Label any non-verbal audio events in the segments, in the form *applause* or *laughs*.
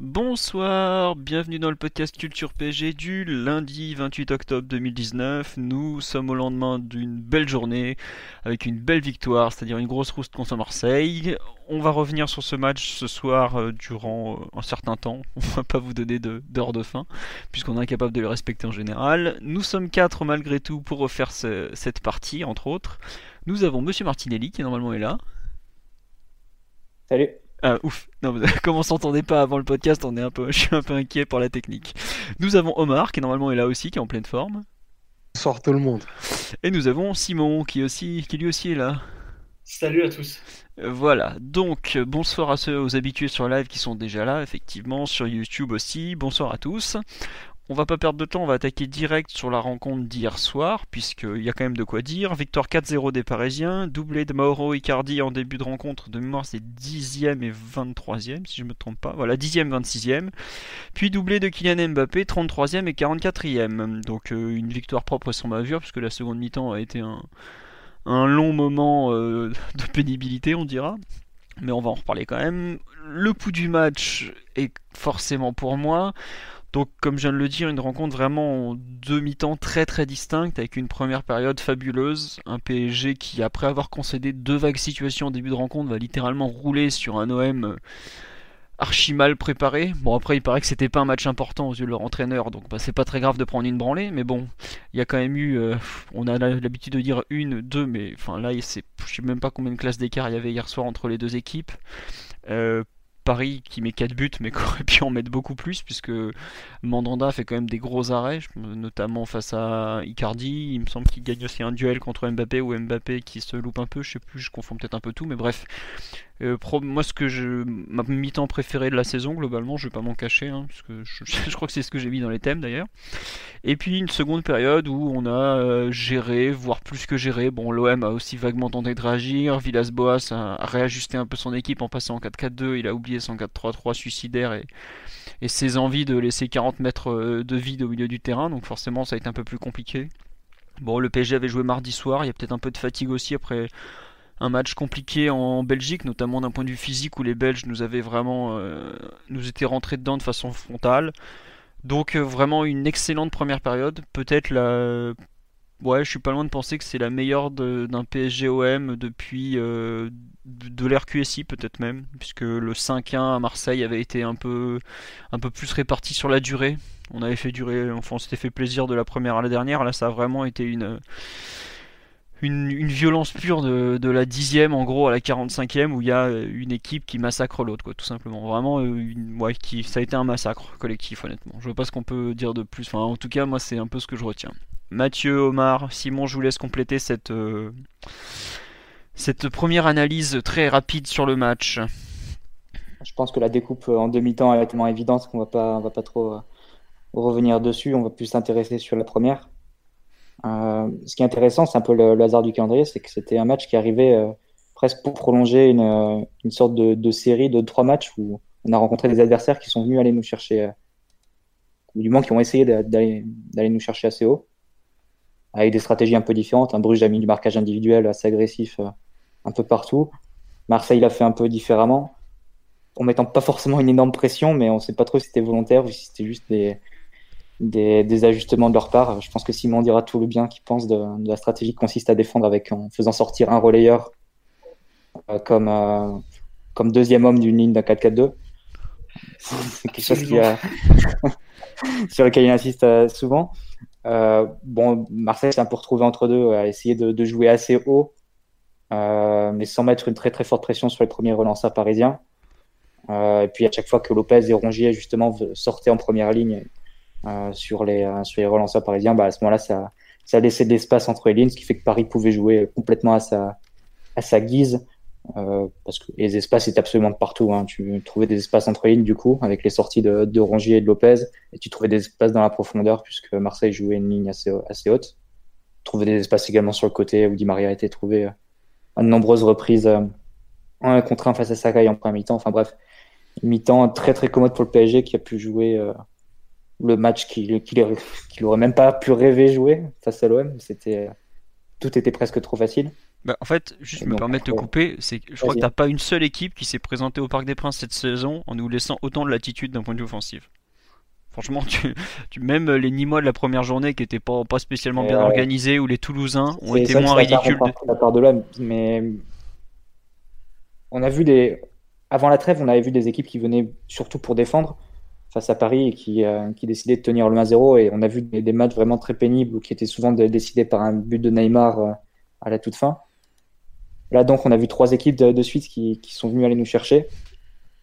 Bonsoir, bienvenue dans le podcast Culture PG du lundi 28 octobre 2019. Nous sommes au lendemain d'une belle journée avec une belle victoire, c'est-à-dire une grosse rousse contre Marseille. On va revenir sur ce match ce soir euh, durant euh, un certain temps. *laughs* On va pas vous donner d'heure de, fin puisqu'on est incapable de le respecter en général. Nous sommes quatre malgré tout pour refaire cette partie entre autres. Nous avons Monsieur Martinelli qui normalement est là. Salut. Ah ouf, non, *laughs* comme on s'entendait pas avant le podcast, on est un peu, *laughs* je suis un peu inquiet pour la technique. Nous avons Omar qui normalement est là aussi, qui est en pleine forme. Bonsoir tout le monde. Et nous avons Simon qui aussi, qui lui aussi est là. Salut à tous. Euh, voilà, donc bonsoir à ceux aux habitués sur live qui sont déjà là, effectivement, sur YouTube aussi. Bonsoir à tous. On va pas perdre de temps, on va attaquer direct sur la rencontre d'hier soir, puisqu'il y a quand même de quoi dire. Victoire 4-0 des Parisiens, doublé de Mauro Icardi en début de rencontre, de mémoire c'est 10e et 23e, si je me trompe pas. Voilà, 10e, 26e. Puis doublé de Kylian Mbappé, 33e et 44e. Donc euh, une victoire propre sur ma vue, puisque la seconde mi-temps a été un, long moment euh, de pénibilité, on dira mais on va en reparler quand même. Le pouls du match est forcément pour moi. Donc, comme je viens de le dire, une rencontre vraiment en deux mi-temps très très distincte, avec une première période fabuleuse. Un PSG qui, après avoir concédé deux vagues situations en début de rencontre, va littéralement rouler sur un OM euh, archi mal préparé. Bon, après, il paraît que c'était pas un match important aux yeux de leur entraîneur, donc bah, c'est pas très grave de prendre une branlée, mais bon, il y a quand même eu. Euh, on a l'habitude de dire une, deux, mais enfin là, je sais même pas combien de classes d'écart il y avait hier soir entre les deux équipes. Euh, Paris qui met 4 buts mais *laughs* qui aurait pu en mettre beaucoup plus puisque Mandanda fait quand même des gros arrêts, notamment face à Icardi. Il me semble qu'il gagne aussi un duel contre Mbappé ou Mbappé qui se loupe un peu, je sais plus, je confonds peut-être un peu tout, mais bref. Euh, moi, ce que je, ma mi-temps préférée de la saison, globalement, je vais pas m'en cacher, hein, parce que *laughs* je, crois que c'est ce que j'ai mis dans les thèmes d'ailleurs. Et puis une seconde période où on a euh, géré, voire plus que géré. Bon, l'OM a aussi vaguement tenté de réagir. Villas-Boas a, réajusté un peu son équipe en passant en 4-4-2. Il a oublié son 4-3-3 suicidaire et, et ses envies de laisser 40 mètres euh, de vide au milieu du terrain. Donc forcément, ça a été un peu plus compliqué. Bon, le PSG avait joué mardi soir. Il y a peut-être un peu de fatigue aussi après un match compliqué en Belgique, notamment d'un point de vue physique où les Belges nous avaient vraiment euh, nous étaient rentrés dedans de façon frontale. Donc euh, vraiment une excellente première période, peut-être la ouais, je suis pas loin de penser que c'est la meilleure d'un PSG OM depuis euh, de, l'RQSI peut-être même, puisque le 5-1 à Marseille avait été un peu un peu plus réparti sur la durée. On avait fait durer, enfin on s'était fait plaisir de la première à la dernière, là ça a vraiment été une une, violence pure de, la dixième en gros à la 45e où il y a une équipe qui massacre l'autre quoi tout simplement. Vraiment euh, qui, ça a été un massacre collectif honnêtement. Je vois pas ce qu'on peut dire de plus. Enfin en tout cas moi c'est un peu ce que je retiens. Mathieu Omar Simon je vous laisse compléter cette euh, première analyse très rapide sur le match. Je pense que la découpe en demi-temps est tellement évidente qu'on va pas va pas trop euh, revenir dessus. On va plus s'intéresser sur la première. euh, ce qui est intéressant, c'est un peu le, hasard du calendrier, c'est que c'était un match qui arrivait euh, presque pour prolonger une, euh, sorte de, série de trois matchs où on a rencontré des adversaires qui sont venus aller nous chercher, ou du moins qui ont essayé d'aller nous chercher assez haut, avec des stratégies un peu différentes. Un Bruges a mis du marquage individuel assez agressif un peu partout. Marseille l'a fait un peu différemment, en mettant pas forcément une énorme pression, mais on sait pas trop si c'était volontaire ou si c'était juste des, des, ajustements de leur part. Je pense que Simon dira tout le bien qu'il pense de, la stratégie qui consiste à défendre avec en faisant sortir un relayeur euh, comme, euh, comme deuxième homme d'une ligne d'un 4-4-2. C'est quelque chose *laughs* sur lequel il insiste euh, souvent. bon, Marseille c'est un peu retrouvé entre deux, à essayer de, jouer assez haut, mais sans mettre une très très forte pression sur les premiers relanceurs parisiens. et puis à chaque fois que Lopez et Rongier justement sortaient en première ligne sur, les, euh, sur les relanceurs parisiens, bah, à ce moment-là, ça, ça laissait de l'espace entre les lignes, ce qui fait que Paris pouvait jouer complètement à sa, à sa guise. Euh, parce que les espaces étaient absolument de partout. Hein. Tu trouvais des espaces entre lignes, du coup, avec les sorties de, de Rongier et de Lopez, et tu trouvais des espaces dans la profondeur, puisque Marseille jouait une ligne assez, assez haute. Tu trouvais des espaces également sur le côté où Di Maria a été trouvé euh, à de nombreuses reprises, euh, un contre un face à Sakai en premier mi-temps. Enfin bref, mi-temps très très commode pour le PSG qui a pu jouer euh, le match qu'il qu qu aurait même pas pu rêver jouer face à l'OM. C'était tout était presque trop facile. Bah, en fait, juste me permettre de couper, c'est je crois que t'as pas une seule équipe qui s'est présentée au Parc des Princes cette saison en nous laissant autant de latitude d'un point de vue offensif. Franchement, tu, tu, même les Nîmois de la première journée qui étaient pas, pas spécialement bien euh, organisés ou les Toulousains ont été moins ridicules. De... La part de l'homme, mais on a vu des avant la trêve, on avait vu des équipes qui venaient surtout pour défendre face à Paris et qui, euh, qui décidaient de tenir le 1-0 et on a vu des, matchs vraiment très pénibles qui étaient souvent décidés par un but de Neymar euh, à la toute fin. Là, donc, on a vu trois équipes de, suite qui, qui, sont venues aller nous chercher.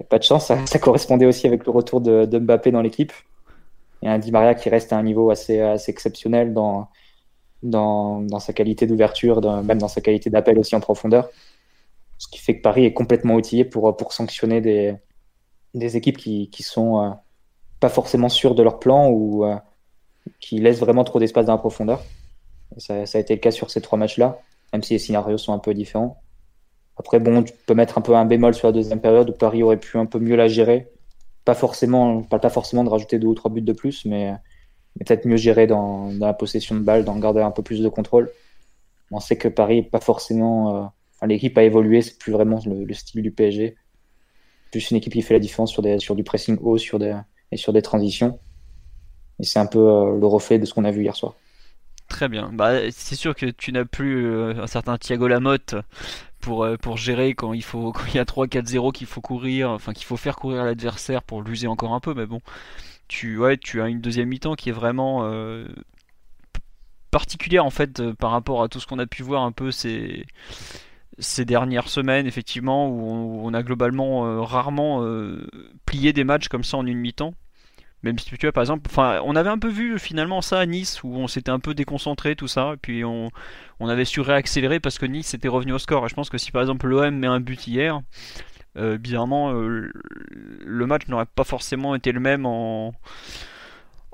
Pas de chance, ça, ça, correspondait aussi avec le retour de, de Mbappé dans l'équipe. Et un Di Maria qui reste à un niveau assez, assez exceptionnel dans, dans, dans sa qualité d'ouverture, même dans sa qualité d'appel aussi en profondeur. Ce qui fait que Paris est complètement outillé pour, pour sanctionner des, des équipes qui, qui sont euh, pas forcément sûres de leur plan ou euh, qui laissent vraiment trop d'espace dans la profondeur. Ça, a été le cas sur ces trois matchs-là même si les scénarios sont un peu différents. Après, bon, tu peux mettre un peu un bémol sur la deuxième période où Paris aurait pu un peu mieux la gérer. Pas forcément, on parle pas forcément de rajouter deux ou trois buts de plus, mais, peut-être mieux gérer dans, la possession de balle, d'en garder un peu plus de contrôle. On sait que Paris pas forcément. Euh, l'équipe a évolué, c'est plus vraiment le, le, style du PSG. Plus une équipe qui fait la différence sur du pressing haut sur des, et sur des transitions. Et c'est un peu euh, le reflet de ce qu'on a vu hier soir. Très bien. Bah, c'est sûr que tu n'as plus euh, un certain Thiago Lamotte pour, euh, pour gérer quand il faut *laughs* quand il y a 3-4-0 qu'il faut courir, enfin qu'il faut faire courir l'adversaire pour l'user encore un peu, mais bon, tu ouais, tu as une deuxième mi-temps qui est vraiment particulière en fait par rapport à tout ce qu'on a pu voir un peu ces ces dernières semaines effectivement où on, a globalement euh, rarement plié des matchs comme ça en une mi-temps. Même si tu vois, par exemple, on avait un peu vu finalement ça à Nice où on s'était un peu déconcentré, tout ça, et puis on, on avait su réaccélérer parce que Nice était revenu au score. Et je pense que si par exemple l'OM met un but hier, euh, bizarrement, euh, le match n'aurait pas forcément été le même en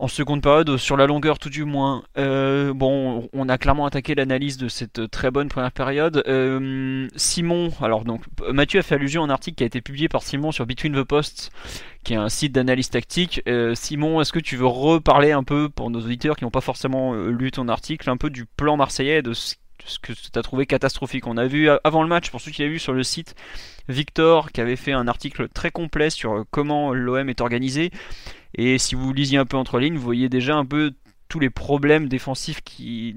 en seconde période, sur la longueur tout du moins. Euh, bon, on a clairement attaqué l'analyse de cette très bonne première période. Euh, Simon, alors donc Mathieu a fait allusion à un article qui a été publié par Simon sur Between the Posts, qui est un site d'analyse tactique. Euh, Simon, est-ce que tu veux reparler un peu pour nos auditeurs qui n'ont pas forcément euh, lu ton article, un peu du plan marseillais, de ce ce que tu as trouvé catastrophique? On a vu avant le match, pour ceux qui l'ont vu sur le site, Victor qui avait fait un article très complet sur comment l'OM est organisé. Et si vous lisiez un peu entre lignes, vous voyez déjà un peu tous les problèmes défensifs qui,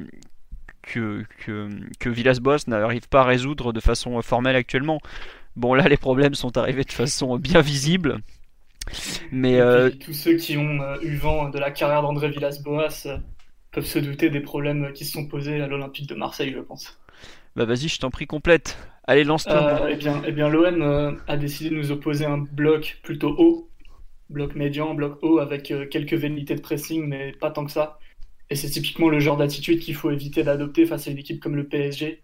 que, que, que Villas-Boas n'arrive pas à résoudre de façon formelle actuellement. Bon, là, les problèmes sont arrivés de façon bien visible. Mais euh... tous ceux qui ont euh, eu vent de la carrière d'André Villas-Boas euh, peuvent se douter des problèmes qui se sont posés à l'Olympique de Marseille, je pense. Bah vas-y, je t'en prie, complète. Allez, lance-toi. Eh bien, eh bien l'OM a décidé de nous opposer un bloc plutôt haut bloc médian, bloc haut, avec euh, quelques velléités de pressing, mais pas tant que ça. Et c'est typiquement le genre d'attitude qu'il faut éviter d'adopter face à une équipe comme le PSG.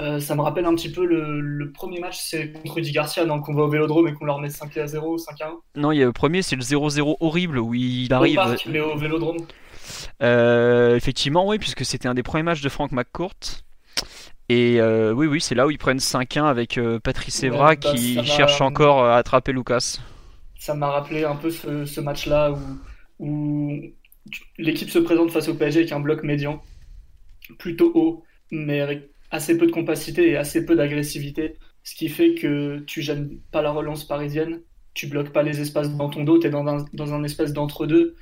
Euh, ça me rappelle un petit peu le, le premier match, c'est contre Rudy Garcia, donc on va au vélodrome et qu'on leur met 5 à 0, 5 à 1. Non, il y a le premier, c'est le 0-0 horrible où il arrive. Au parc, mais au vélodrome. Euh, effectivement, oui, puisque c'était un des premiers matchs de Franck McCourt. Et euh, oui, oui, c'est là où ils prennent 5-1 avec Patrice Evra ouais, bah, qui cherche encore à attraper Lucas ça m'a rappelé un peu ce, match-là où, l'équipe se présente face au PSG avec un bloc médian, plutôt haut, mais avec assez peu de compacité et assez peu d'agressivité, ce qui fait que tu gênes pas la relance parisienne, tu bloques pas les espaces dans ton dos, tu es dans un, dans un espèce d'entre-deux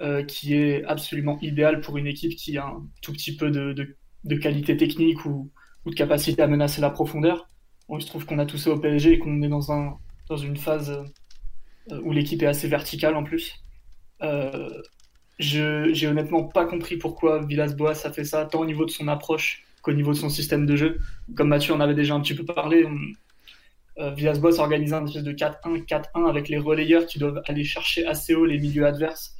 euh, qui est absolument idéal pour une équipe qui a un tout petit peu de, qualité technique ou, de capacité à menacer la profondeur. Il se trouve qu'on a tout ça au PSG et qu'on est dans, un, dans une phase euh, où l'équipe est assez verticale en plus. Euh, je j'ai honnêtement pas compris pourquoi Villas-Boas a fait ça, tant au niveau de son approche qu'au niveau de son système de jeu. Comme Mathieu en avait déjà un petit peu parlé, euh, Villas-Boas organise un espèce de 4-1, 4-1 avec les relayeurs qui doivent aller chercher assez haut les milieux adverses,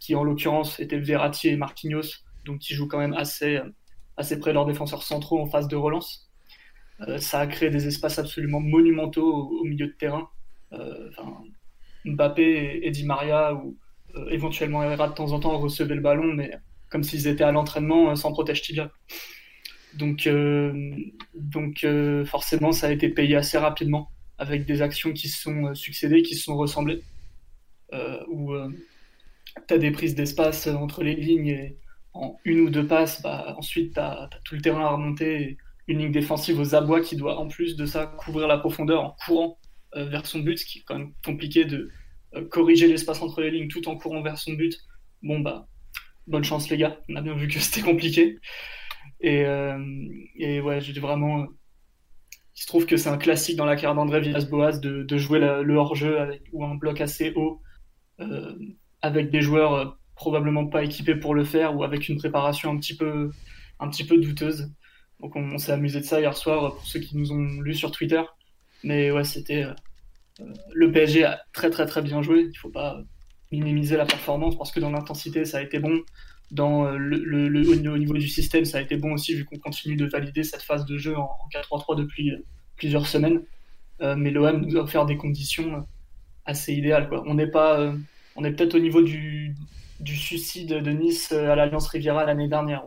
qui en l'occurrence étaient Verratti et Marquinhos, donc ils jouent quand même assez, assez près de leurs défenseurs centraux en phase de relance. ça a créé des espaces absolument monumentaux au, milieu de terrain. Mbappé et, Di Maria ou éventuellement Herrera de temps en temps recevaient le ballon, mais comme s'ils étaient à l'entraînement sans protège tibia. Donc, donc forcément, ça a été payé assez rapidement avec des actions qui se sont succédées, qui se sont ressemblées. Euh, où euh, tu as des prises d'espace entre les lignes et en une ou deux passes, bah, ensuite tu as, tout le terrain à remonter, une ligne défensive aux abois qui doit en plus de ça couvrir la profondeur en courant euh, vers son but, ce qui est quand même compliqué de corriger l'espace entre les lignes tout en courant vers son but. Bon bah bonne chance les gars, on a bien vu que *laughs* c'était compliqué. Et, et ouais, j'ai vraiment il se trouve que c'est un classique dans la carrière d'André Villas-Boas de, jouer le hors-jeu ou un bloc assez haut euh, avec des joueurs euh, probablement pas équipés pour le faire ou avec une préparation un petit peu, un petit peu douteuse. Donc on, s'est amusé de ça hier soir pour ceux qui nous ont lu sur Twitter. Mais ouais, c'était euh, le PSG a très très très bien joué. Il faut pas minimiser la performance parce que dans l'intensité ça a été bon. Dans le, le, au niveau du système, ça a été bon aussi vu qu'on continue de valider cette phase de jeu en, 4-3-3 depuis plusieurs semaines. mais l'OM nous a offert des conditions assez idéal. Quoi. On n'est pas, euh, on est peut-être au niveau du, du, suicide de Nice euh, à l'Alliance Riviera l'année dernière,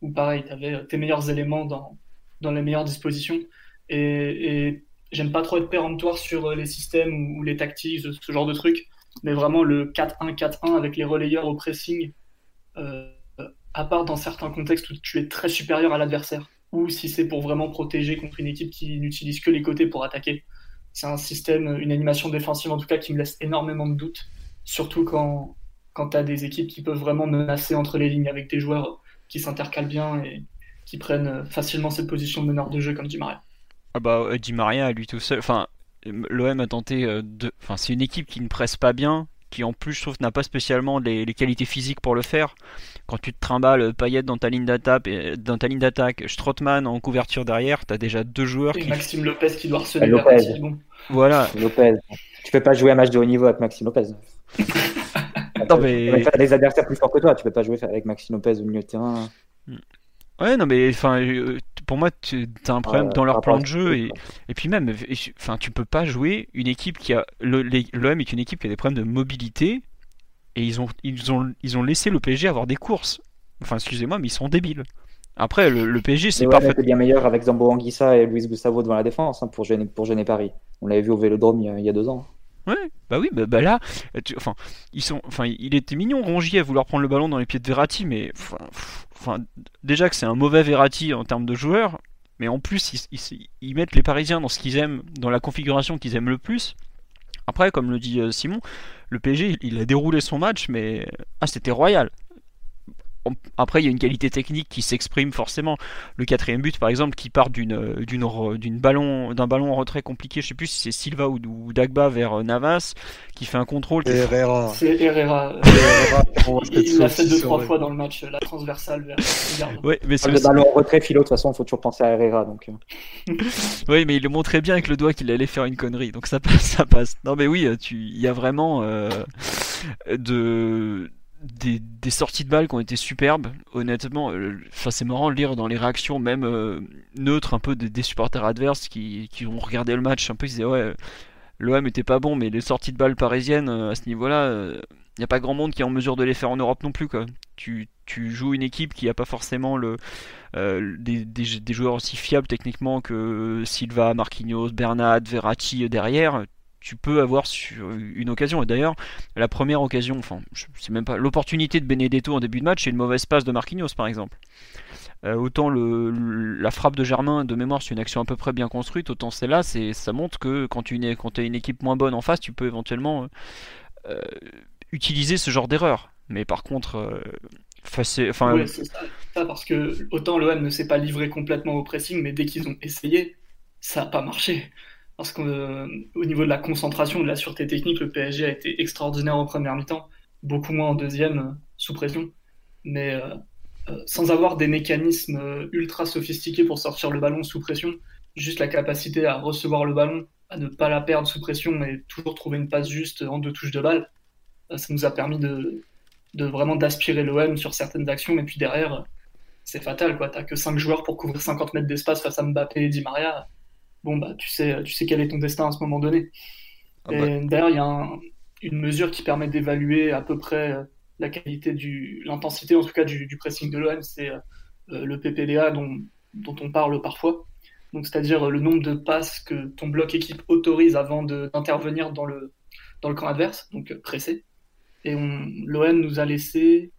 où, pareil, tu avais tes meilleurs éléments dans, dans les meilleures dispositions. Et j'aime pas trop être péremptoire sur euh, les systèmes ou, les tactiques, ce genre de trucs, mais vraiment le 4-1-4-1 avec les relayeurs au pressing, à part dans certains contextes où tu es très supérieur à l'adversaire, ou si c'est pour vraiment protéger contre une équipe qui n'utilise que les côtés pour attaquer c'est un système, une animation défensive en tout cas qui me laisse énormément de doutes, surtout quand, quand tu as des équipes qui peuvent vraiment menacer entre les lignes avec des joueurs qui s'intercalent bien et qui prennent facilement cette position de meneur de jeu comme Di Maria. Ah bah euh, Di Maria lui tout seul, enfin l'OM a tenté euh, de, enfin c'est une équipe qui ne presse pas bien, qui en plus je trouve n'a pas spécialement les, qualités physiques pour le faire. Quand tu te trimbales Payet dans ta ligne d'attaque, dans ta ligne d'attaque, Strootman en couverture derrière, tu as déjà deux joueurs et qui Maxime Lopez qui doit harceler Lopez. Bon. Voilà. Lopez. Tu peux pas jouer un match de haut niveau avec Maxime Lopez. *laughs* non, mais... Tu des adversaires plus forts que toi. Tu peux pas jouer avec Maxime Lopez au milieu de terrain. Ouais, non, mais enfin, euh, pour moi, tu as un problème dans leur plan de jeu et, et puis même, enfin, tu peux pas jouer une équipe qui a l'OM est une équipe qui a des problèmes de mobilité et ils ont ils ont ils ont laissé le PSG avoir des courses. Enfin, excusez-moi, mais ils sont débiles. Après, le, PSG, c'est parfait. C'est bien meilleur avec Zambo Anguissa et Luis Gustavo devant la défense hein, pour, gêner, pour gêner Paris. On l'avait vu au Vélodrome il y, a, deux ans. Ouais, bah oui, bah, bah là, enfin, ils sont, enfin, il était mignon Rongier à vouloir prendre le ballon dans les pieds de Verratti, mais enfin, déjà que c'est un mauvais Verratti en termes de joueurs, mais en plus ils, ils, mettent les Parisiens dans ce qu'ils aiment, dans la configuration qu'ils aiment le plus. Après, comme le dit euh, Simon, le PSG, il a déroulé son match, mais ah, c'était royal après, il y a une qualité technique qui s'exprime forcément. Le quatrième but, par exemple, qui part d'une euh, d'une ballon d'un ballon en retrait compliqué. Je sais plus si c'est Silva ou, Dagba vers euh, Navas qui fait un contrôle. C'est Herrera. C'est Herrera. *laughs* il l'a fait deux trois fois dans le match, la transversale vers. ouais, mais le ballon en retrait philo. De toute façon, il faut toujours penser à Herrera. Donc. Euh. *laughs* oui, mais il le montrait bien avec le doigt qu'il allait faire une connerie. Donc ça passe, ça passe. Non, mais oui, il y a vraiment de des, sorties de balles qui ont été superbes. Honnêtement, euh, enfin c'est marrant de lire dans les réactions même euh, neutres un peu des, supporters adverses qui, ont regardé le match un peu, ils disaient ouais, l'OM était pas bon, mais les sorties de balles parisiennes euh, à ce niveau-là, il n'y a pas grand monde qui est en mesure de les faire en Europe non plus. Quoi. Tu, joues une équipe qui n'a pas forcément le, des, des, joueurs aussi fiables techniquement que Silva, Marquinhos, Bernat, Verratti derrière tu peux avoir sur une occasion. Et d'ailleurs, la première occasion, enfin, c'est même pas l'opportunité de Benedetto en début de match, c'est une mauvaise passe de Marquinhos par exemple. Euh, autant la frappe de Germain de mémoire, c'est une action à peu près bien construite, autant celle-là, ça montre que quand tu as une équipe moins bonne en face, tu peux éventuellement euh, euh, utiliser ce genre d'erreur. Mais par contre, enfin, c'est ça, parce que autant l'OM ne s'est pas livré complètement au pressing, mais dès qu'ils ont essayé, ça n'a pas marché parce qu'au euh, niveau de la concentration, de la sûreté technique, le PSG a été extraordinaire en première mi-temps, beaucoup moins en deuxième, euh, sous pression. Mais euh, sans avoir des mécanismes ultra sophistiqués pour sortir le ballon sous pression, juste la capacité à recevoir le ballon, à ne pas la perdre sous pression et toujours trouver une passe juste en deux touches de balle, ça nous a permis de, vraiment d'aspirer l'OM sur certaines actions, mais puis derrière, c'est fatal. Tu n'as que 5 joueurs pour couvrir 50 mètres d'espace face à Mbappé et Di Maria. Bon, bah, tu sais, tu sais quel est ton destin à ce moment donné. Ah bah. D'ailleurs, il y a une mesure qui permet d'évaluer à peu près euh, la qualité du, l'intensité en tout cas du, pressing de l'OM, c'est euh, le PPDA dont, dont on parle parfois. Donc, c'est-à-dire le nombre de passes que ton bloc équipe autorise avant d'intervenir dans le, dans le camp adverse, donc pressé. Et l'OM nous a laissé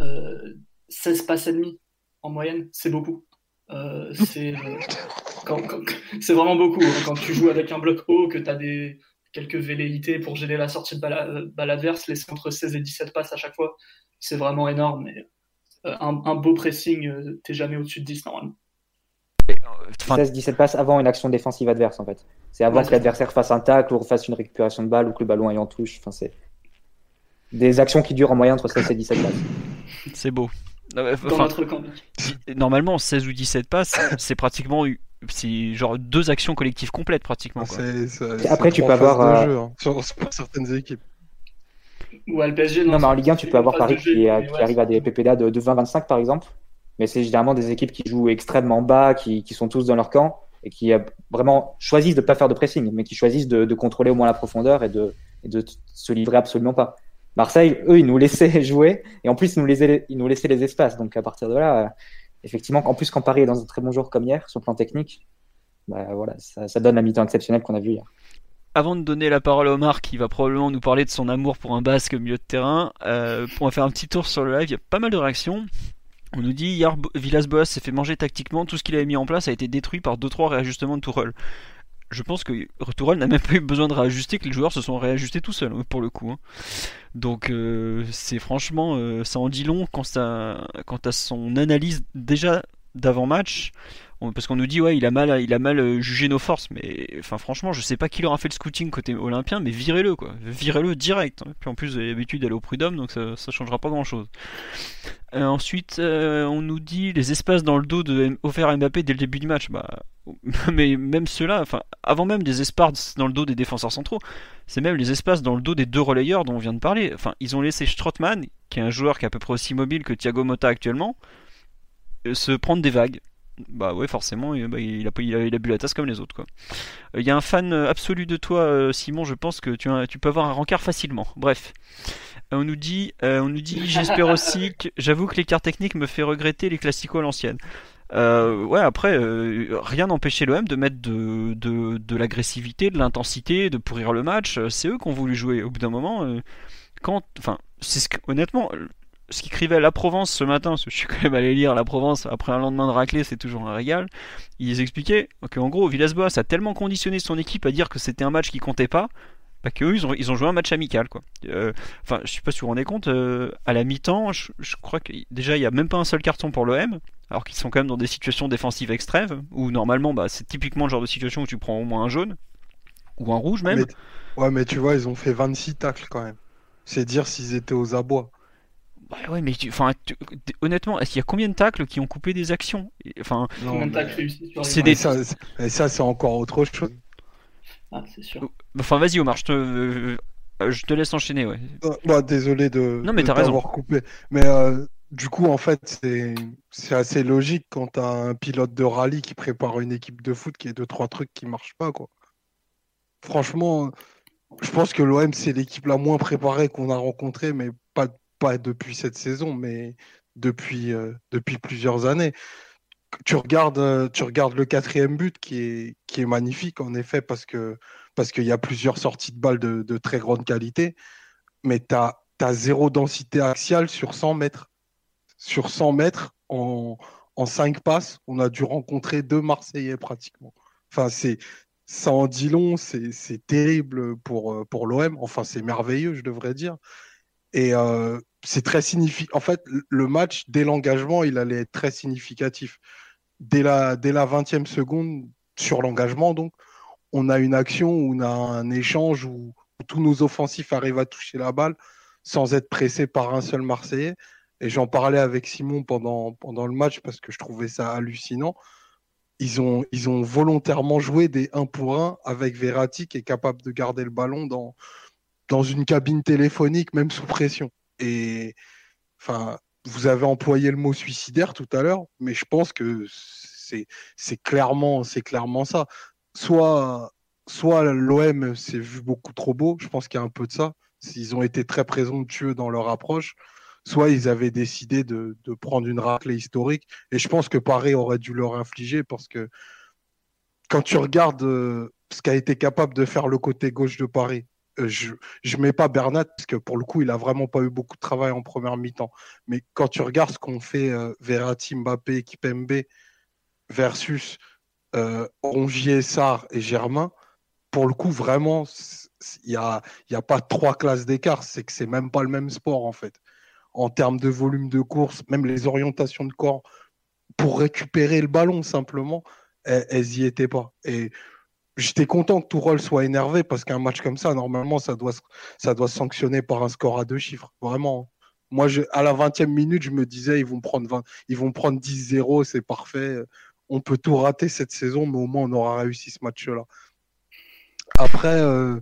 euh, 16 passes et demie en moyenne, c'est beaucoup. Euh, c'est euh, vraiment beaucoup. Hein. Quand tu joues avec un bloc haut, que tu as des, quelques velléités pour gêner la sortie de balle, adverse, laisser entre 16 et 17 passes à chaque fois, c'est vraiment énorme. Mais, euh, un, beau pressing, t'es jamais au-dessus de 10 normalement. 16-17 passes avant une action défensive adverse en fait. C'est avant que l'adversaire fasse un tacle ou fasse une récupération de balle ou que le ballon aille en touche. Enfin, c'est des actions qui durent en moyenne entre 16 et 17 passes. C'est beau. Normalement, 16 ou 17 passes, *laughs* c'est pratiquement c'est genre deux actions collectives complètes pratiquement. Après, tu peux avoir euh, jeu, hein, sur, certaines équipes. Ou à PSG, non, mais en Ligue 1, tu peux avoir Paris qui, arrive à des PPDA de, 20-25 par exemple. Mais c'est généralement des équipes qui jouent extrêmement bas, qui, sont tous dans leur camp et qui vraiment choisissent de ne pas faire de pressing, mais qui choisissent de, contrôler au moins la profondeur et de, et de se livrer absolument pas. Marseille, eux, ils nous laissaient *laughs* jouer et en plus, ils nous laissaient, ils nous laissaient les espaces. Donc à partir de là, euh, effectivement, en plus, quand Paris est dans un très bon jour comme hier, sur le plan technique, bah, voilà, ça, donne la mi-temps exceptionnelle qu'on a vu hier. Avant de donner la parole à Omar, qui va probablement nous parler de son amour pour un basque milieu de terrain, euh, pour faire un petit tour sur le live, il y a pas mal de réactions. On nous dit hier Villas-Boas s'est fait manger tactiquement, tout ce qu'il avait mis en place a été détruit par 2-3 réajustements de Tourelle je pense que Tourelle n'a même pas eu besoin de réajuster, que les joueurs se sont réajustés tout seuls pour le coup. Hein. Donc euh, c'est franchement, euh, ça en dit long quant à son analyse déjà d'avant parce qu'on nous dit ouais il a mal il a mal euh, jugé nos forces mais enfin franchement je sais pas qui leur a fait le scouting côté olympien mais virez-le quoi. Virez-le direct hein. puis en plus avez l'habitude d'aller au prud'homme donc ça, ça changera pas grand chose euh, ensuite euh, on nous dit les espaces dans le dos de offert à Mbappé dès le début du match. Bah *laughs* mais même ceux-là enfin avant même des espaces dans le dos des défenseurs centraux c'est même les espaces dans le dos des deux relayeurs dont on vient de parler. Enfin ils ont laissé Strottmann qui est un joueur qui est à peu près aussi mobile que Thiago Motta actuellement se prendre des vagues bah ouais, forcément, bah, il, a, bu la tasse comme les autres. quoi. Euh, il y a un fan euh, absolu de toi, euh, Simon, je pense que tu, peux avoir un rencard facilement. Bref. On nous dit, on nous dit j'espère aussi que j'avoue que l'écart technique me fait regretter les classicos à l'ancienne. ouais, après, rien n'empêchait l'OM de mettre de, de, de l'agressivité, de l'intensité, de pourrir le match. C'est eux qui ont voulu jouer. Au bout d'un moment, quand, enfin, c'est ce honnêtement, ce qu'écrivait La Provence ce matin, parce que je suis quand même allé lire La Provence après un lendemain de raclée, c'est toujours un régal. Ils expliquaient qu'en gros, Villas-Boas a tellement conditionné son équipe à dire que c'était un match qui comptait pas, bah, qu'eux, ils ont, joué un match amical. Quoi. Euh, enfin, je sais pas si vous vous rendez compte, euh, à la mi-temps, je, crois que déjà, il n'y a même pas un seul carton pour l'OM, alors qu'ils sont quand même dans des situations défensives extrêmes, où normalement, bah, c'est typiquement le genre de situation où tu prends au moins un jaune, ou un rouge même. ouais, mais tu vois, ils ont fait 26 tacles quand même. C'est dire s'ils étaient aux abois. Ouais, ouais, mais enfin, honnêtement, est-ce qu'il y a combien de tacles qui ont coupé des actions? Enfin, combien de tacles réussis sur les des... ça, ça c'est encore autre chose. Ah, c'est sûr. Enfin, vas-y, Omar, je te, euh, je te laisse enchaîner, ouais. Euh, bah, désolé de, non, mais coupé. Mais euh, du coup, en fait, c'est assez logique quand tu as un pilote de rallye qui prépare une équipe de foot qui est deux, trois trucs qui marchent pas, quoi. Franchement, je pense que l'OM, c'est l'équipe la moins préparée qu'on a rencontrée, mais pas depuis cette saison, mais depuis, euh, depuis plusieurs années. Tu regardes, euh, tu regardes le quatrième but qui est, qui est magnifique, en effet, parce que parce qu'il y a plusieurs sorties de balles de, très grande qualité, mais tu as, zéro densité axiale sur 100 mètres. Sur 100 mètres, en, en 5 passes, on a dû rencontrer deux Marseillais pratiquement. Enfin, c'est, ça en dit long, c'est terrible pour, euh, pour l'OM. Enfin, c'est merveilleux, je devrais dire. Et euh, c'est très significatif. En fait, le match, dès l'engagement, il allait être très significatif. Dès la, dès la 20e seconde, sur l'engagement, donc, on a une action on a un échange où, tous nos offensifs arrivent à toucher la balle sans être pressés par un seul Marseillais. Et j'en parlais avec Simon pendant, le match parce que je trouvais ça hallucinant. Ils ont, ils ont volontairement joué des 1 pour 1 avec Verratti qui est capable de garder le ballon dans, dans une cabine téléphonique, même sous pression. Et, Enfin, vous avez employé le mot suicidaire tout à l'heure, mais je pense que c'est clairement, clairement ça. Soit, soit l'OM s'est vu beaucoup trop beau, je pense qu'il y a un peu de ça. Ils ont été très présomptueux dans leur approche. Soit ils avaient décidé de, prendre une raclée historique. Et je pense que Paris aurait dû leur infliger parce que quand tu regardes euh, ce qu'a été capable de faire le côté gauche de Paris, je ne mets pas Bernat parce que pour le coup, il n'a vraiment pas eu beaucoup de travail en première mi-temps. Mais quand tu regardes ce qu'ont fait euh, Verratti, Mbappé, Kipembe versus euh, Rongier, Sarr et Germain, pour le coup, vraiment, il n'y a, y a pas trois classes d'écart. C'est que c'est même pas le même sport en fait. En termes de volume de course, même les orientations de corps pour récupérer le ballon simplement, elles, n'y étaient pas. Et j'étais content que Tourol soit énervé parce qu'un match comme ça, normalement, ça doit, ça doit se sanctionner par un score à deux chiffres. Vraiment. Moi, à la 20e minute, je me disais, ils vont prendre, 20, ils vont prendre 10-0, c'est parfait. On peut tout rater cette saison, mais au moins, on aura réussi ce match-là. Après, euh,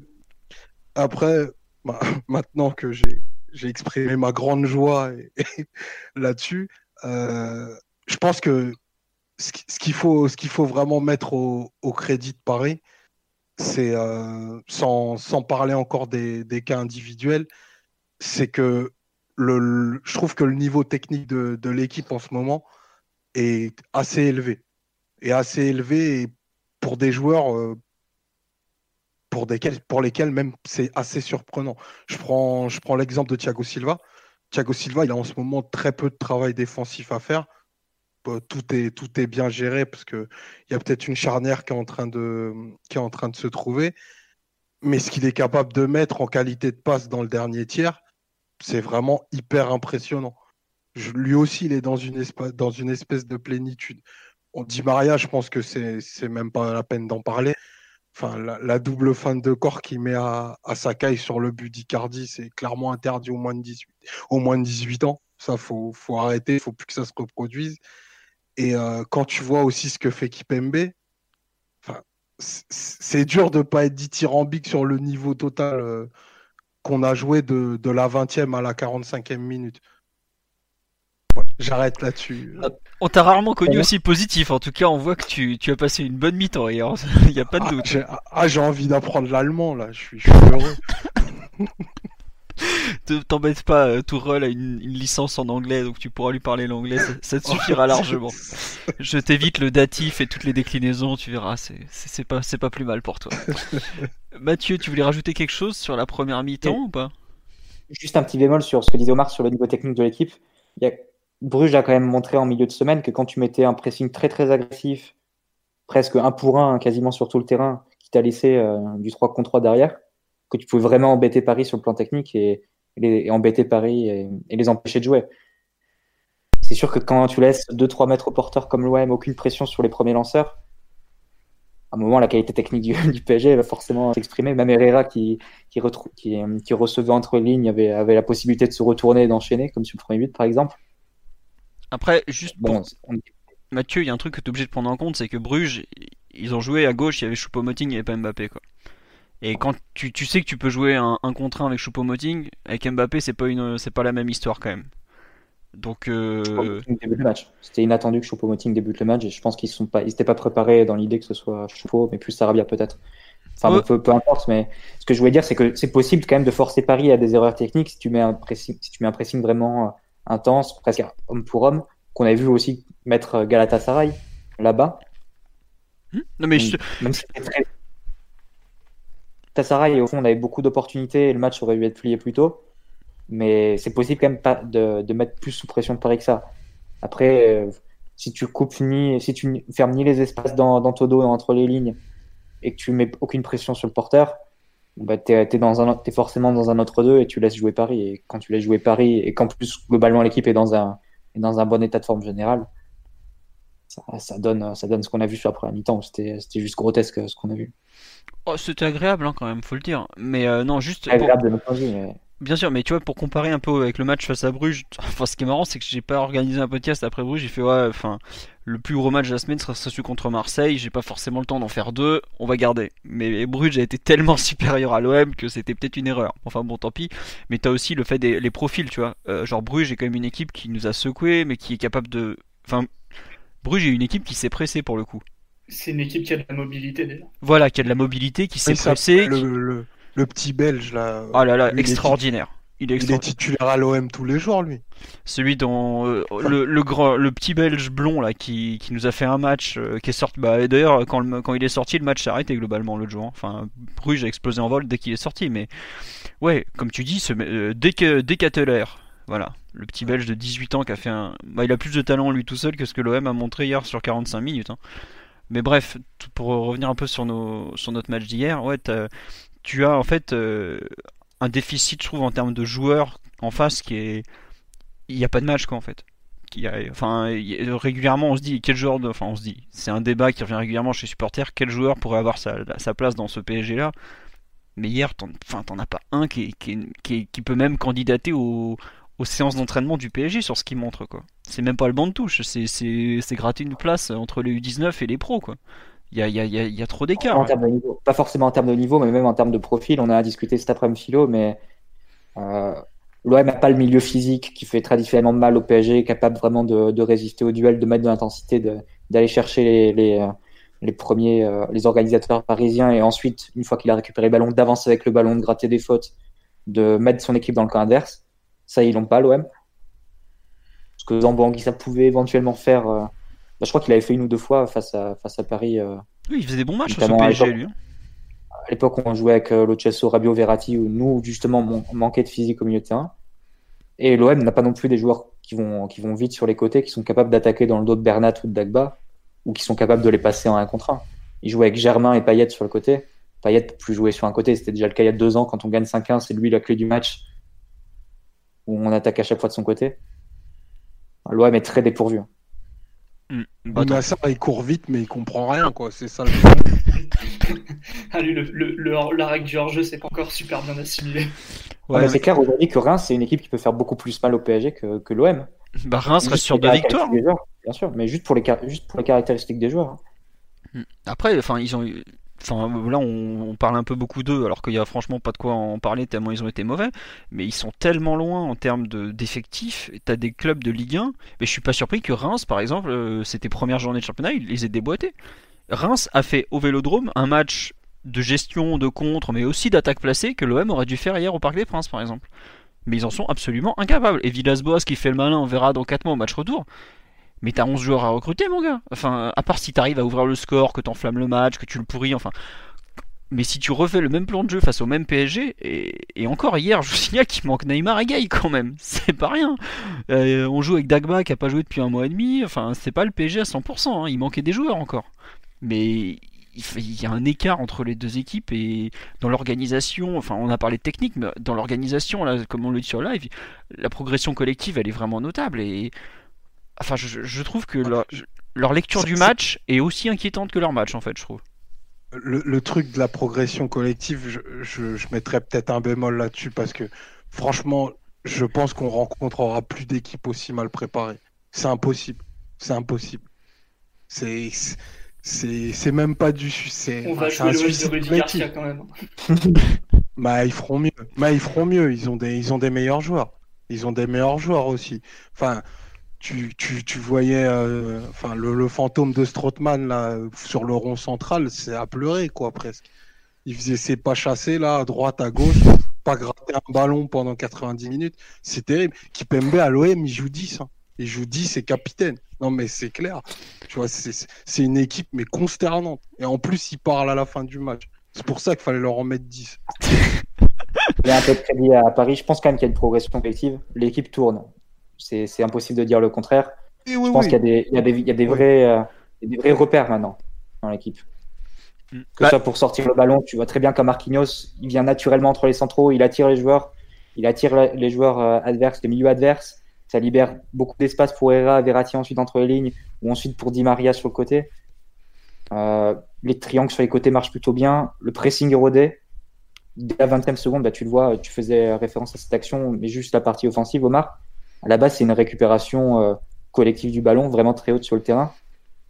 après bah, *laughs* maintenant que j'ai exprimé ma grande joie *laughs* là-dessus, euh, je pense que ce qu'il faut, faut vraiment mettre au, crédit de Paris, c'est euh, sans, parler encore des, cas individuels, c'est que je trouve que le niveau technique de, l'équipe en ce moment est assez élevé. Et assez élevé pour des joueurs euh, pour lesquels même c'est assez surprenant. Je prends, je prends l'exemple de Thiago Silva. Thiago Silva, il a en ce moment très peu de travail défensif à faire tout est, tout est bien géré parce qu'il y a peut-être une charnière qui est, en train de, qui est en train de se trouver. Mais ce qu'il est capable de mettre en qualité de passe dans le dernier tiers, c'est vraiment hyper impressionnant. lui aussi, il est dans une, espèce, dans une espèce de plénitude. On dit Maria, je pense que c'est même pas la peine d'en parler. Enfin, la, double fin de corps qu'il met à, à Sakai sur le but d'Icardi, c'est clairement interdit au moins de 18, au moins de 18 ans. Ça, faut, faut arrêter, il faut plus que ça se reproduise. Et euh, quand tu vois aussi ce que fait Kipembe, c'est dur de ne pas être dithyrambique sur le niveau total euh, qu'on a joué de, la 20e à la 45e minute. J'arrête là-dessus. On t'a rarement connu aussi positif. En tout cas, on voit que tu, as passé une bonne mi-temps hier. Il n'y *laughs* a pas de ah, doute. Ah, j'ai envie d'apprendre l'allemand là. Je suis, je suis heureux. *laughs* T'embête pas, euh, Tourelle a une, licence en anglais, donc tu pourras lui parler l'anglais, ça, te suffira *laughs* largement. Je t'évite le datif et toutes les déclinaisons, tu verras, c'est pas, pas plus mal pour toi. *laughs* Mathieu, tu voulais rajouter quelque chose sur la première mi-temps ou pas? Juste un petit bémol sur ce que disait Omar sur le niveau technique de l'équipe. Bruges a quand même montré en milieu de semaine que quand tu mettais un pressing très très agressif, presque un pour un quasiment sur tout le terrain, qui t'a laissé euh, du 3 contre 3 derrière, que tu pouvais vraiment embêter Paris sur le plan technique et, embêter Paris et, les empêcher de jouer. C'est sûr que quand tu laisses 2-3 mètres au porteur comme l'OM, aucune pression sur les premiers lanceurs, à un moment, la qualité technique du, *laughs* PSG va forcément s'exprimer. Même Herrera, qui, qui, qui, recevait entre lignes, avait, avait la possibilité de se retourner et d'enchaîner, comme sur le premier but, par exemple. Après, juste bon, Mathieu, il y a un truc que tu es obligé de prendre en compte, c'est que Bruges, ils ont joué à gauche, il y avait Choupo-Moting, il n'y avait pas Mbappé. Quoi. Et quand tu, tu, sais que tu peux jouer un, un contre 1 avec Choupo-Moting, avec Mbappé, c'est pas une, c'est pas la même histoire quand même. Donc, euh... C'était inattendu que Choupo-Moting débute le match et je pense qu'ils sont pas, ils étaient pas préparés dans l'idée que ce soit Choupo, mais plus Sarabia peut-être. Enfin, peu, peu, importe, mais ce que je voulais dire, c'est que c'est possible quand même de forcer Paris à des erreurs techniques si tu mets un pressing, si tu mets un pressing vraiment euh, intense, presque homme pour homme, qu'on a vu aussi mettre Galatasaray là-bas. Hmm non mais je... même si très, et au fond, on avait beaucoup d'opportunités et le match aurait dû être plié plus tôt. Mais c'est possible quand même pas de, mettre plus sous pression de Paris que ça. Après, euh, si tu coupes ni, si tu fermes ni les espaces dans, dans ton dos entre les lignes et que tu mets aucune pression sur le porteur, bah tu es, forcément dans un autre 2 et tu laisses jouer Paris. Et quand tu laisses jouer Paris et qu'en plus, globalement, l'équipe est dans un, est dans un bon état de forme général, ça, donne, ça donne ce qu'on a vu sur la première mi-temps. C'était juste grotesque ce qu'on a vu. Oh, c'était agréable hein, quand même, faut le dire. Mais euh, non, juste. Agréable de notre vie, mais... Bien sûr, mais tu vois, pour comparer un peu avec le match face à Bruges, *laughs* enfin, ce qui est marrant, c'est que j'ai pas organisé un podcast après Bruges. J'ai fait, ouais, enfin, le plus gros match de la semaine sera celui contre Marseille. J'ai pas forcément le temps d'en faire deux. On va garder. Mais Bruges a été tellement *laughs* supérieur à l'OM que c'était peut-être une erreur. Enfin, bon, tant pis. Mais t'as aussi le fait des les profils, tu vois. Euh, genre, Bruges est quand même une équipe qui nous a secoué, mais qui est capable de. Enfin, Bruges est une équipe qui s'est pressée pour le coup. C'est une équipe qui a de la mobilité déjà. Voilà, qui a de la mobilité, qui s'est pressée. Le, qui- le- le petit belge là. Oh là là, est extraordinaire. Il est Il est extraordinaire. titulaire à l'OM tous les jours, lui. Celui dont euh, le, le grand, le petit belge blond là qui, qui nous a fait un match euh, qui est sorti. Bah, et d'ailleurs, quand, le- quand il est sorti, le match s'est arrêté globalement l'autre jour. hein. Enfin, Bruges a explosé en vol dès qu'il est sorti. Mais ouais, comme tu dis, ce, euh, dès que dès Catteler, voilà, le petit belge de 18 ans qui a fait un. Bah, il a plus de talent lui tout seul que ce que l'OM a montré hier sur 45 minutes. hein. Mais bref, pour revenir un peu sur, nos, sur notre match d'hier, ouais, tu as en fait euh, un déficit, je trouve, en termes de joueurs en face qui est. Il n'y a pas de match, quoi, en fait. A- enfin, régulièrement, on se dit quel joueur. Enfin, on se dit, c'est un débat qui revient régulièrement chez les supporters, quel joueur pourrait avoir sa, sa place dans ce PSG-là. Mais hier, t'en enfin, as pas un qui, qui, qui, qui peut même candidater au- aux séances d'entraînement du PSG sur ce qu'il montre, quoi. C'est même pas le banc de touche, c'est gratter une place entre les U19 et les pros, quoi. Il y a, y a- y a- y a trop d'écart. Pas forcément en termes de niveau, mais même en termes de profil. On a discuté cet après-midi philo, mais euh, l'OM n'a pas le milieu physique qui fait traditionnellement mal au PSG, capable vraiment de, résister au duel, de mettre de l'intensité, d'aller chercher les, les, euh, premiers, euh, les organisateurs parisiens, et ensuite, une fois qu'il a récupéré le ballon, d'avancer avec le ballon, de gratter des fautes, de mettre son équipe dans le camp adverse. Ça, ils l'ont pas, l'OM. Ce que Zambo ça pouvait éventuellement faire. euh, bah, je crois qu'il avait fait une ou deux fois face à, face à Paris. euh, Oui, il faisait des bons matchs sur ce Notamment à PSG, l'époque. lui. hein. à l'époque on jouait avec euh, Lo Celso, Rabiot, Verratti, où nous, justement, on manquait de physique au milieu de terrain. Et l'OM n'a pas non plus des joueurs qui vont, qui vont vite sur les côtés, qui sont capables d'attaquer dans le dos de Bernat ou de Dagba, ou qui sont capables de les passer en un contre un. Ils jouaient avec Germain et Payet sur le côté. Payet peut plus jouer sur un côté, c'était déjà le cas il y a deux ans, quand on gagne 5-1, c'est lui la clé du match, où on attaque à chaque fois de son côté. L'OM est très dépourvu. Hmm. Bah, ça, il court vite, mais il comprend rien, quoi. C'est ça le problème. *laughs* Ah, lui, le, le- le- la règle du hors-jeu, c'est pas encore super bien assimilé. Ouais, mais c'est clair aujourd'hui que Reims, c'est une équipe qui peut faire beaucoup plus mal au PSG que, que l'OM. bah, Reims reste sur deux victoires. bien sûr, mais juste pour les, juste pour les caractéristiques des joueurs. hein. Après, enfin, ils ont, eu- enfin, là, on, parle un peu beaucoup d'eux, alors qu'il y a franchement pas de quoi en parler tellement ils ont été mauvais. Mais ils sont tellement loin en termes de d'effectifs. T'as des clubs de Ligue 1, mais je suis pas surpris que Reims, par exemple, euh, c'était première journée de championnat, ils les aient déboîtés. Reims a fait au Vélodrome un match de gestion, de contre, mais aussi d'attaque placée que l'OM aurait dû faire hier au Parc des Princes, par exemple. Mais ils en sont absolument incapables. Et Villas-Boas qui fait le malin, on verra dans 4 mois au match retour. Mais t'as 11 joueurs à recruter, mon gars. Enfin, à part si t'arrives à ouvrir le score, que t'enflammes le match, que tu le pourris, enfin. Mais si tu refais le même plan de jeu face au même PSG, et, encore hier, je vous *laughs* signale qu'il manque Neymar et Gay quand même. *laughs* C'est pas rien. Euh, on joue avec Dagba qui a pas joué depuis un mois et demi. Enfin, c'est pas le PSG à 100%. hein. Il manquait des joueurs encore. Mais il y a un écart entre les deux équipes et dans l'organisation, enfin on a parlé de technique, mais dans l'organisation, comme on le dit sur live, la progression collective elle est vraiment notable et enfin je, je trouve que leur, leur lecture Ça, du match est aussi inquiétante que leur match en fait, je trouve. le, le truc de la progression collective, je, je, je mettrais peut-être un bémol là-dessus parce que franchement, je pense qu'on rencontrera plus d'équipes aussi mal préparées. C'est impossible. C'est impossible. C'est c'est c'est même pas du c'est On va jouer un le de Rudy. Garcia quand même. *laughs* Bah, ils feront mieux. Bah, ils feront mieux. Ils ont des, ils ont des meilleurs joueurs. Ils ont des meilleurs joueurs aussi. Enfin, tu, tu, tu voyais, euh, enfin, le, fantôme de Strootman là sur le rond central, c'est à pleurer quoi presque. Il faisait ses pas chassés là, à droite, à gauche, pas gratter un ballon pendant 90 minutes. C'est terrible. Kipembe à l'OM, il joue 10. hein. Il joue 10 et capitaine. Non mais c'est clair. Tu vois, c'est c'est une équipe mais consternante. Et en plus, il parle à la fin du match. C'est pour ça qu'il fallait leur en mettre 10. *laughs* Il y a un peu de crédit à Paris. Je pense quand même qu'il y a une progression collective. L'équipe tourne. C'est c'est impossible de dire le contraire. Et oui, Je pense oui. qu'il y a des, il y a des, il y a des Oui. vrais, euh, il y a des vrais repères maintenant dans l'équipe. Mm. Que ce soit pour sortir le ballon, tu vois très bien qu'un Marquinhos, il vient naturellement entre les centraux, il attire les joueurs, il attire la- les joueurs euh, adverses, les milieux adverses. Ça libère beaucoup d'espace pour Herrera, Verratti ensuite entre les lignes, ou ensuite pour Di Maria sur le côté. Euh, les triangles sur les côtés marchent plutôt bien. Le pressing est rodé. dès la 20e seconde, bah, tu le vois, tu faisais référence à cette action, mais juste la partie offensive, Omar. À la base, c'est une récupération euh, collective du ballon, vraiment très haute sur le terrain,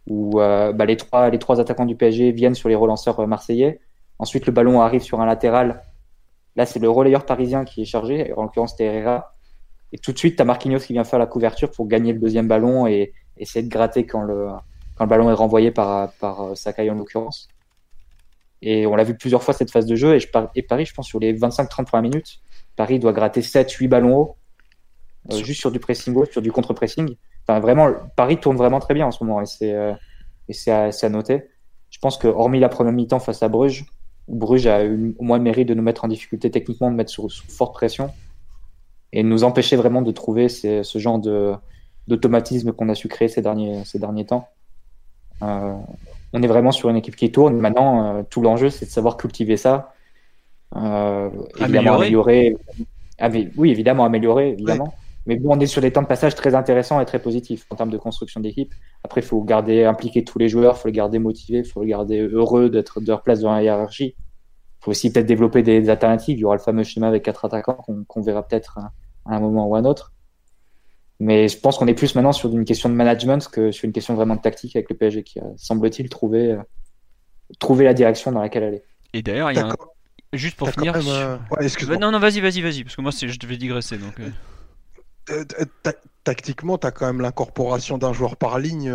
où euh, bah, les, trois, les trois attaquants du PSG viennent sur les relanceurs euh, marseillais. Ensuite, le ballon arrive sur un latéral. Là, c'est le relayeur parisien qui est chargé, en l'occurrence, c'était. Et tout de suite, tu as Marquinhos qui vient faire la couverture pour gagner le deuxième ballon et essayer de gratter quand le, quand le ballon est renvoyé par, par Sakai en l'occurrence. Et on l'a vu plusieurs fois cette phase de jeu. Et, je, et Paris, je pense, sur les 25-30 premières minutes, Paris doit gratter 7-8 ballons hauts, euh, juste sur du pressing haut, sur du contre-pressing. Enfin, vraiment, Paris tourne vraiment très bien en ce moment. Et c'est euh, à, à, noter. Je pense que, hormis la première mi-temps face à Bruges, Bruges a eu au moins le mérite de nous mettre en difficulté techniquement, de mettre sous, forte pression et de nous empêcher vraiment de trouver ce genre d'automatisme qu'on a su créer ces derniers, ces derniers temps. Euh, on est vraiment sur une équipe qui tourne. Maintenant, euh, tout l'enjeu, c'est de savoir cultiver ça. Euh, évidemment, améliorer. oui, évidemment, améliorer, évidemment. Mais bon, on est sur des temps de passage très intéressants et très positifs en termes de construction d'équipe. Après, il faut garder impliquer tous les joueurs, il faut les garder motivés, il faut les garder heureux d'être de leur place dans la hiérarchie. Il faut aussi peut-être développer des, alternatives. Il y aura le fameux schéma avec quatre attaquants qu'on verra peut-être à un moment ou à un autre. Mais je pense qu'on est plus maintenant sur une question de management que sur une question vraiment de tactique avec le PSG qui a, semble-t-il, trouvé, euh, trouvé la direction dans laquelle aller. Et d'ailleurs, il y a un... juste pour finir. Euh, non, non, vas-y, vas-y, vas-y, parce que moi, je devais digresser. Donc, euh. Tactiquement, tu as quand même l'incorporation d'un joueur par ligne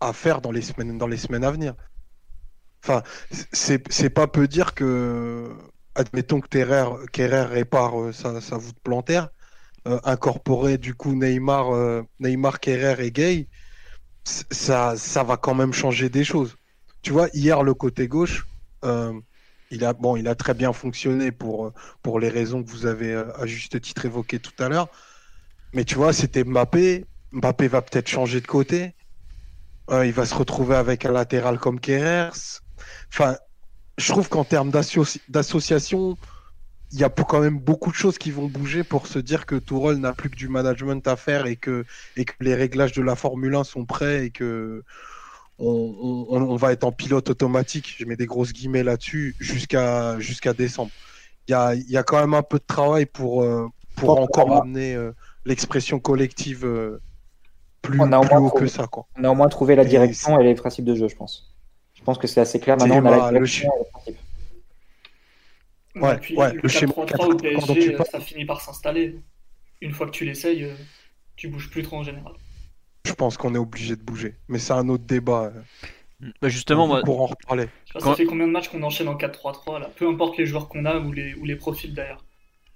à faire dans les semaines, dans les semaines à venir. Enfin, c'est pas peu dire que, admettons que Kerrer répare sa, sa voûte plantaire euh, incorporer du coup Neymar, euh, Neymar, Kerrer et Gay, ça, va quand même changer des choses. Tu vois, hier le côté gauche, euh, il a bon, il a très bien fonctionné pour pour les raisons que vous avez à juste titre évoquées tout à l'heure. Mais tu vois, c'était Mbappé. Mbappé va peut-être changer de côté. il va se retrouver avec un latéral comme Kerrer. Enfin, je trouve qu'en termes d'association, il y a quand même beaucoup de choses qui vont bouger pour se dire que Tourelle n'a plus que du management à faire et que, et que les réglages de la Formule 1 sont prêts et que on, on, va être en pilote automatique. Je mets des grosses guillemets là-dessus jusqu'à jusqu'à décembre. Il y a, y a, quand même un peu de travail pour, euh, pour encore amener euh, l'expression collective euh, plus, on a plus haut que ça. Quoi. On a au moins trouvé la direction et, les principes de jeu, je pense. Je pense que c'est assez clair. Maintenant, on a la les principes. Ouais, puis, le, 3 au PSG, ça finit par s'installer. Une fois que tu l'essayes, euh, tu bouges plus trop en général. Je pense qu'on est obligé de bouger, mais c'est un autre débat. Euh. Bah justement, moi... pour en reparler. Ça fait combien de matchs qu'on enchaîne en 4-3-3 là? Peu importe les joueurs qu'on a ou les, ou les profils d'ailleurs.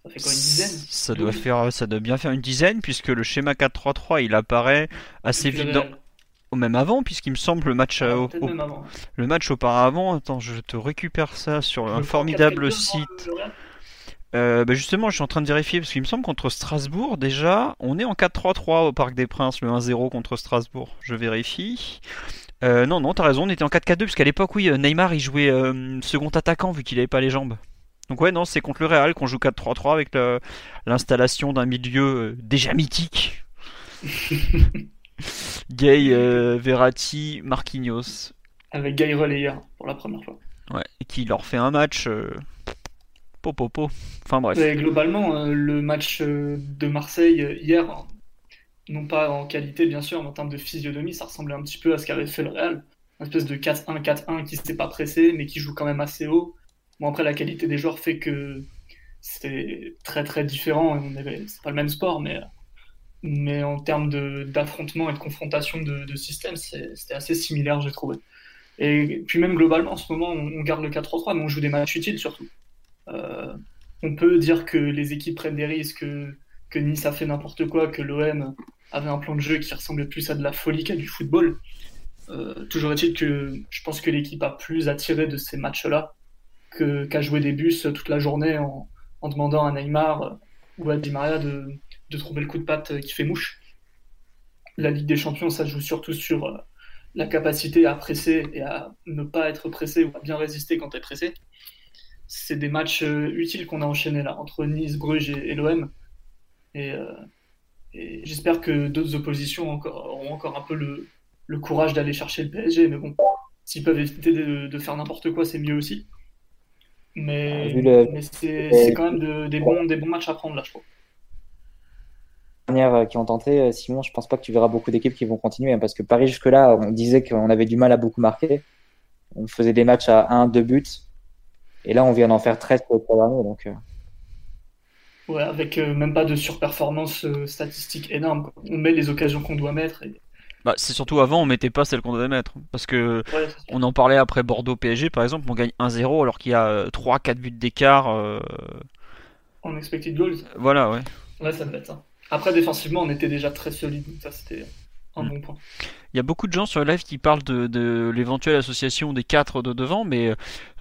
Ça fait quoi une dizaine? Ça doit, faire, ça doit bien faire une dizaine puisque le schéma 4-3-3 il apparaît assez vite dans, même avant, puisqu'il me semble le match, euh, le match auparavant. Attends, je te récupère ça sur un formidable site. Euh, bah, justement, je suis en train de vérifier parce qu'il me semble contre Strasbourg déjà, on est en 4-3-3 au Parc des Princes, le 1-0 contre Strasbourg. Je vérifie. Euh, non, non, t'as raison, on était en 4-4-2 puisqu'à l'époque, oui, Neymar il jouait second attaquant vu qu'il avait pas les jambes. Donc ouais, non, c'est contre le Real qu'on joue 4-3-3 avec l'installation d'un milieu déjà mythique. *laughs* Gay, euh, Verratti, Marquinhos. Avec Gay relayeur pour la première fois. Ouais, et qui leur fait un match. Euh... Po, Enfin bref. globalement, euh, le match euh, de Marseille hier, non pas en qualité bien sûr, mais en termes de physionomie, ça ressemblait un petit peu à ce qu'avait fait le Real. Une espèce de 4-1, 4-1 qui s'était pas pressé, mais qui joue quand même assez haut. Après, la qualité des joueurs fait que c'est très très différent. C'est pas le même sport, mais mais en termes d'affrontement et de confrontation de, de système, c'était assez similaire, j'ai trouvé. Et puis même globalement, en ce moment, on, garde le 4-3-3, mais on joue des matchs utiles surtout. Euh, on peut dire que les équipes prennent des risques, que, Nice a fait n'importe quoi, que l'OM avait un plan de jeu qui ressemblait plus à de la folie qu'à du football. Euh, toujours est-il que je pense que l'équipe a plus attiré de ces matchs-là qu'à jouer des bus toute la journée en, demandant à Neymar ou à Di Maria de, trouver le coup de patte euh, qui fait mouche. La Ligue des Champions, ça joue surtout sur euh, la capacité à presser et à ne pas être pressé ou à bien résister quand tu es pressé. C'est des matchs euh, utiles qu'on a enchaînés là, entre Nice, Bruges et, l'OM. Et, j'espère que d'autres oppositions encore, auront encore un peu le, courage d'aller chercher le PSG. Mais bon, s'ils peuvent éviter de, faire n'importe quoi, c'est mieux aussi. Mais, le- mais c'est quand même de- des, bons, des bons matchs à prendre là, je trouve. dernières euh, qui ont tenté, euh, Simon, je pense pas que tu verras beaucoup d'équipes qui vont continuer. hein, parce que Paris, jusque-là, on disait qu'on avait du mal à beaucoup marquer. On faisait des matchs à 1, 2 buts. Et là, on vient d'en faire 13 pour le derniers. Donc, euh, Ouais, avec euh, même pas de surperformance euh, statistique énorme. quoi. On met les occasions qu'on doit mettre. Et... Bah, c'est surtout avant, on mettait pas celles qu'on devait mettre. Parce que Ouais, on en parlait après Bordeaux-PSG, par exemple, on gagne 1-0 alors qu'il y a 3-4 buts d'écart. euh, En expected goals, Voilà, ouais. ouais, ça devait être ça. Après, défensivement, on était déjà très solide. Donc ça, c'était un Mm. bon point. Il y a beaucoup de gens sur le live qui parlent de, de l'éventuelle association des quatre de devant, mais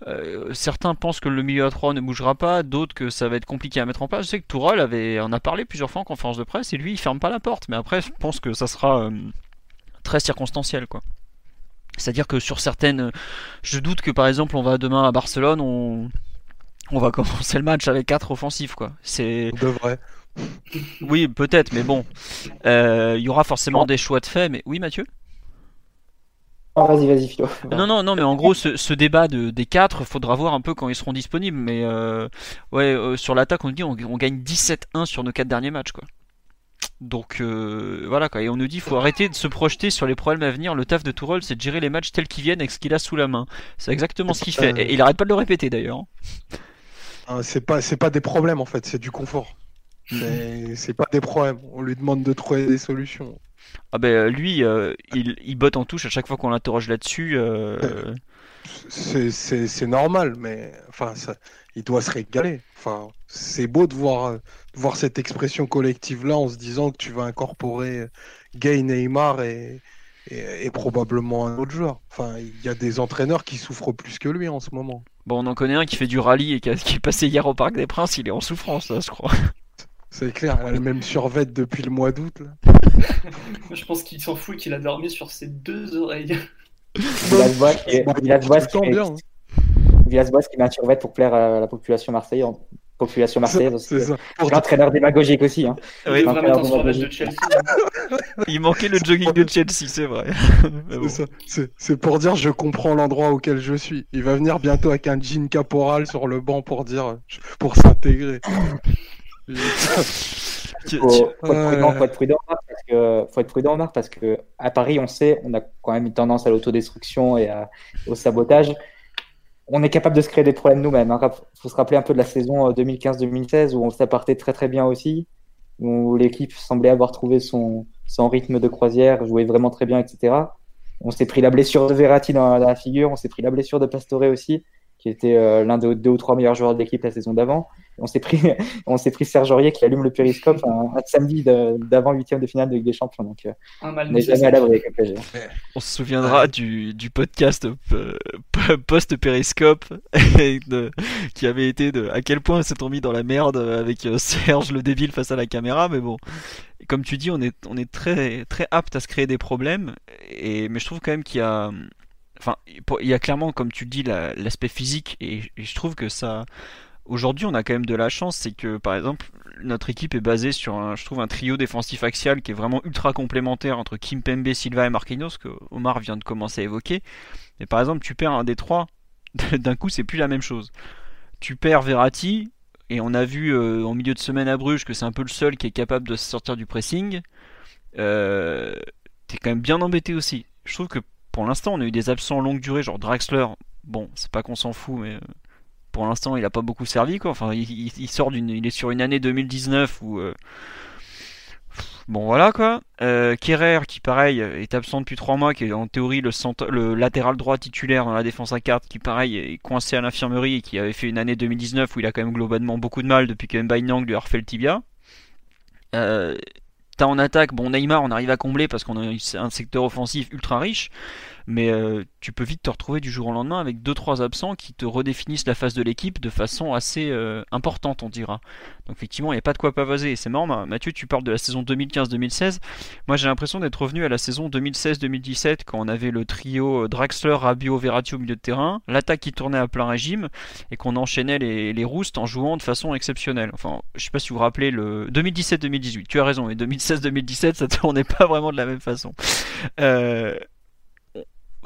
euh, certains pensent que le milieu à 3 ne bougera pas, d'autres que ça va être compliqué à mettre en place. Je sais que Tourelle avait, en a parlé plusieurs fois en conférence de presse, et lui, il ferme pas la porte, mais après, je pense que ça sera euh, très circonstanciel, quoi. C'est-à-dire que sur certaines... Je doute que, par exemple, on va demain à Barcelone, on... On va *laughs* commencer le match avec quatre offensifs, quoi. C'est... On devrait. Oui, peut-être, mais bon. Euh, Il y aura forcément des choix de fait, mais... Oui, Mathieu? Oh, vas-y, vas-y, Philo. Non, non, non, mais en gros, ce, ce débat de, des quatre, faudra voir un peu quand ils seront disponibles. Mais euh, ouais, euh, sur l'attaque, on dit on, on gagne 17-1 sur nos quatre derniers matchs, quoi. Donc euh, voilà, quoi. Et on nous dit faut arrêter de se projeter sur les problèmes à venir. Le taf de Tourelle, c'est de gérer les matchs tels qu'ils viennent avec ce qu'il a sous la main. C'est exactement ce qu'il fait. Et il arrête pas de le répéter d'ailleurs. hein. Hein, c'est pas, c'est pas des problèmes en fait, c'est du confort. Mais c'est pas des problèmes. On lui demande de trouver des solutions. Ah ben lui, euh, il, il botte en touche à chaque fois qu'on l'interroge là-dessus. euh, *laughs* c'est normal, mais enfin, ça, il doit se régaler. Enfin, c'est beau de voir, euh, de voir cette expression collective-là en se disant que tu vas incorporer Gay, Neymar et, et, et probablement un autre joueur. Enfin, il y a des entraîneurs qui souffrent plus que lui en ce moment. Bon, on en connaît un qui fait du rallye et qui, a- qui est passé hier au Parc des Princes. Il est en souffrance, là, je crois. C'est clair, elle a le même survêt depuis le mois d'août. là. *laughs* Je pense qu'il s'en fout qu'il a dormi sur ses deux oreilles. Qui est- Villas-Boas Tu qui le sens est- bien, hein. Villas-Boas qui met un survêt pour plaire à la population marseillaise. Population marseillaise aussi. C'est ça. Pour C'est l'entraîneur démagogique aussi. Hein. Il Oui, de Chelsea. hein. Il manquait le jogging de Chelsea, c'est vrai. *laughs* C'est ça. C'est- C'est pour dire je comprends l'endroit auquel je suis. Il va venir bientôt avec un jean caporal sur le banc pour dire pour s'intégrer. *laughs* Faut, faut être prudent, Ouais. faut être prudent, Marc, parce que faut être prudent, Marc, parce que à Paris, on sait, on a quand même une tendance à l'autodestruction et à- au sabotage. On est capable de se créer des problèmes nous-mêmes. Il faut se rappeler un peu de la saison euh, 2015-2016 où on ça partait très très bien aussi, où l'équipe semblait avoir trouvé son, son rythme de croisière, jouait vraiment très bien, etc. On s'est pris la blessure de Verratti dans la figure, on s'est pris la blessure de Pastore aussi, qui était euh, l'un des deux ou trois meilleurs joueurs de l'équipe la saison d'avant. On s'est pris, *laughs* on s'est pris Serge Aurier qui allume le périscope un, un samedi de- d'avant huitième de finale de Ligue des Champions. Donc, euh, on n'est jamais à l'abri avec le PSG. On se souviendra du, du podcast euh, p- *laughs* post-périscope *laughs* et de- qui avait été de à quel point s'est-on mis dans la merde avec Serge le débile face à la caméra, mais bon. Comme tu dis, on est, on est très, très apte à se créer des problèmes, et, mais je trouve quand même qu'il y a. Enfin, il y a clairement, comme tu dis, la- l'aspect physique, et, je trouve que ça. Aujourd'hui, on a quand même de la chance, c'est que par exemple, notre équipe est basée sur un, je trouve, un trio défensif axial qui est vraiment ultra complémentaire entre Kimpembe, Silva et Marquinhos, que Omar vient de commencer à évoquer. Mais par exemple, tu perds un des trois, *laughs* d'un coup, c'est plus la même chose. Tu perds Verratti, et on a vu euh, en milieu de semaine à Bruges que c'est un peu le seul qui est capable de sortir du pressing. Euh, T'es quand même bien embêté aussi. Je trouve que pour l'instant, on a eu des absents longue durée, genre Draxler. Bon, c'est pas qu'on s'en fout, mais euh, pour l'instant, il a pas beaucoup servi, quoi. Enfin, il, sort d'une, il est sur une année 2019 où euh, Bon voilà quoi. Euh, Kerrer qui pareil est absent depuis 3 mois, qui est en théorie le, latéral droit titulaire dans la défense à 4, qui pareil est coincé à l'infirmerie et qui avait fait une année 2019 où il a quand même globalement beaucoup de mal depuis que Nyang lui a refait tibia. En attaque, bon Neymar on arrive à combler parce qu'on a un secteur offensif ultra riche, mais euh, tu peux vite te retrouver du jour au lendemain avec 2-3 absents qui te redéfinissent la phase de l'équipe de façon assez euh, importante on dira. Donc effectivement il n'y a pas de quoi pavaser, c'est marrant Ma- Mathieu tu parles de la saison 2015-2016, moi j'ai l'impression d'être revenu à la saison 2016-2017 quand on avait le trio euh, Draxler, Rabiot, Verratti au milieu de terrain, l'attaque qui tournait à plein régime, et qu'on enchaînait les, les roustes en jouant de façon exceptionnelle. Enfin, je sais pas si vous vous rappelez le 2017-2018, tu as raison, mais 2016-2017 ça tournait pas vraiment de la même façon.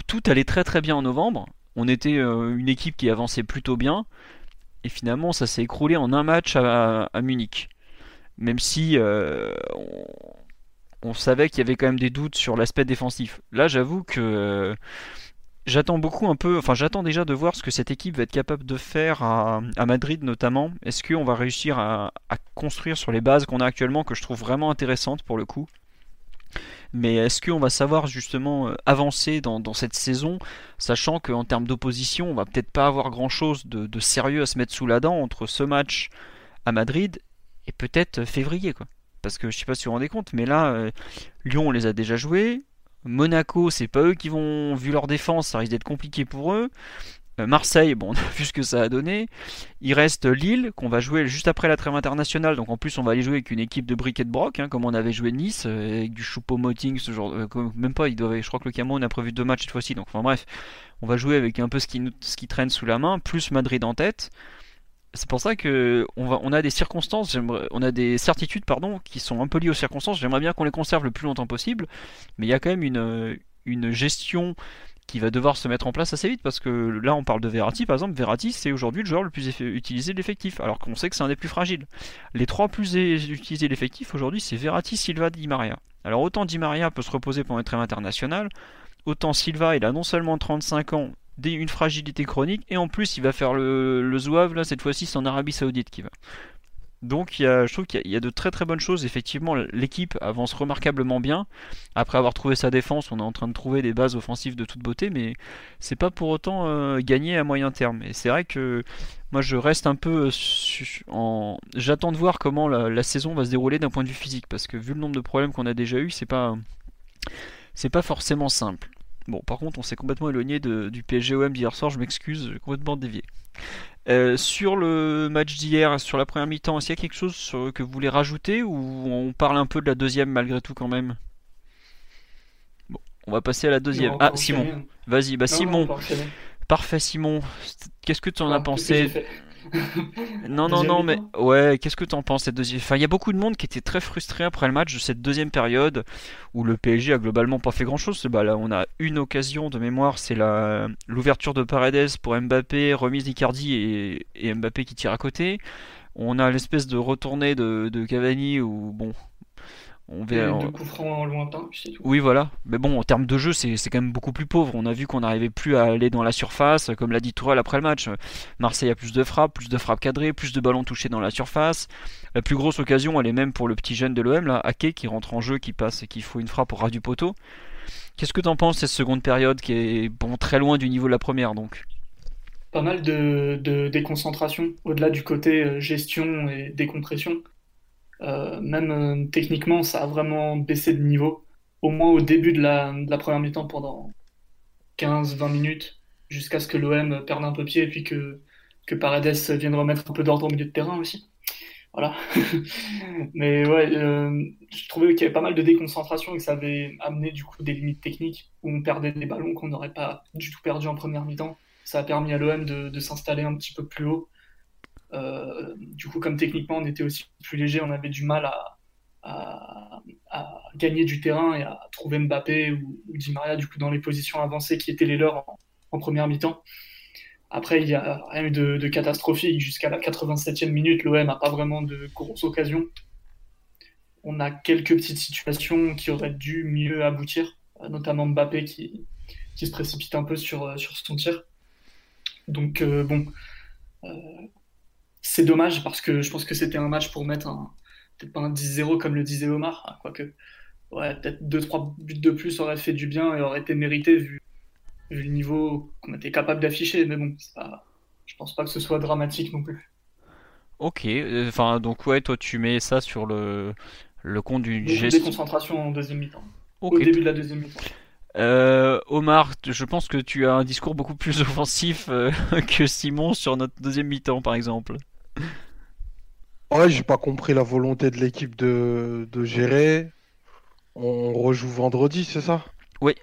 Tout allait très très bien en novembre, on était euh, une équipe qui avançait plutôt bien, Et finalement, ça s'est écroulé en un match à, Munich. Même si euh, on, savait qu'il y avait quand même des doutes sur l'aspect défensif. Là, j'avoue que j'attends beaucoup un peu, enfin j'attends déjà de voir ce que cette équipe va être capable de faire à, Madrid notamment. Est-ce qu'on va réussir à, construire sur les bases qu'on a actuellement, que je trouve vraiment intéressantes pour le coup? Mais est-ce qu'on va savoir justement euh, avancer dans, cette saison, sachant qu'en termes d'opposition, on va peut-être pas avoir grand-chose de, sérieux à se mettre sous la dent entre ce match à Madrid et peut-être février, quoi. Parce que je sais pas si vous vous rendez compte, mais là, euh, Lyon, on les a déjà joués. Monaco, c'est pas eux qui vont, vu leur défense, ça risque d'être compliqué pour eux. Euh, Marseille, bon, *laughs* on a vu ce que ça a donné. Il reste Lille, qu'on va jouer juste après la trêve internationale. Donc en plus, on va aller jouer avec une équipe de briquet de broc, hein, comme on avait joué Nice, euh, avec du Choupo-Moting, ce genre. Euh, même pas, il doit, je crois que le Cameroun a prévu deux matchs cette fois-ci. Donc enfin bref, on va jouer avec un peu ce qui, traîne sous la main, plus Madrid en tête. C'est pour ça que on, a des circonstances, on a des certitudes pardon, qui sont un peu liées aux circonstances. J'aimerais bien qu'on les conserve le plus longtemps possible, mais il y a quand même une gestion qui va devoir se mettre en place assez vite parce que là on parle de Verratti par exemple Verratti c'est aujourd'hui le joueur le plus utilisé de l'effectif alors qu'on sait que c'est un des plus fragiles. Les trois plus utilisés de l'effectif aujourd'hui c'est Verratti Silva Di Maria. Alors autant Di Maria peut se reposer pendant une trêve internationale autant Silva il a non seulement 35 ans une fragilité chronique et en plus il va faire le, le zouave là cette fois-ci c'est en Arabie Saoudite qui va donc il y a, je trouve qu'il y, a de très très bonnes choses. Effectivement, l'équipe avance remarquablement bien. Après avoir trouvé sa défense, on est en train de trouver des bases offensives de toute beauté, mais c'est pas pour autant euh, gagné à moyen terme. Et c'est vrai que moi je reste un peu en. J'attends de voir comment la, saison va se dérouler d'un point de vue physique, parce que vu le nombre de problèmes qu'on a déjà eu, c'est pas c'est pas forcément simple. Bon, par contre, on s'est complètement éloigné de, du PSGOM d'hier soir, je m'excuse, complètement dévié. Euh, sur le match d'hier, sur la première mi-temps, est-ce qu'il y a quelque chose que vous voulez rajouter ou on parle un peu de la deuxième malgré tout quand même? Bon, on va passer à la deuxième. ah, Simon, vas-y, bah Simon. Parfait, Simon. Qu'est-ce que tu en as pensé? Non, non, non, mais ouais, qu'est-ce que tu en penses cette deuxième Enfin, il y a beaucoup de monde qui était très frustré après le match de cette deuxième période où le PSG a globalement pas fait grand-chose. Bah là, on a une occasion de mémoire, c'est la l'ouverture de Paredes pour Mbappé, remise d'Icardi et... et, Mbappé qui tire à côté. On a l'espèce de retournée de, de Cavani où bon, on verra. De coups francs lointains, Oui, voilà. Mais bon, en termes de jeu, c'est quand même beaucoup plus pauvre. On a vu qu'on n'arrivait plus à aller dans la surface, comme l'a dit Tourelle après le match. Marseille a plus de frappes, plus de frappes cadrées, plus de ballons touchés dans la surface. La plus grosse occasion, elle est même pour le petit jeune de l'OM, là, Ake, qui rentre en jeu, qui passe et qui faut une frappe au ras du poteau. Qu'est-ce que t'en penses cette seconde période qui est bon très loin du niveau de la première donc? Pas mal de, de déconcentration au-delà du côté euh, gestion et décompression. Euh, même euh, techniquement, ça a vraiment baissé de niveau. Au moins au début de la, première mi-temps, pendant 15-20 minutes, jusqu'à ce que l'OM perde un peu pied et puis que, que Paredes vienne remettre un peu d'ordre au milieu de terrain aussi. Voilà. *laughs* Mais ouais, euh, je trouvais qu'il y avait pas mal de déconcentration et que ça avait amené du coup des limites techniques où on perdait des ballons qu'on n'aurait pas du tout perdu en première mi-temps. Ça a permis à l'OM de, s'installer un petit peu plus haut du coup, comme techniquement on était aussi plus léger, on avait du mal à, gagner du terrain et à trouver Mbappé ou, Di Maria du coup dans les positions avancées qui étaient les leurs en, première mi-temps. Après, il n'y a rien eu de, catastrophique. Jusqu'à la 87e minute, l'OM n'a pas vraiment de grosses occasions. On a quelques petites situations qui auraient dû mieux aboutir, notamment Mbappé qui, se précipite un peu sur, sur son tir. Donc, euh, bon, euh, c'est dommage parce que je pense que c'était un match pour mettre un, peut-être pas un 10-0 comme le disait Omar, hein, quoique, ouais, peut-être 2-3 buts de plus auraient fait du bien et auraient été mérités vu, le niveau qu'on était capable d'afficher. Mais bon, pas, je pense pas que ce soit dramatique non plus. Ok, euh, enfin, donc ouais, toi tu mets ça sur le, le compte d'une gestion. concentration en deuxième mi-temps. Au début de la deuxième mi-temps. Euh, Omar, je pense que tu as un discours beaucoup plus *laughs* offensif euh, que Simon sur notre deuxième mi-temps, par exemple. Ouais, j'ai pas compris la volonté de l'équipe de, gérer. On rejoue vendredi, c'est ça? Oui,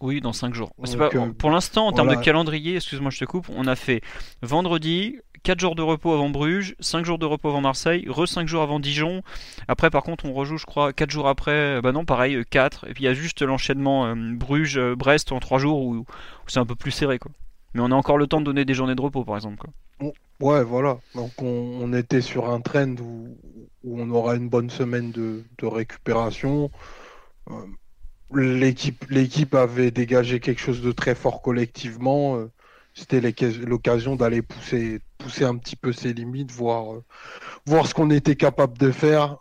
oui, dans 5 jours. Euh, pour l'instant, en termes de calendrier, excuse-moi, je te coupe, on a fait vendredi, 4 jours de repos avant Bruges, 5 jours de repos avant Marseille, re 5 jours avant Dijon. Après, par contre, on rejoue, je crois, 4 jours après. Bah non, pareil, 4. Et puis il y a juste l'enchaînement euh, Bruges-Brest en 3 jours où, c'est un peu plus serré, quoi. Mais on a encore le temps de donner des journées de repos, par exemple. Quoi. Ouais, voilà. Donc on, était sur un trend où, on aura une bonne semaine de, récupération. Euh, l'équipe, avait dégagé quelque chose de très fort collectivement. Euh, c'était l'occasion d'aller pousser, pousser un petit peu ses limites, voir, euh, voir ce qu'on était capable de faire,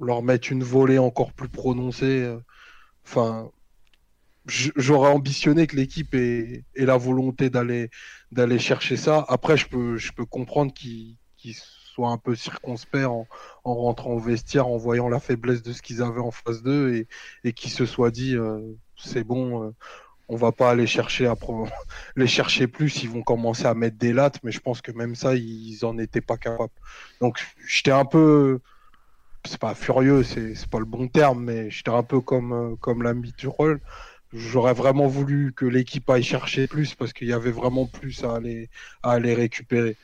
leur mettre une volée encore plus prononcée. Enfin, j'aurais ambitionné que l'équipe ait, la volonté d'aller d'aller chercher ça. Après, je peux je peux comprendre qu'ils soient un peu circonspects en, rentrant au vestiaire, en voyant la faiblesse de ce qu'ils avaient en face d'eux et, et qu'ils se soient dit euh, c'est bon, euh, on va pas aller chercher après *laughs* les chercher plus, ils vont commencer à mettre des lattes, mais je pense que même ça ils en étaient pas capables. Donc j'étais un peu c'est pas furieux, c'est pas le bon terme, mais j'étais un peu comme euh, comme l'ami Turol J'aurais vraiment voulu que l'équipe aille chercher plus parce qu'il y avait vraiment plus à aller, à aller récupérer.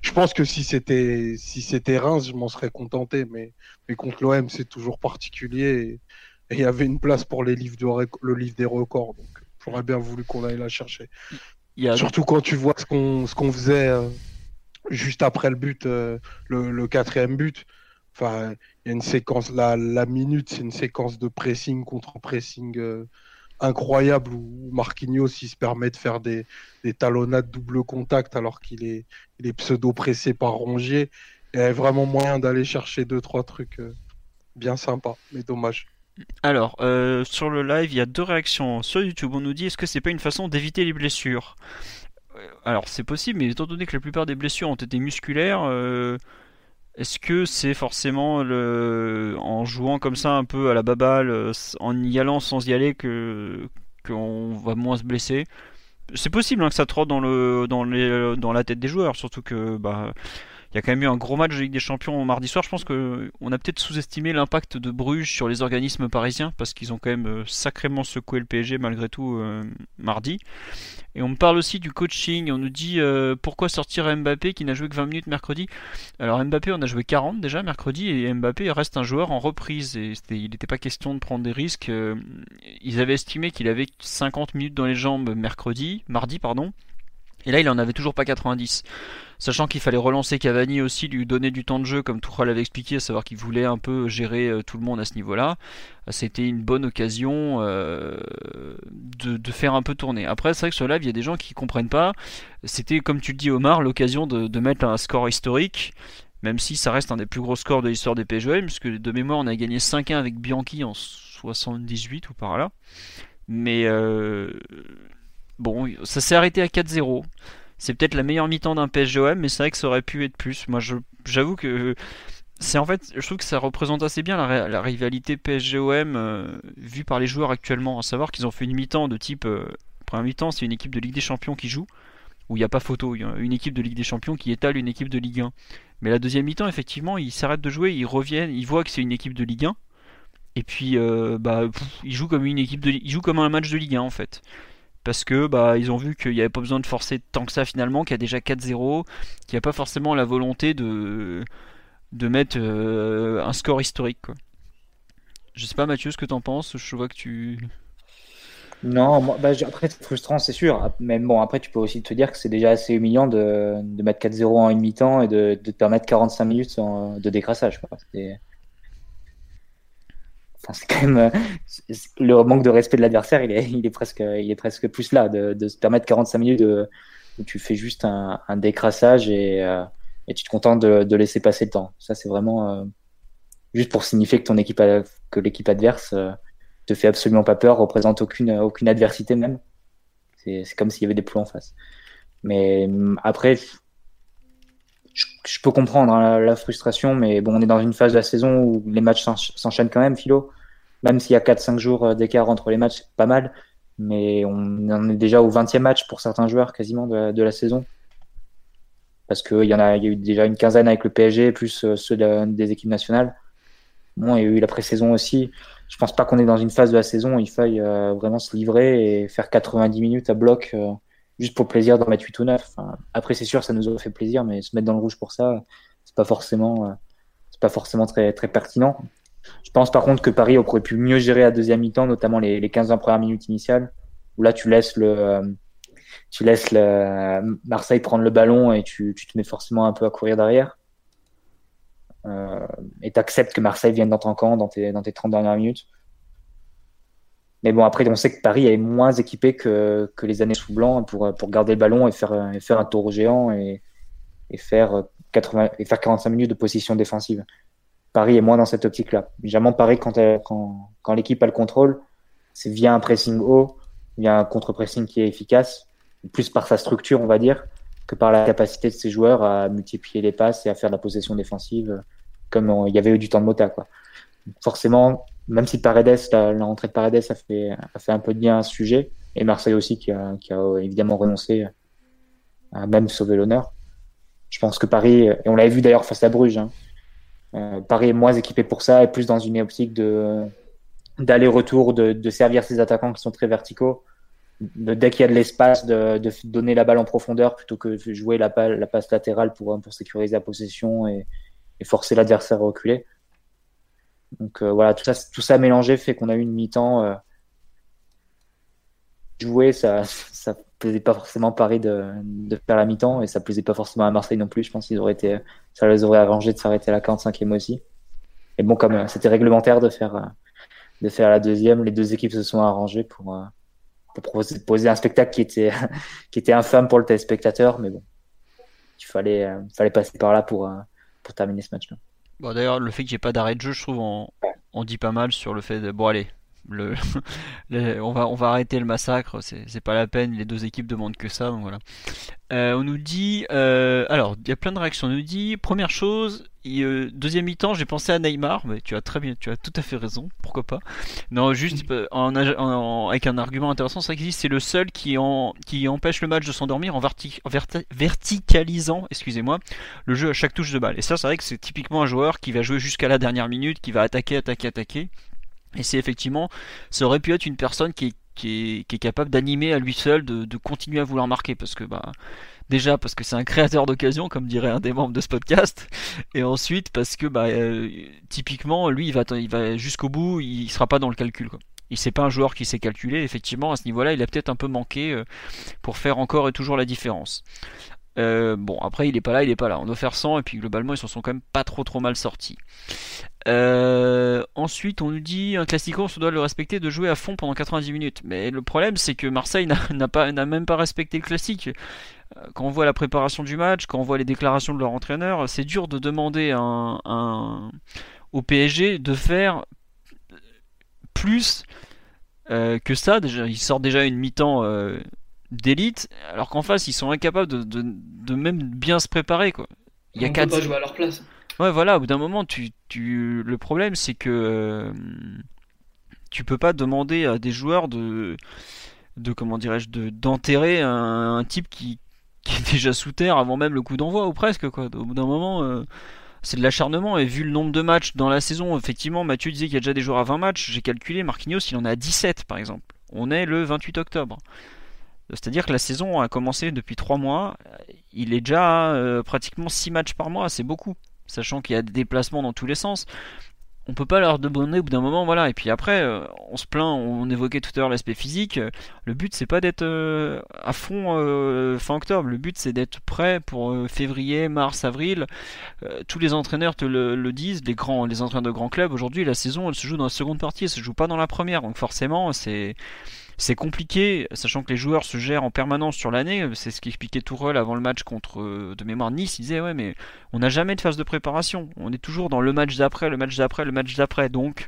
Je pense que si c'était si c'était Reims, je m'en serais contenté, mais, mais contre l'OM, c'est toujours particulier. Et, il y avait une place pour les livres de, le livre des records. Donc j'aurais bien voulu qu'on aille la chercher. Surtout quand tu vois ce qu'on ce qu'on faisait euh, juste après le but, euh, le, quatrième but. Enfin, il y a une séquence, la, la minute, c'est une séquence de pressing contre pressing. Euh, incroyable où Marquinhos il se permet de faire des, des talonnades double contact alors qu'il est, il est pseudo pressé par Rongier. Il y avait vraiment moyen d'aller chercher deux trois trucs euh, bien sympas, mais dommage. Alors, euh, sur le live, il y a deux réactions. Sur YouTube, on nous dit est-ce que c'est pas une façon d'éviter les blessures? Euh, Alors, c'est possible, mais étant donné que la plupart des blessures ont été musculaires, est-ce que c'est forcément le... en jouant comme ça un peu à la baballe, en y allant sans y aller, que qu'on va moins se blesser? C'est possible hein, que ça trotte dans, le... dans la tête des joueurs, surtout que bah, il y a quand même eu un gros match de Ligue des Champions mardi soir. Je pense qu'on a peut-être sous-estimé l'impact de Bruges sur les organismes parisiens parce qu'ils ont quand même euh, sacrément secoué le PSG malgré tout euh, mardi. Et on me parle aussi du coaching. On nous dit euh, pourquoi sortir Mbappé qui n'a joué que 20 minutes mercredi? Alors Mbappé, on a joué 40 déjà mercredi et Mbappé reste un joueur en reprise. Et il n'était pas question de prendre des risques. ils avaient estimé qu'il avait 50 minutes dans les jambes mercredi, mardi pardon. Et là, il en avait toujours pas 90. Sachant qu'il fallait relancer Cavani aussi, lui donner du temps de jeu, comme Tuchel l'avait expliqué, à savoir qu'il voulait un peu gérer euh, tout le monde à ce niveau-là. Euh, c'était une bonne occasion euh, de, faire un peu tourner. Après, c'est vrai que sur live, il y a des gens qui comprennent pas. C'était, comme tu le dis, Omar, l'occasion de, mettre un score historique même si ça reste un des plus gros scores de l'histoire des PGM, puisque de mémoire on a gagné 5-1 avec Bianchi en 78 ou par là. Mais bon, ça s'est arrêté à 4-0 c'est peut-être la meilleure mi-temps d'un PSGOM, mais c'est vrai que ça aurait pu être plus. Moi, j'avoue que c'est en fait, je trouve que ça représente assez bien la, rivalité PSGOM euh, vue par les joueurs actuellement. À savoir qu'ils ont fait une mi-temps de type. Euh, première mi-temps, c'est une équipe de Ligue des Champions qui joue, où il n'y a pas photo. Y a une équipe de Ligue des Champions qui étale une équipe de Ligue 1. Mais la deuxième mi-temps, effectivement, ils s'arrêtent de jouer, ils reviennent, ils voient que c'est une équipe de Ligue 1. Et puis, euh, bah, ils jouent comme une équipe de, ils jouent comme un match de Ligue 1 en fait parce que bah ils ont vu qu'il n'y avait pas besoin de forcer tant que ça finalement, qu'il y a déjà 4-0, qu'il n'y a pas forcément la volonté de, de mettre euh, un score historique. Quoi. Je sais pas Mathieu ce que t'en penses, je vois que tu... Non, bah, après c'est frustrant c'est sûr, mais bon après tu peux aussi te dire que c'est déjà assez humiliant de, de mettre 4-0 en une mi-temps et de, de, te permettre 45 minutes de décrassage. Quoi quand même euh, le manque de respect de l'adversaire, il est, il est presque, il est presque plus là de, de se permettre 45 minutes de, où tu fais juste un, un décrassage et, euh, et, tu te contentes de, de, laisser passer le temps. Ça, c'est vraiment euh, juste pour signifier que ton équipe, que l'équipe adverse te fait absolument pas peur, représente aucune, aucune adversité même. C'est comme s'il y avait des plombs en face. Mais après, je, peux comprendre hein, la, frustration, mais bon, on est dans une phase de la saison où les matchs s'enchaînent quand même, Philo. Même s'il y a 4-5 jours euh, d'écart entre les matchs, c'est pas mal. Mais on en est déjà au 20e match pour certains joueurs quasiment de, la saison. Parce qu'il y, en a, y a eu déjà une quinzaine avec le PSG, plus euh, ceux des équipes nationales. Bon, il y a eu la pré-saison aussi. Je pense pas qu'on est dans une phase de la saison où il faille euh, vraiment se livrer et faire 90 minutes à bloc juste pour le plaisir d'en mettre 8 ou 9. après, c'est sûr, ça nous aurait fait plaisir, mais se mettre dans le rouge pour ça, c'est pas forcément, euh, c'est pas forcément très, très pertinent. Je pense par contre que Paris aurait pu mieux gérer à deuxième mi-temps, notamment les, les 15 premières minutes initiales, où là tu laisses le, euh, tu laisses Marseille prendre le ballon et tu, tu, te mets forcément un peu à courir derrière. Euh, et tu acceptes que Marseille vienne dans ton camp dans tes, dans tes 30 dernières minutes. Mais bon, après, on sait que Paris est moins équipé que, que les années sous blanc pour, pour garder le ballon et faire, et faire un tour géant et, et, faire 80, et faire 45 minutes de position défensive. Paris est moins dans cette optique-là. Généralement, Paris, quand, quand, quand l'équipe a le contrôle, c'est via un pressing haut, via un contre-pressing qui est efficace, plus par sa structure, on va dire, que par la capacité de ses joueurs à multiplier les passes et à faire de la possession défensive, comme il y avait eu du temps de Mota. Quoi. Forcément, même si Paredes, la, rentrée de Paredes a fait, un peu de bien à ce sujet, et Marseille aussi qui a, évidemment renoncé à même sauver l'honneur. Je pense que Paris, et on l'avait vu d'ailleurs face à Bruges, hein, euh, Paris est moins équipé pour ça et plus dans une optique de d'aller-retour, de, servir ses attaquants qui sont très verticaux. Dès qu'il y a de l'espace, de, donner la balle en profondeur plutôt que de jouer la, passe latérale pour, sécuriser la possession et forcer l'adversaire à reculer. Donc euh, voilà, tout ça, tout ça mélangé fait qu'on a eu une mi-temps euh, jouée. Ça, ça plaisait pas forcément Paris de, faire la mi-temps et ça plaisait pas forcément à Marseille non plus. Je pense qu'ils auraient été, ça les aurait arrangé de s'arrêter à la 45e aussi. Et bon, comme euh, c'était réglementaire de faire, de la deuxième, les deux équipes se sont arrangées pour, poser un spectacle qui était, *laughs* qui infâme pour le téléspectateur, mais bon, il fallait, fallait passer par là pour, pour terminer ce match-là. Bon, D'ailleurs, le fait qu'il n'y ait pas d'arrêt de jeu, je trouve, on, on dit pas mal sur le fait de. Bon, allez, *laughs* le, on, va, on va arrêter le massacre, c'est pas la peine, les deux équipes demandent que ça, donc voilà. Euh, on nous dit, euh, alors il y a plein de réactions. On nous dit, première chose, euh, deuxième mi-temps, j'ai pensé à Neymar, mais tu as très bien, tu as tout à fait raison, pourquoi pas. Non, juste en, avec un argument intéressant, c'est que c'est le seul qui empêche le match de s'endormir en, verticalisant, excusez-moi, le jeu à chaque touche de balle. Et ça, c'est vrai que c'est typiquement un joueur qui va jouer jusqu'à la dernière minute, qui va attaquer, attaquer, attaquer. Et c'est effectivement, ça aurait pu être une personne qui est, capable d'animer à lui seul, de, continuer à vouloir marquer, parce que bah déjà parce que c'est un créateur d'occasion, comme dirait un des membres de ce podcast, et ensuite parce que bah euh, typiquement lui il va, jusqu'au bout, il sera pas dans le calcul quoi. Il c'est pas un joueur qui sait calculer, effectivement à ce niveau-là il a peut-être un peu manqué euh, pour faire encore et toujours la différence. Euh, bon, après, il est pas là, il est pas là. On doit faire 100 et puis globalement, ils s'en sont quand même pas trop trop mal sortis. Euh, ensuite, on nous dit un classico, on se doit le respecter de jouer à fond pendant 90 minutes. Mais le problème, c'est que Marseille *laughs* n'a même pas respecté le classique. Euh, quand on voit la préparation du match, quand on voit les déclarations de leur entraîneur, c'est dur de demander au PSG de faire plus que ça. Déjà, ils sortent déjà une mi-temps d'élite, alors qu'en face ils sont incapables de, de, même bien se préparer quoi. Il y a quatre... pas jouer à leur place. Ouais voilà, au bout d'un moment tu, tu... le problème c'est que euh, tu peux pas demander à des joueurs de de comment dirais-je de d'enterrer un, type qui, qui, est déjà sous terre avant même le coup d'envoi ou presque quoi. Au bout d'un moment euh, c'est de l'acharnement et vu le nombre de matchs dans la saison, effectivement Mathieu disait qu'il y a déjà des joueurs à 20 matchs, j'ai calculé Marquinhos il en a 17 par exemple. On est le 28 octobre. C'est-à-dire que la saison a commencé depuis 3 mois. Il est déjà euh, pratiquement 6 matchs par mois, c'est beaucoup. Sachant qu'il y a des déplacements dans tous les sens. On peut pas leur demander au bout d'un moment, voilà. Et puis après, euh, on se plaint, on évoquait tout à l'heure l'aspect physique. Le but, c'est pas d'être euh, à fond fin octobre. Le but, c'est d'être prêt pour février, mars, avril. tous les entraîneurs te le, disent, les grands, les entraîneurs de grands clubs. Aujourd'hui, la saison, elle se joue dans la seconde partie, elle se joue pas dans la première. Donc forcément, c'est c'est compliqué, sachant que les joueurs se gèrent en permanence sur l'année. C'est ce qu'expliquait Tourelle avant le match contre euh, de mémoire Nice. Il disait ouais, mais on n'a jamais de phase de préparation. On est toujours dans le match d'après, le match d'après, le match d'après. Donc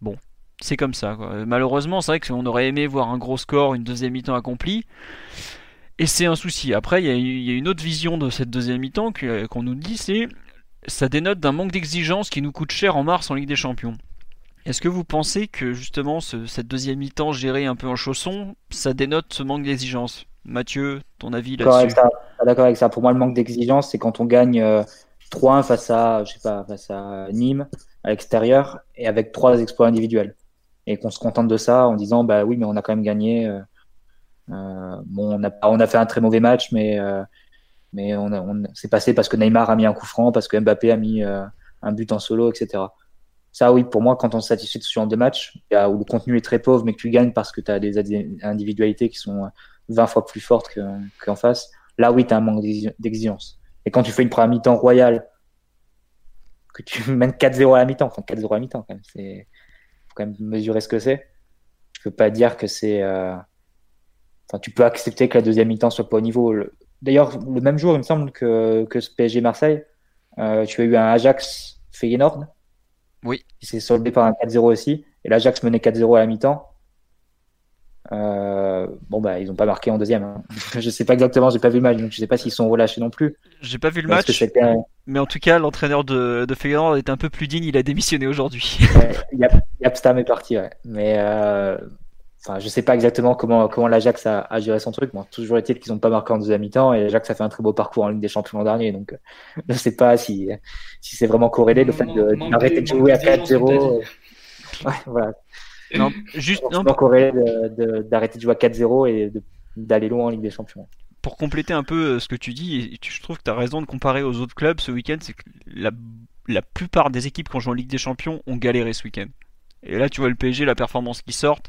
bon, c'est comme ça. Malheureusement, c'est vrai qu'on aurait aimé voir un gros score, une deuxième mi-temps accomplie. Et c'est un souci. Après, il y, a une autre vision de cette deuxième mi-temps qu'on nous dit, c'est ça dénote d'un manque d'exigence qui nous coûte cher en mars en Ligue des Champions. Est-ce que vous pensez que justement cette deuxième mi-temps gérée un peu en chausson, ça dénote ce manque d'exigence? Mathieu, ton avis là-dessus? D'accord avec ça. Pour moi, le manque d'exigence, c'est quand on gagne 3-1 euh, face à, je sais pas, face à Nîmes à l'extérieur et avec trois exploits individuels. Et qu'on se contente de ça en disant, bah oui, mais on a quand même gagné. Euh, euh, bon, on a, on a fait un très mauvais match, mais, mais on, on c'est passé parce que Neymar a mis un coup franc, parce que Mbappé a mis un but en solo, etc. Ça, oui, pour moi, quand on se satisfait de ce genre de match, où le contenu est très pauvre, mais que tu gagnes parce que tu as des individualités qui sont 20 fois plus forte qu'en face. Là, oui, tu as un manque d'exigence. Et quand tu fais une première mi-temps royale, que tu *laughs* mènes 4-0 à la mi-temps, enfin 4-0 à la mi-temps, quand même, c'est faut quand même mesurer ce que c'est. Tu peux pas dire que c'est. Euh, enfin, tu peux accepter que la deuxième mi-temps soit pas au niveau. D'ailleurs, le même jour, il me semble que, que ce PSG Marseille, euh, tu as eu un Ajax Feyenoord. Oui. Qui s'est soldé par un 4-0 aussi. Et l'Ajax menait 4-0 à la mi-temps. Euh, bon bah ils n'ont pas marqué en deuxième. Hein. *laughs* je sais pas exactement, j'ai pas vu le match, donc je sais pas s'ils sont relâchés non plus. J'ai pas vu le match, mais en tout cas l'entraîneur de, de Feyenoord est un peu plus digne, il a démissionné aujourd'hui. ouais, Yapstam est parti, ouais. mais euh, enfin je sais pas exactement comment comment l'Ajax a, a, géré son truc. Moi, toujours est-il qu'ils n'ont pas marqué en deuxième mi-temps et l'Ajax a fait un très beau parcours en Ligue des Champions l'an dernier, donc euh, *laughs* je sais pas si si c'est vraiment corrélé le fait d'arrêter de, de, jouer à 4-0. *laughs* Ouais, voilà. Non, juste non, d'arrêter de, jouer à 4-0 et d'aller loin en Ligue des Champions. Pour compléter un peu euh, ce que tu dis, et je trouve que tu as raison de comparer aux autres clubs ce week-end, c'est que la, la, plupart des équipes qui ont joué en Ligue des Champions ont galéré ce week-end. Et là, tu vois le PSG, la performance qui sort,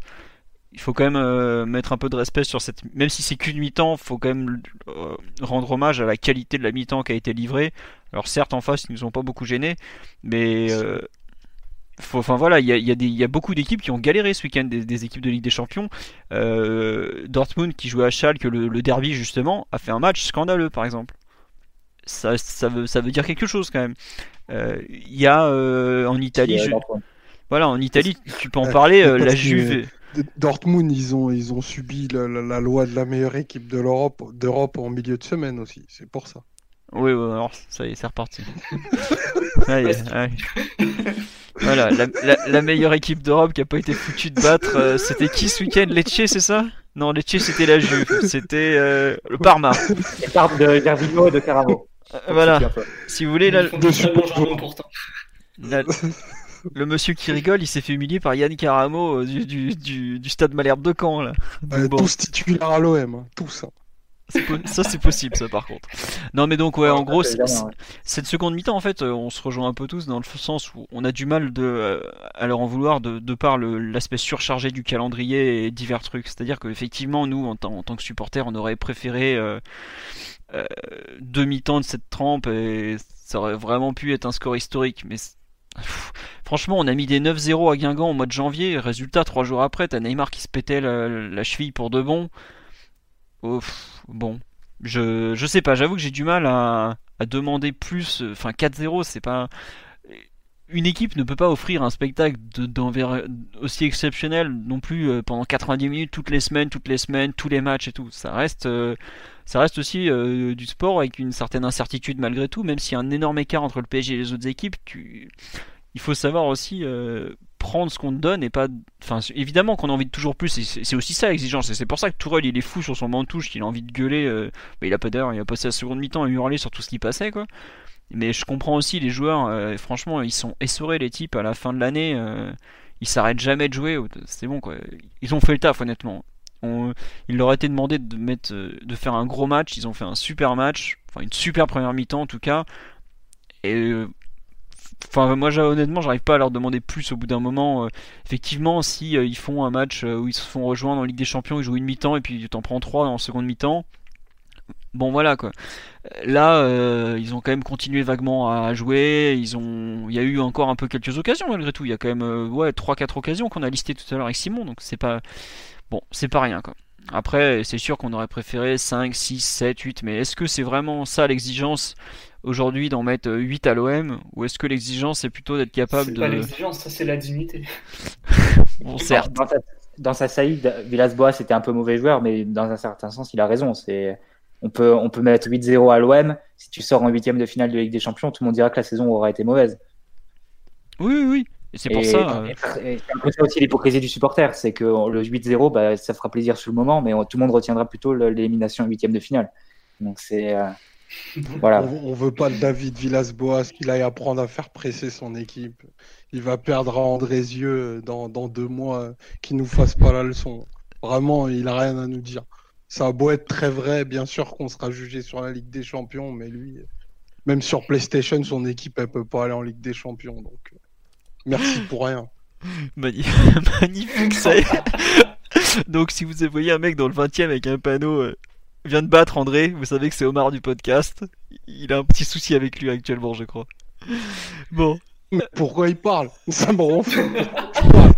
il faut quand même euh, mettre un peu de respect sur cette. Même si c'est qu'une mi-temps, il faut quand même euh, rendre hommage à la qualité de la mi-temps qui a été livrée. Alors certes, en face, ils nous ont pas beaucoup gênés, mais enfin voilà, il y a, y a, beaucoup d'équipes qui ont galéré ce week-end, des, équipes de Ligue des Champions. Euh, Dortmund qui jouait à Schalke, le, le derby justement, a fait un match scandaleux par exemple. Ça, ça, veut, ça veut dire quelque chose quand même. Euh, il y a euh, en Italie, voilà, en Italie, tu peux en parler. la Juve. Dortmund, ils ont, ils ont subi la, la loi de la meilleure équipe de l'Europe, d'Europe en milieu de semaine aussi. C'est pour ça. Oui, oui, alors ça y est, c'est reparti. *laughs* Voilà, la, meilleure équipe d'Europe qui a pas été foutue de battre, euh, c'était qui ce week-end? Lecce, c'est ça? Non, Lecce, c'était la Juve, c'était euh, le Parma. Les Parmes de Gervino et de Caramo. Euh, voilà, si vous voulez, là, la, *laughs* le monsieur qui rigole, il s'est fait humilier par Yann Caramo du, du, du, stade Malherbe de Caen. Là. Tous titulaires à l'OM, hein, tous. Hein. Ça c'est possible ça par contre. Non mais donc ouais en gros cette seconde mi-temps en fait euh, on se rejoint un peu tous dans le sens où on a du mal de euh, à leur en vouloir de, de par l'aspect surchargé du calendrier et divers trucs. C'est-à-dire qu'effectivement nous en, en, tant que supporters on aurait préféré euh, euh, deux mi-temps de cette trempe et ça aurait vraiment pu être un score historique mais Franchement, on a mis des 9-0 à Guingamp au mois de janvier. Résultat, trois jours après, t'as Neymar qui se pétait la, cheville pour de bon bon, je, je sais pas, j'avoue que j'ai du mal à, à demander plus. Enfin, 4-0, c'est pas. Une équipe ne peut pas offrir un spectacle d'envers aussi exceptionnel non plus euh, pendant 90 minutes toutes les semaines, toutes les semaines, tous les matchs et tout. Ça reste, euh, ça reste aussi euh, du sport avec une certaine incertitude malgré tout, même s'il y a un énorme écart entre le PSG et les autres équipes. Tu... Il faut savoir aussi prendre ce qu'on te donne et pas. Enfin, évidemment qu'on a envie de toujours plus, c'est aussi ça l'exigence. C'est pour ça que Tourelle il est fou sur son banc de touche, qu'il a envie de gueuler. Euh, il a pas il a passé la seconde mi-temps à hurler sur tout ce qui passait, quoi. Mais je comprends aussi les joueurs, euh, franchement, ils sont essorés les types à la fin de l'année. Euh, ils s'arrêtent jamais de jouer. C'est bon, quoi. Ils ont fait le taf, honnêtement. il leur a été demandé de, de faire un gros match. Ils ont fait un super match, enfin une super première mi-temps en tout cas. Et Enfin, moi, honnêtement, j'arrive pas à leur demander plus au bout d'un moment. Euh, effectivement, si euh, ils font un match euh, où ils se font rejoindre en Ligue des Champions, ils jouent une mi-temps et puis tu t'en prends trois en seconde mi-temps. Bon, voilà quoi. Là, ils ont quand même continué vaguement à jouer. Ils ont, il y a eu encore un peu quelques occasions malgré tout. Il y a quand même, ouais, trois, quatre occasions qu'on a listées tout à l'heure avec Simon. Donc c'est pas, bon, c'est pas rien quoi. Après, c'est sûr qu'on aurait préféré 5, 6, 7, 8, mais est-ce que c'est vraiment ça l'exigence aujourd'hui d'en mettre 8 à l'OM ou est-ce que l'exigence c'est plutôt d'être capable de. C'est pas l'exigence, ça c'est la dignité. *laughs* bon, certes. Dans sa, saïd, Villas-Boas c'était un peu mauvais joueur, mais dans un certain sens, il a raison. C'est on peut, on peut mettre 8-0 à l'OM. Si tu sors en huitième de finale de Ligue des Champions, tout le monde dira que la saison aura été mauvaise. Oui, oui, oui. Et c'est pour ça. C'est ça aussi l'hypocrisie du supporter, c'est que le 8-0, bah, ça fera plaisir sur le moment, mais tout le monde retiendra plutôt l'élimination en huitième de finale. Donc c'est. Euh, *laughs* voilà. On, ne veut pas le David Villas-Boas qu'il aille apprendre à faire presser son équipe. Il va perdre à Andrézieux dans, dans deux mois, qu'il nous fasse pas la leçon. Vraiment, il a rien à nous dire. Ça a beau être très vrai, bien sûr qu'on sera jugé sur la Ligue des Champions, mais lui, même sur PlayStation, son équipe, elle peut pas aller en Ligue des Champions. Donc, merci pour rien. *laughs* Magnifique, ça *laughs* Donc si vous voyez un mec dans le 20 e avec un panneau euh, vient de battre André, vous savez que c'est Omar du podcast. Il a un petit souci avec lui actuellement, je crois. *laughs* Bon. Mais pourquoi il parle? Ça me rend fou. *laughs*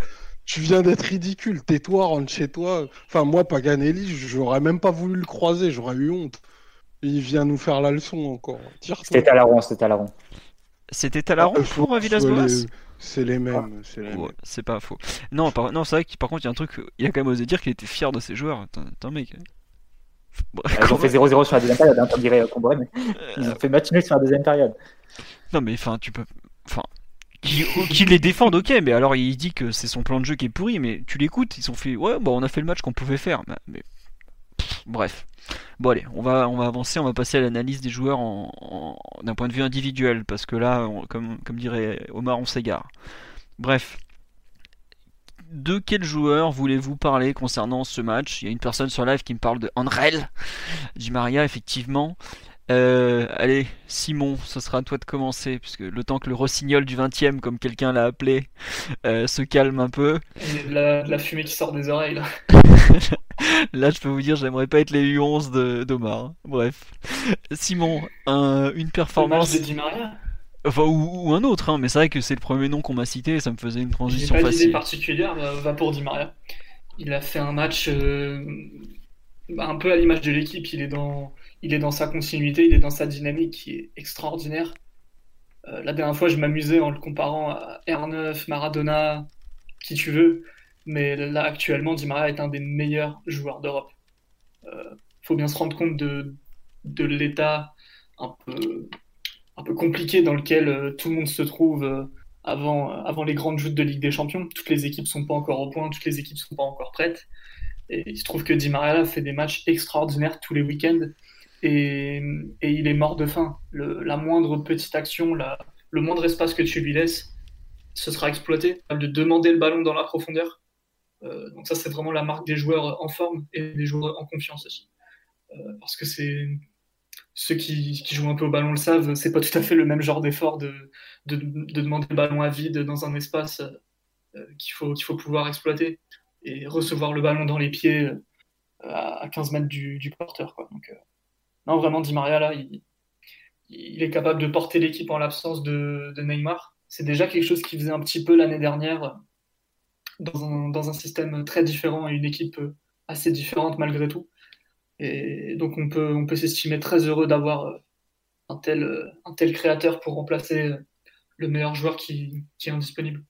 Tu viens d'être ridicule. Tais-toi, rentre chez toi. Enfin, moi, Paganelli, j'aurais même pas voulu le croiser. J'aurais eu honte. Il vient nous faire la leçon encore. C'était Talaron, c'était Talaron. C'était Talaron Ah, pour Villas-Boas C'est les mêmes. c'est les Ouais, mêmes. c'est pas faux. Non, par... non c'est vrai que par contre, il y a un truc, il a quand même osé dire qu'il était fier de ses joueurs. Attends, attends, mec. Ils ont comment- fait 0-0 sur la deuxième période, hein, comme dirait Comboiré, mais ils ont fait match nul sur la deuxième période. Non, mais enfin, tu peux. Enfin. Qui, qui les défendent, ok, mais alors il dit que c'est son plan de jeu qui est pourri, mais tu l'écoutes, ils ont fait ouais, bon, on a fait le match qu'on pouvait faire, mais, mais- pff, bref. Bon, allez, on va, on va avancer, on va passer à l'analyse des joueurs en, en- d'un point de vue individuel, parce que là, on- comme, comme dirait Omar, on s'égare. Bref. De quel joueur voulez-vous parler concernant ce match? Il y a une personne sur live qui me parle de Andrel, Di Maria, effectivement. Euh, allez, Simon, ce sera à toi de commencer, puisque le temps que le rossignol du 20 e comme quelqu'un l'a appelé, euh, se calme un peu. Et de la, de la fumée qui sort des oreilles là. *laughs* Là, je peux vous dire, j'aimerais pas être les U11 de- d'Omar. hein. Bref. Simon, un- une Le match performance, de Di Maria? Enfin, ou, ou un autre, hein, mais c'est vrai que c'est le premier nom qu'on m'a cité, et ça me faisait une transition pas facile. particulière, bah, va pour Di Maria. Il a fait un match euh, un peu à l'image de l'équipe. Il est dans, il est dans sa continuité, il est dans sa dynamique qui est extraordinaire. Euh, la dernière fois, je m'amusais en le comparant à R9, Maradona, qui tu veux. Mais là, actuellement, Di Maria est un des meilleurs joueurs d'Europe. Il faut bien se rendre compte de, de l'état un peu, un peu compliqué dans lequel euh, tout le monde se trouve euh, avant, euh, avant les grandes joutes de Ligue des Champions. Toutes les équipes sont pas encore au point, toutes les équipes sont pas encore prêtes. Et il se trouve que Di Maria fait des matchs extraordinaires tous les week-ends et, et il est mort de faim. La moindre petite action, la- le moindre espace que tu lui laisses, ce sera exploité. De demander le ballon dans la profondeur. Donc ça, c'est vraiment la marque des joueurs en forme et des joueurs en confiance aussi. Parce que c'est ceux qui, jouent un peu au ballon le savent, c'est pas tout à fait le même genre d'effort de, de, de demander le ballon à vide dans un espace euh, qu'il faut, pouvoir exploiter et recevoir le ballon dans les pieds euh, à 15 mètres du, porteur. Euh, non, vraiment, Di Maria, là, il, est capable de porter l'équipe en l'absence de, Neymar. C'est déjà quelque chose qu'il faisait un petit peu l'année dernière dans un, système très différent et une équipe assez différente malgré tout. Et donc on peut, on peut s'estimer très heureux d'avoir euh, un tel, euh, un tel créateur pour remplacer euh, le meilleur joueur qui, qui est indisponible.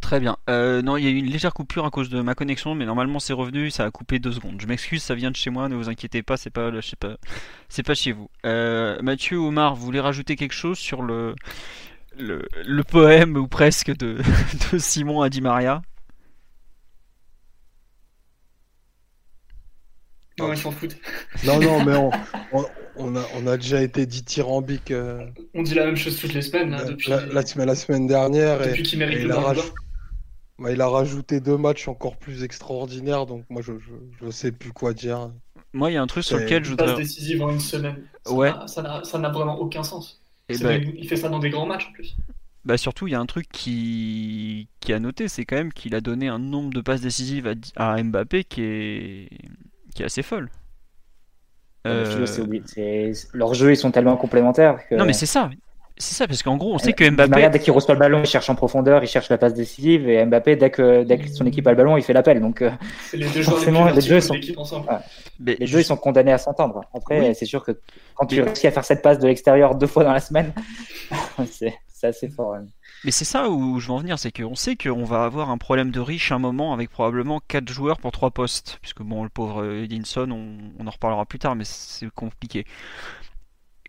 Très bien. Non, il y a eu une légère coupure à cause de ma connexion, mais normalement c'est revenu, ça a coupé deux secondes. Je m'excuse, ça vient de chez moi, ne vous inquiétez pas, c'est pas, je pas, c'est pas chez vous. Mathieu, Omar, vous voulez rajouter quelque chose sur le poème ou presque de, *laughs* de Simon à Di Maria Non, ils s'en foutent. Non, non, *laughs* mais on, on, on a, on a déjà été dithyrambique euh, On dit la même chose toutes les semaines là, la, depuis, la- la semaine, la semaine dernière. Et, depuis qu'il mérite et le il, a raj- bah, il a rajouté deux matchs encore plus extraordinaires, donc moi je, je, je sais plus quoi dire. Moi, il y a un truc sur lequel je Une passe voudrais. décisive en une semaine. Ça Ouais. n'a- Ça n'a vraiment aucun sens. Eh C'est ben, des- Il fait ça dans des grands matchs en plus. Bah surtout, il y a un truc qui, qui a noté, c'est quand même qu'il a donné un nombre de passes décisives à, à Mbappé qui est, qui est assez folle. Euh, Leurs jeux, ils sont tellement complémentaires que. Non mais c'est ça, c'est ça parce qu'en gros, on sait Euh, que Maria, Mbappé, dès qu'il reçoit le ballon, il cherche en profondeur, il cherche la passe décisive, et Mbappé, dès que, dès que son équipe a le ballon, il fait l'appel. Donc euh, les deux les Forcément, les deux sont- mais les deux, ils sont condamnés à s'entendre. Après, Oui. c'est sûr que quand tu réussis à faire cette passe de l'extérieur deux fois dans la semaine, *laughs* c'est c'est assez fort. hein. Mais c'est ça où je veux en venir, c'est qu'on sait qu'on va avoir un problème de riche un moment avec probablement 4 joueurs pour 3 postes. Puisque bon, le pauvre Edinson, on, en reparlera plus tard, mais c'est compliqué.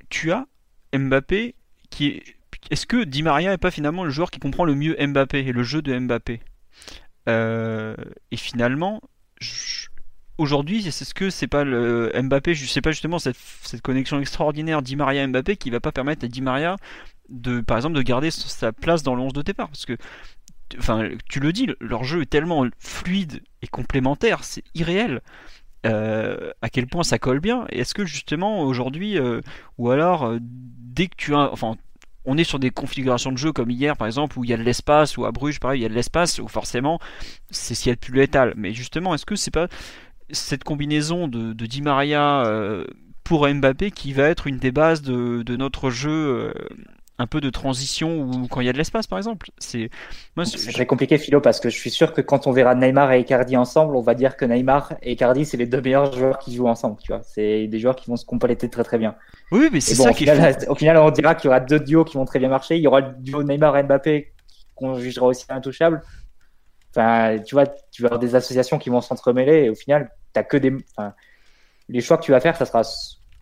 Tu as Mbappé qui est. Est-ce que Di Maria est pas finalement le joueur qui comprend le mieux Mbappé et le jeu de Mbappé? Euh, Et finalement, aujourd'hui, c'est ce que c'est pas le Mbappé, je sais pas justement cette, cette connexion extraordinaire Di Maria Mbappé qui va pas permettre à Di Maria de par exemple de garder sa place dans le 11 de départ parce que enfin tu le dis leur jeu est tellement fluide et complémentaire c'est irréel. Euh, à quel point ça colle bien. Et est-ce que justement aujourd'hui euh, ou alors euh, dès que tu as enfin on est sur des configurations de jeu comme hier par exemple où il y a de l'espace ou à Bruges pareil il y a de l'espace où forcément c'est ce qu'il plus létal. Mais justement est-ce que c'est pas cette combinaison de, de Di Maria euh, pour Mbappé qui va être une des bases de, notre jeu un peu de transition ou quand il y a de l'espace par exemple. C'est c'est très compliqué Philo parce que je suis sûr que quand on verra Neymar et Icardi ensemble on va dire que Neymar et Icardi c'est les deux meilleurs joueurs qui jouent ensemble tu vois. C'est des joueurs qui vont se compléter très très bien. Oui mais c'est ça au final, au final on dira qu'il y aura deux duos qui vont très bien marcher. Il y aura le duo Neymar et Mbappé qu'on jugera aussi intouchable. Enfin tu vois tu vas avoir des associations qui vont s'entremêler et au final t'as que des enfin, les choix que tu vas faire ça sera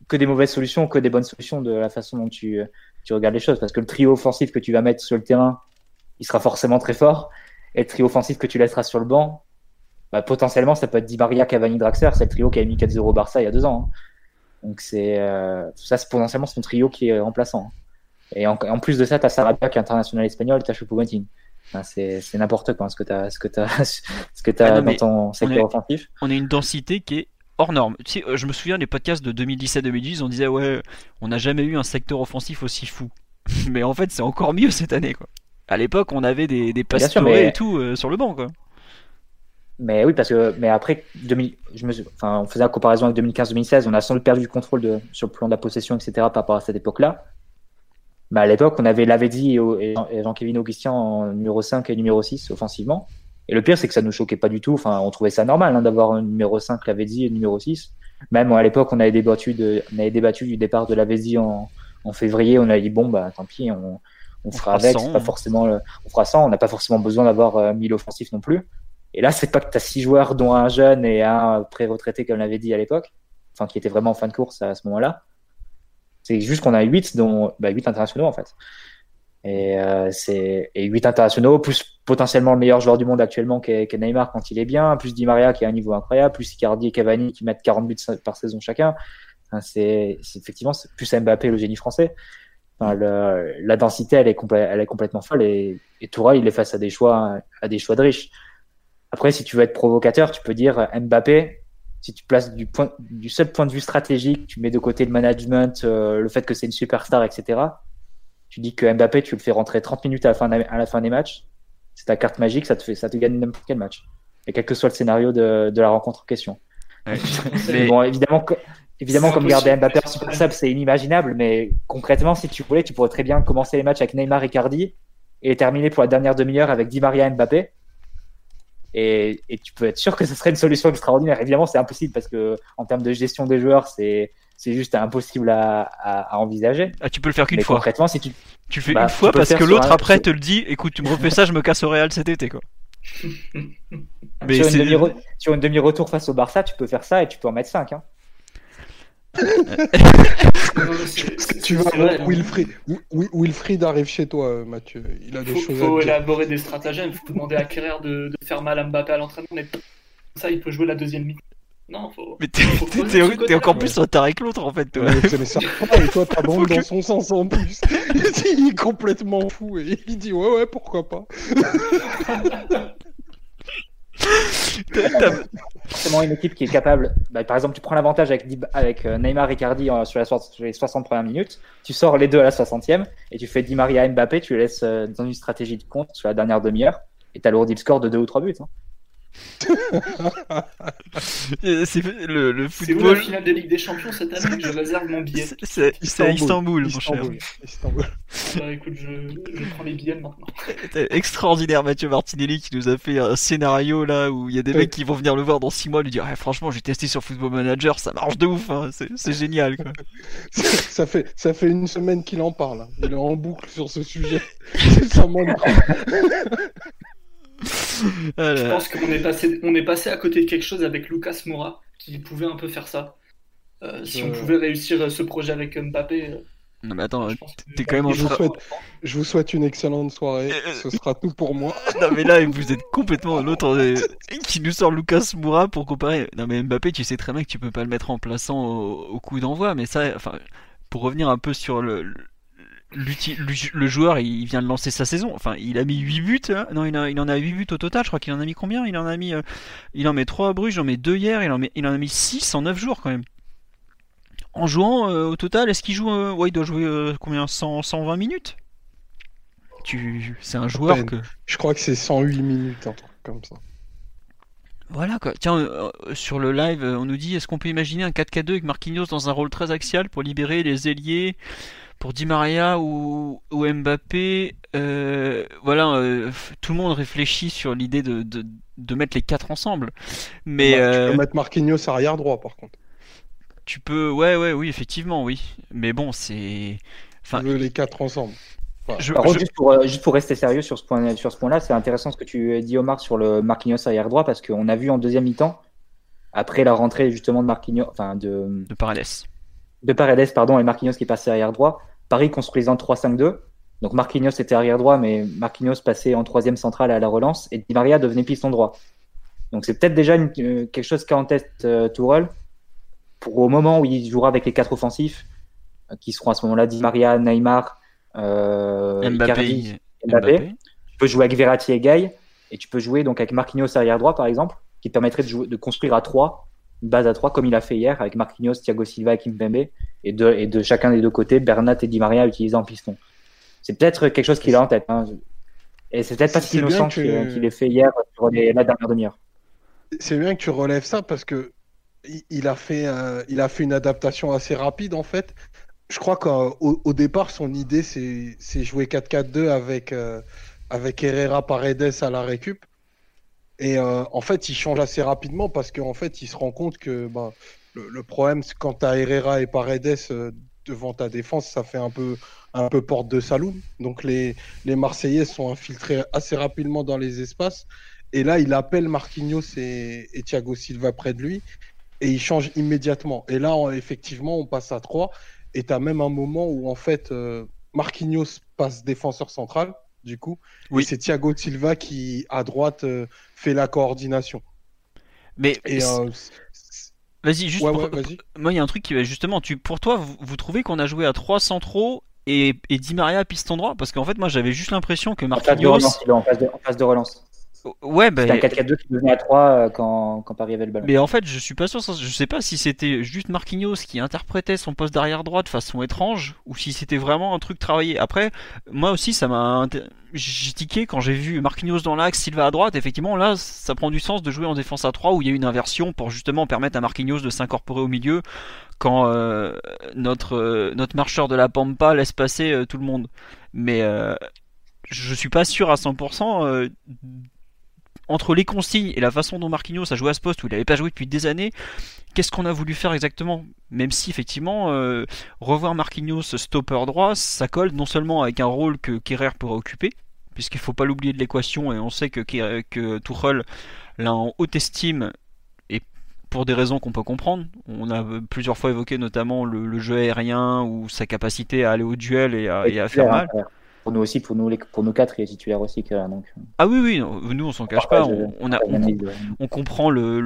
que des mauvaises solutions que des bonnes solutions de la façon dont tu tu regardes les choses. Parce que le trio offensif que tu vas mettre sur le terrain, il sera forcément très fort. Et le trio offensif que tu laisseras sur le banc, bah, potentiellement, ça peut être Di Maria, Cavani, Draxler. C'est le trio qui a mis 4-0 Barça il y a deux ans. Hein. Donc, c'est euh, ça, c'est potentiellement son trio qui est remplaçant. Hein. Et en, plus de ça, tu as Sarabia qui est international espagnol et tu as Choupo-Moting. c'est, n'importe quoi ce que tu as, ce que as, *laughs* ce que as ah dans ton secteur offensif. On a une densité qui est hors norme. Tu sais, euh, je me souviens des podcasts de 2017-2018, on disait ouais, on n'a jamais eu un secteur offensif aussi fou. *laughs* mais en fait, c'est encore mieux cette année quoi. À l'époque, on avait des, des et tout euh, sur le banc quoi. Mais oui, parce que mais après 2000, je me, enfin, on faisait la comparaison avec 2015-2016, on a sans doute perdu le contrôle de, sur le plan de la possession, etc. par rapport à cette époque-là. Mais à l'époque, on avait Lavedi et, et Jean-Kévin Augustin en numéro 5 et numéro 6 offensivement. Et le pire, c'est que ça nous choquait pas du tout. Enfin, on trouvait ça normal hein, d'avoir un numéro 5 Lavezzi et un numéro 6. Même à l'époque, on avait débattu de, on avait débattu du départ de Lavezzi en, en février. On a dit bon bah tant pis, on, on, fera, avec. pas forcément, on fera ça. On n'a pas forcément besoin d'avoir euh, mille offensifs non plus. Et là, c'est pas que tu as six joueurs, dont un jeune et un pré-retraité, comme l'avait dit à l'époque, enfin qui était vraiment en fin de course à ce moment-là. C'est juste qu'on a huit, dont bah, huit internationaux en fait. Et euh, c'est et 8 internationaux, plus potentiellement le meilleur joueur du monde actuellement qui est, Neymar quand il est bien, plus Di Maria qui a un niveau incroyable, plus Icardi et Cavani qui mettent 40 buts par saison chacun. Enfin, c'est effectivement plus Mbappé le génie français. Enfin, le, la densité elle est, elle est complètement folle et, et Toura il est face à des choix à des choix de riches. Après si tu veux être provocateur, tu peux dire Mbappé si tu places du, point, du seul point de vue stratégique, tu mets de côté le management, euh, le fait que c'est une superstar, etc tu dis que Mbappé, tu le fais rentrer 30 minutes à la fin, à la fin des matchs, c'est ta carte magique, ça te, fait, ça te gagne n'importe quel match. Et quel que soit le scénario de, de la rencontre en question. *laughs* mais bon, évidemment, évidemment comme garder Mbappé en super sub, c'est inimaginable, mais concrètement, si tu voulais, tu pourrais très bien commencer les matchs avec Neymar et Cardi et terminer pour la dernière demi-heure avec Di Maria et Mbappé. Et, et, tu peux être sûr que ce serait une solution extraordinaire. Évidemment, c'est impossible parce que en termes de gestion des joueurs, c'est c'est juste impossible à, à, envisager. Ah, tu peux le faire qu'une fois. Concrètement, si tu, tu fais bah, une fois parce que l'autre après te le dit, écoute, tu me refais ça, je me casse au Real cet été, quoi. *laughs* Mais sur, une demi-retour face au Barça, tu peux faire ça et tu peux en mettre 5. Hein. *laughs* tu vois, Wilfried, Wilfried, arrive chez toi, Mathieu. Il a des faut, choses faut élaborer des stratagèmes. Il faut demander à Kerrer de, de, faire mal à Mbappé à l'entraînement. Mais ça, il peut jouer la deuxième mi non, faut. Mais t'es encore plus retard avec l'autre en fait, toi. *laughs* mais ça et toi t'as bon dans son sens en plus. *laughs* il est complètement fou et il dit ouais, ouais, pourquoi pas. forcément une équipe qui est capable. Bah, par exemple, tu prends l'avantage avec, avec euh, Neymar Ricardi euh, sur, la, sur, les 60 premières minutes, tu sors les deux à la 60e et tu fais Di Maria Mbappé, tu les laisses euh, dans une stratégie de compte sur la dernière demi-heure et t'as le score de 2 ou 3 buts. Hein. C'est le, le football. C'est la finale de Ligue des Champions cette année? Je réserve mon billet. C'est à Istanbul, mon cher. Istanbul. Bah, écoute, je, je, prends les billets maintenant. Extraordinaire, Mathieu Martinelli qui nous a fait un scénario là où il y a des mecs qui vont venir le voir dans 6 mois lui dire Franchement, j'ai testé sur Football Manager, ça marche de ouf, hein. c'est génial. Quoi. *laughs* ça, fait, ça fait une semaine qu'il en parle. Hein. Il est en boucle sur ce sujet. *laughs* ça manque. Je pense qu'on est passé, on est passé à côté de quelque chose avec Lucas Moura qui pouvait un peu faire ça. Euh, si on pouvait réussir ce projet avec Mbappé. Euh, non mais attends, t'es quand même en je vous, souhaite, je vous souhaite une excellente soirée. Euh, Ce sera tout pour moi. non mais là *laughs* vous êtes complètement l'autre *laughs* qui nous sort Lucas Moura pour comparer. Non mais Mbappé, tu sais très bien que tu peux pas le mettre en plaçant au, au coup d'envoi, mais ça, enfin, pour revenir un peu sur le, le joueur il vient de lancer sa saison. Enfin, il a mis 8 buts. Hein. non, il, en a 8 buts au total. Je crois qu'il en a mis combien? Il en a mis. Euh, il en met 3 à Bruges, il en met 2 hier. Il en, met, il en a mis 6 en 9 jours quand même. En jouant euh, au total, est-ce qu'il joue. Euh, ouais, il doit jouer combien? 100, 120 minutes? Tu, c'est un joueur que. Je crois que c'est 108 minutes, un truc comme ça. Voilà quoi. Tiens, euh, sur le live, euh, on nous dit est-ce qu'on peut imaginer un 4K2 avec Marquinhos dans un rôle très axial pour libérer les ailiers? Pour Di Maria ou, ou Mbappé euh, Voilà, euh, tout le monde réfléchit sur l'idée de, de, de mettre les quatre ensemble. Mais Bah, euh, Tu peux mettre Marquinhos arrière droit, par contre. tu peux, ouais, ouais, oui, effectivement, oui. Mais bon, c'est. Enfin, Tu veux les quatre ensemble. je, Par contre, je- juste pour, euh, juste pour rester sérieux sur ce point, sur ce point-là, c'est intéressant ce que tu dis Omar sur le Marquinhos arrière droit parce qu'on a vu en deuxième mi-temps, après la rentrée justement de Marquinhos, enfin de, de Paredes. De Paredes pardon et Marquinhos qui est passé arrière droit, Paris construisant 3-5-2. Donc Marquinhos était arrière droit, mais Marquinhos passait en troisième centrale à la relance et Di Maria devenait piston droit. Donc c'est peut-être déjà une- euh, quelque chose qu'a en tête euh, Tourelle pour au moment où il jouera avec les quatre offensifs, euh, qui seront à ce moment-là Di Maria, Neymar, euh, Icardi, Mbappé. Mbappé. Mbappé. Tu peux jouer avec Verratti et Gay, et tu peux jouer donc avec Marquinhos arrière droit, par exemple, qui te permettrait de, jouer, de construire à 3, une base à 3, comme il a fait hier, avec Marquinhos, Thiago Silva et Kimpembe, et de, et de chacun des deux côtés, Bernat et Di Maria utilisés en piston. C'est peut-être quelque chose qu'il a en tête. hein. Et c'est peut-être pas si innocent que- qu'il ait fait hier sur les, la dernière demi-heure. C'est bien que tu relèves ça parce que il- a fait, il a fait une adaptation assez rapide en fait. Je crois qu'au au départ, son idée, c'est c'est jouer 4-4-2 avec, euh, avec Herrera Paredes à la récup. Et euh, en fait, il change assez rapidement parce qu'en fait, il se rend compte que ben, le, le problème, c'est quand tu Herrera et Paredes euh, devant ta défense, ça fait un peu, un peu porte de saloon. Donc les, les Marseillais sont infiltrés assez rapidement dans les espaces. Et là, il appelle Marquinhos et, et Thiago Silva près de lui et il change immédiatement. Et là, effectivement, on passe à 3. Et tu as même un moment où, en fait, euh, Marquinhos passe défenseur central, du coup. Oui. C'est Thiago Silva qui, à droite, euh, fait la coordination. Mais Et euh, vas-y, juste ouais, pour- ouais, vas-y. moi, il y a un truc qui va justement. Tu, pour toi, vous, vous trouvez qu'on a joué à trois centraux et, et Di Maria piston droit? Parce qu'en fait, moi, j'avais juste l'impression que En phase de Marquinhos. relance, il est en phase de, en phase de relance. Ouais, bah, C'était un 4-4-2 qui devenait à 3 euh, quand, quand Paris avait le ballon. Mais en fait, je suis pas sûr. Je sais pas si c'était juste Marquinhos qui interprétait son poste d'arrière droit de façon étrange ou si c'était vraiment un truc travaillé. Après, moi aussi, ça m'a. J'ai tiqué quand j'ai vu Marquinhos dans l'axe, Silva à droite. Effectivement, là, ça prend du sens de jouer en défense à 3 où il y a une inversion pour justement permettre à Marquinhos de s'incorporer au milieu quand euh, notre euh, notre marcheur de la Pampa laisse passer euh, tout le monde. Mais je suis pas sûr à 100%. Entre les consignes et la façon dont Marquinhos a joué à ce poste où il n'avait pas joué depuis des années, qu'est-ce qu'on a voulu faire exactement? Même si effectivement, euh, revoir Marquinhos stopper droit, ça colle non seulement avec un rôle que Kerrer pourrait occuper, puisqu'il faut pas l'oublier de l'équation et on sait que, que Tuchel l'a en haute estime et pour des raisons qu'on peut comprendre. On a plusieurs fois évoqué notamment le, le jeu aérien ou sa capacité à aller au duel et à, et à faire mal. Hein, Pour nous aussi, pour nous, les, pour nous quatre, il est titulaire aussi. Que, donc, Ah oui, oui, non, nous on s'en cache pas. On, on a, on, analyse, on comprend le,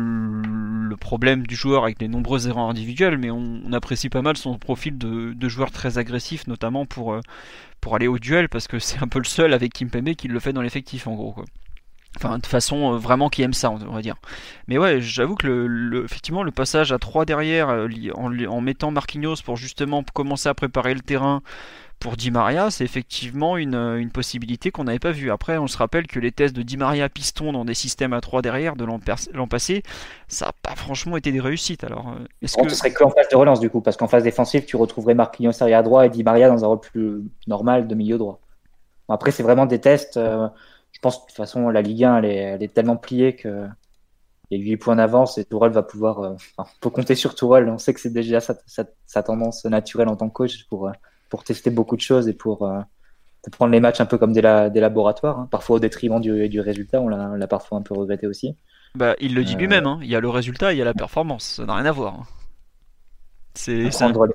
le problème du joueur avec les nombreuses erreurs individuelles, mais on, apprécie pas mal son profil de, de joueur très agressif, notamment pour, euh, pour aller au duel, parce que c'est un peu le seul avec Kimpembe qui le fait dans l'effectif, en gros. Quoi. Enfin, de façon euh, vraiment qui aime ça, on va dire. Mais ouais, j'avoue que le, le- effectivement, le passage à 3 derrière, euh, en mettant Marquinhos pour justement commencer à préparer le terrain pour Di Maria, c'est effectivement une, euh, une possibilité qu'on n'avait pas vue. Après, on se rappelle que les tests de Di Maria piston dans des systèmes à 3 derrière de l'an passé, ça n'a pas franchement été des réussites. Alors, euh, est-ce que ce serait que en phase de relance du coup, parce qu'en phase défensive, tu retrouverais Marquinhos arrière droit et Di Maria dans un rôle plus normal de milieu droit. Bon, après, c'est vraiment des tests. euh, je pense que de toute façon, la Ligue 1, elle est, elle est tellement pliée que il y a 8 points d'avance et Tourelle va pouvoir. euh, enfin, on peut compter sur Tourelle. On sait que c'est déjà sa, sa- sa tendance naturelle en tant que coach pour, euh, pour tester beaucoup de choses et pour, euh, pour prendre les matchs un peu comme des, la- des laboratoires, hein, parfois au détriment du, du résultat. On l'a parfois un peu regretté aussi. bah, il le dit Euh, lui-même, hein, il y a le résultat, il y a la performance, ça n'a rien à voir. hein. C'est, Prendre les,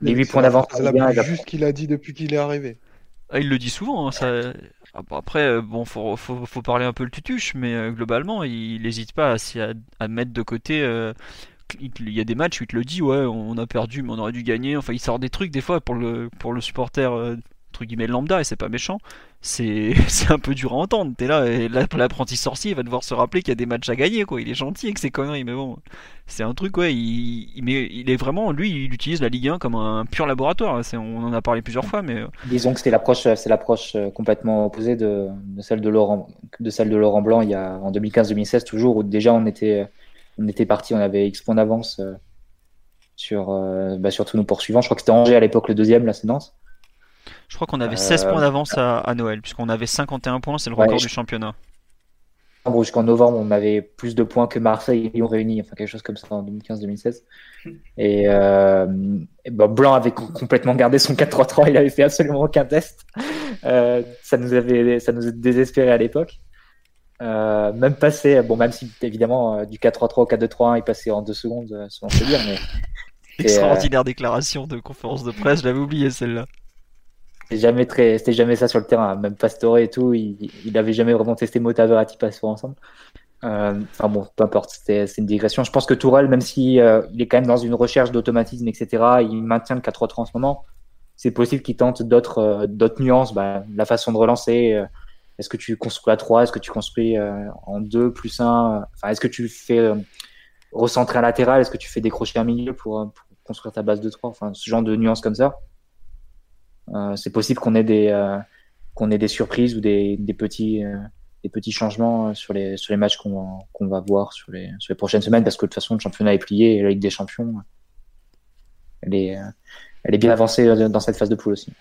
les 8 C'est points d'avance, c'est juste qu'il a dit depuis qu'il est arrivé. Ah, il le dit souvent. hein, ça... ah, après, euh, bon, faut, faut, faut parler un peu le tutuche, mais euh, globalement, il n'hésite pas à, à, à mettre de côté. euh, il, y a des matchs où il te le dit, ouais, on a perdu, mais on aurait dû gagner. Enfin, il sort des trucs des fois pour le, pour le supporter euh, entre guillemets lambda et c'est pas méchant, c'est *laughs* un peu dur à entendre. T'es là, l'apprenti sorcier il va devoir se rappeler qu'il y a des matchs à gagner, quoi. Il est gentil avec ses conneries, mais bon, c'est un truc, ouais. Il, il, est vraiment, lui, il utilise la Ligue 1 comme un pur laboratoire. On en a parlé plusieurs fois, mais. Euh, Disons que c'est l'approche, c'est l'approche euh, complètement opposée de, celle de Laurent, de celle de Laurent Blanc il y a en 2015-2016 toujours où déjà on était, on était parti, on avait X points d'avance euh, sur, bah, sur tous nos poursuivants. Je crois que c'était Angers à l'époque le deuxième, la c'est je crois qu'on avait 16 points d'avance à, Noël, puisqu'on avait 51 points, c'est le record du championnat. Jusqu'en novembre, on avait plus de points que Marseille et Lyon réunis, enfin quelque chose comme ça en 2015-2016. Et, euh, Blanc avait complètement gardé son 4-3-3, il avait fait absolument aucun test. Euh, ça nous avait, ça nous a désespéré à l'époque. Euh, même passé, bon, même si évidemment du 4-3-3 au 4-2-3-1, il passait en deux secondes, selon se dire, mais. *laughs* Extraordinaire déclaration de conférence de presse, je l'avais oublié celle-là. C'était jamais très, jamais ça sur le terrain. Même Pastore et tout, il, il avait jamais vraiment testé Mota à Passport ensemble. Euh, enfin bon, peu importe, c'est une digression. Je pense que Tourelle, même si euh, il est quand même dans une recherche d'automatisme, etc., il maintient le 4-3-3 en ce moment. C'est possible qu'il tente d'autres euh, d'autres nuances, bah, la façon de relancer. Euh, est-ce que tu construis à 3 Est-ce que tu construis en 2 plus 1 Enfin, est-ce que tu fais recentrer un latéral? Est-ce que tu fais décrocher un milieu pour, pour construire ta base de 3 Enfin, ce genre de nuances comme ça. Euh, c'est possible qu'on ait des euh, qu'on ait des surprises ou des, des petits euh, des petits changements sur les sur les matchs qu'on va, va voir sur les sur les prochaines semaines parce que de toute façon le championnat est plié et la Ligue des Champions elle est elle est bien avancée dans cette phase de poule aussi.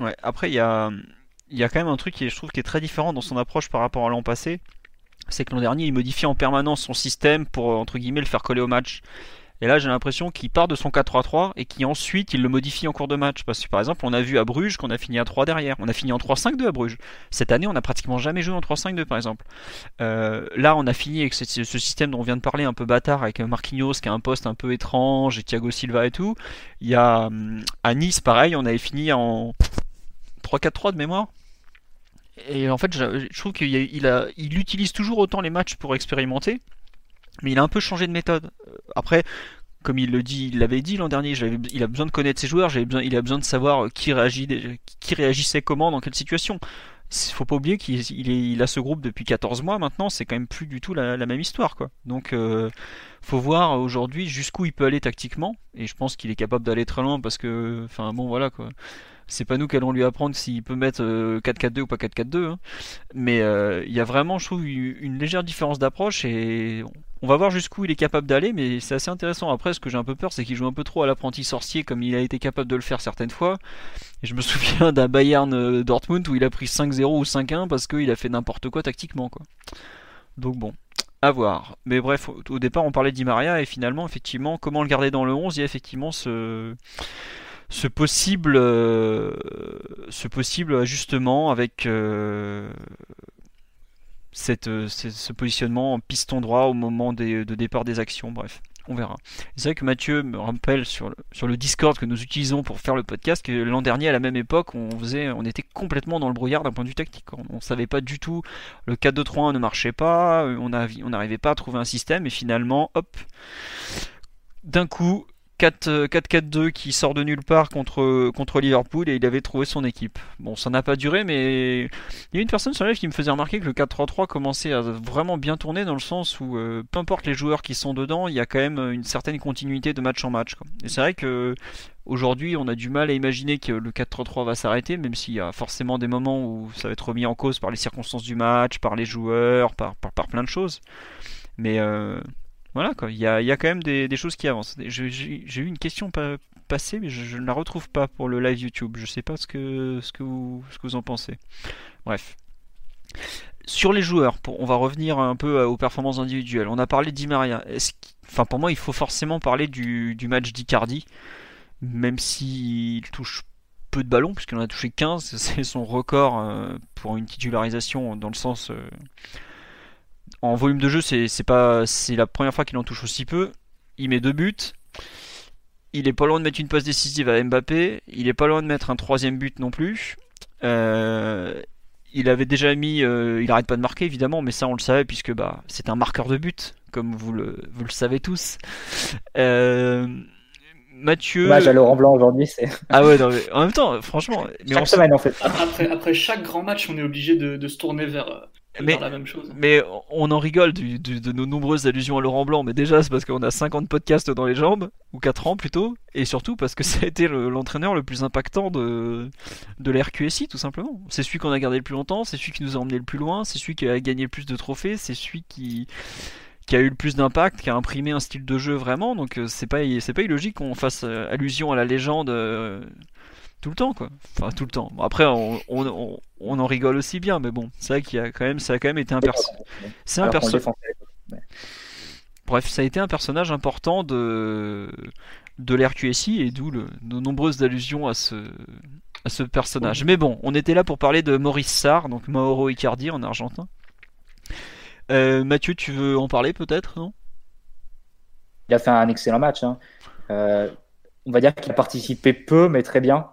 Ouais, après il y a il y a quand même un truc qui je trouve qui est très différent dans son approche par rapport à l'an passé, c'est que l'an dernier il modifie en permanence son système pour entre guillemets le faire coller au match. Et là, j'ai l'impression qu'il part de son 4-3-3 et qui ensuite il le modifie en cours de match. Parce que par exemple, on a vu à Bruges qu'on a fini à 3 derrière. On a fini en 3-5-2 à Bruges. Cette année, on n'a pratiquement jamais joué en 3-5-2 par exemple. Euh, là, on a fini avec ce, système dont on vient de parler un peu bâtard avec Marquinhos qui a un poste un peu étrange et Thiago Silva et tout. Il y a hum, à Nice, pareil, on avait fini en 3-4-3 de mémoire. Et en fait, je, trouve qu'il il, il utilise toujours autant les matchs pour expérimenter mais il a un peu changé de méthode. Euh, après, comme il le dit, l'avait dit l'an dernier, il a besoin de connaître ses joueurs, il a besoin de savoir qui, réagit, qui réagissait comment, dans quelle situation. Il faut pas oublier qu'il il a ce groupe depuis 14 mois maintenant, c'est quand même plus du tout la, même histoire. quoi. Donc euh, faut voir aujourd'hui jusqu'où il peut aller tactiquement, et je pense qu'il est capable d'aller très loin parce que, enfin bon voilà quoi c'est pas nous qui allons lui apprendre s'il peut mettre 4-4-2 euh, ou pas 4-4-2. Hein. Mais euh, il y a vraiment, je trouve, une légère différence d'approche et on va voir jusqu'où il est capable d'aller, mais c'est assez intéressant. Après, ce que j'ai un peu peur, c'est qu'il joue un peu trop à l'apprenti sorcier comme il a été capable de le faire certaines fois. Et je me *laughs* souviens d'un Bayern euh, Dortmund où il a pris 5-0 ou 5-1 parce qu'il a fait n'importe quoi tactiquement. Quoi. Donc bon, à voir. Mais bref, au départ, on parlait d'Imaria et finalement, effectivement, comment le garder dans le 11 Il y a effectivement ce ce possible, euh, ce possible ajustement avec euh, cette, ce positionnement en piston droit au moment de départ des actions. Bref, on verra. C'est vrai que Mathieu me rappelle sur le, sur le Discord que nous utilisons pour faire le podcast que l'an dernier à la même époque on faisait, on était complètement dans le brouillard d'un point de vue tactique. On, ne savait pas du tout, le 4-2-3-1 ne marchait pas, on n'arrivait pas à trouver un système et finalement, hop, d'un coup 4-4-2 euh, qui sort de nulle part contre, contre Liverpool et il avait trouvé son équipe. Bon, ça n'a pas duré, mais il y a une personne sur live qui me faisait remarquer que le 4-3-3 commençait à vraiment bien tourner dans le sens où euh, peu importe les joueurs qui sont dedans, il y a quand même une certaine continuité de match en match. Et c'est vrai que aujourd'hui, on a du mal à imaginer que le 4-3-3 va s'arrêter, même s'il y a forcément des moments où ça va être remis en cause par les circonstances du match, par les joueurs, par, plein de choses. Mais euh, voilà quoi, il y a, quand même des, choses qui avancent. J'ai eu une question passée, mais je, ne la retrouve pas pour le live YouTube. Je sais pas ce que, ce que, vous, ce que vous en pensez. Bref. Sur les joueurs, on va revenir un peu aux performances individuelles. On a parlé d'Imaria. Enfin, pour moi, il faut forcément parler du, match d'Icardi, même s'il touche peu de ballons, puisqu'il en a touché 15. *laughs* C'est son record euh, pour une titularisation dans le sens. En volume de jeu, c'est pas c'est la première fois qu'il en touche aussi peu. Il met deux buts. Il est pas loin de mettre une passe décisive à Mbappé. Il est pas loin de mettre un troisième but non plus. Euh, il avait déjà mis, euh, il arrête pas de marquer évidemment, mais ça on le savait puisque bah c'est un marqueur de but, comme vous le vous le savez tous. Euh, Mathieu. Dommage à Laurent Blanc aujourd'hui, c'est Ah ouais, non, mais en même temps, franchement. Mais chaque on, semaine en fait. Après, après chaque grand match, on est obligé de, de se tourner vers, euh, Mais- vers la même chose. mais on en rigole du- du- de nos nombreuses allusions à Laurent Blanc, mais déjà c'est parce qu'on a 50 podcasts dans les jambes, ou 4 ans plutôt, et surtout parce que *laughs* ça a été le- l'entraîneur le plus impactant de, de l'RQSI tout simplement. C'est celui qu'on a gardé le plus longtemps, c'est celui qui nous a emmené le plus loin, c'est celui qui a gagné le plus de trophées, c'est celui qui, qui a eu le plus d'impact, qui a imprimé un style de jeu vraiment, donc euh, c'est pas, pas illogique qu'on fasse euh, allusion à la légende euh, tout le temps quoi. Enfin tout le temps. Bon, après on, on, on- on en rigole aussi bien, mais bon, c'est vrai qu'il y a quand même, ça a quand même été un perso- c'est un. Bref, ça a été un personnage important de, de l'RQSI et d'où nos nombreuses allusions à ce, à ce personnage. Mais bon, on était là pour parler de Maurice Sarr, donc Mauro Icardi en argentin. Euh, Mathieu, tu veux en parler peut-être, non? Il a fait un excellent match. hein. Euh, on va dire qu'il a participé peu, mais très bien.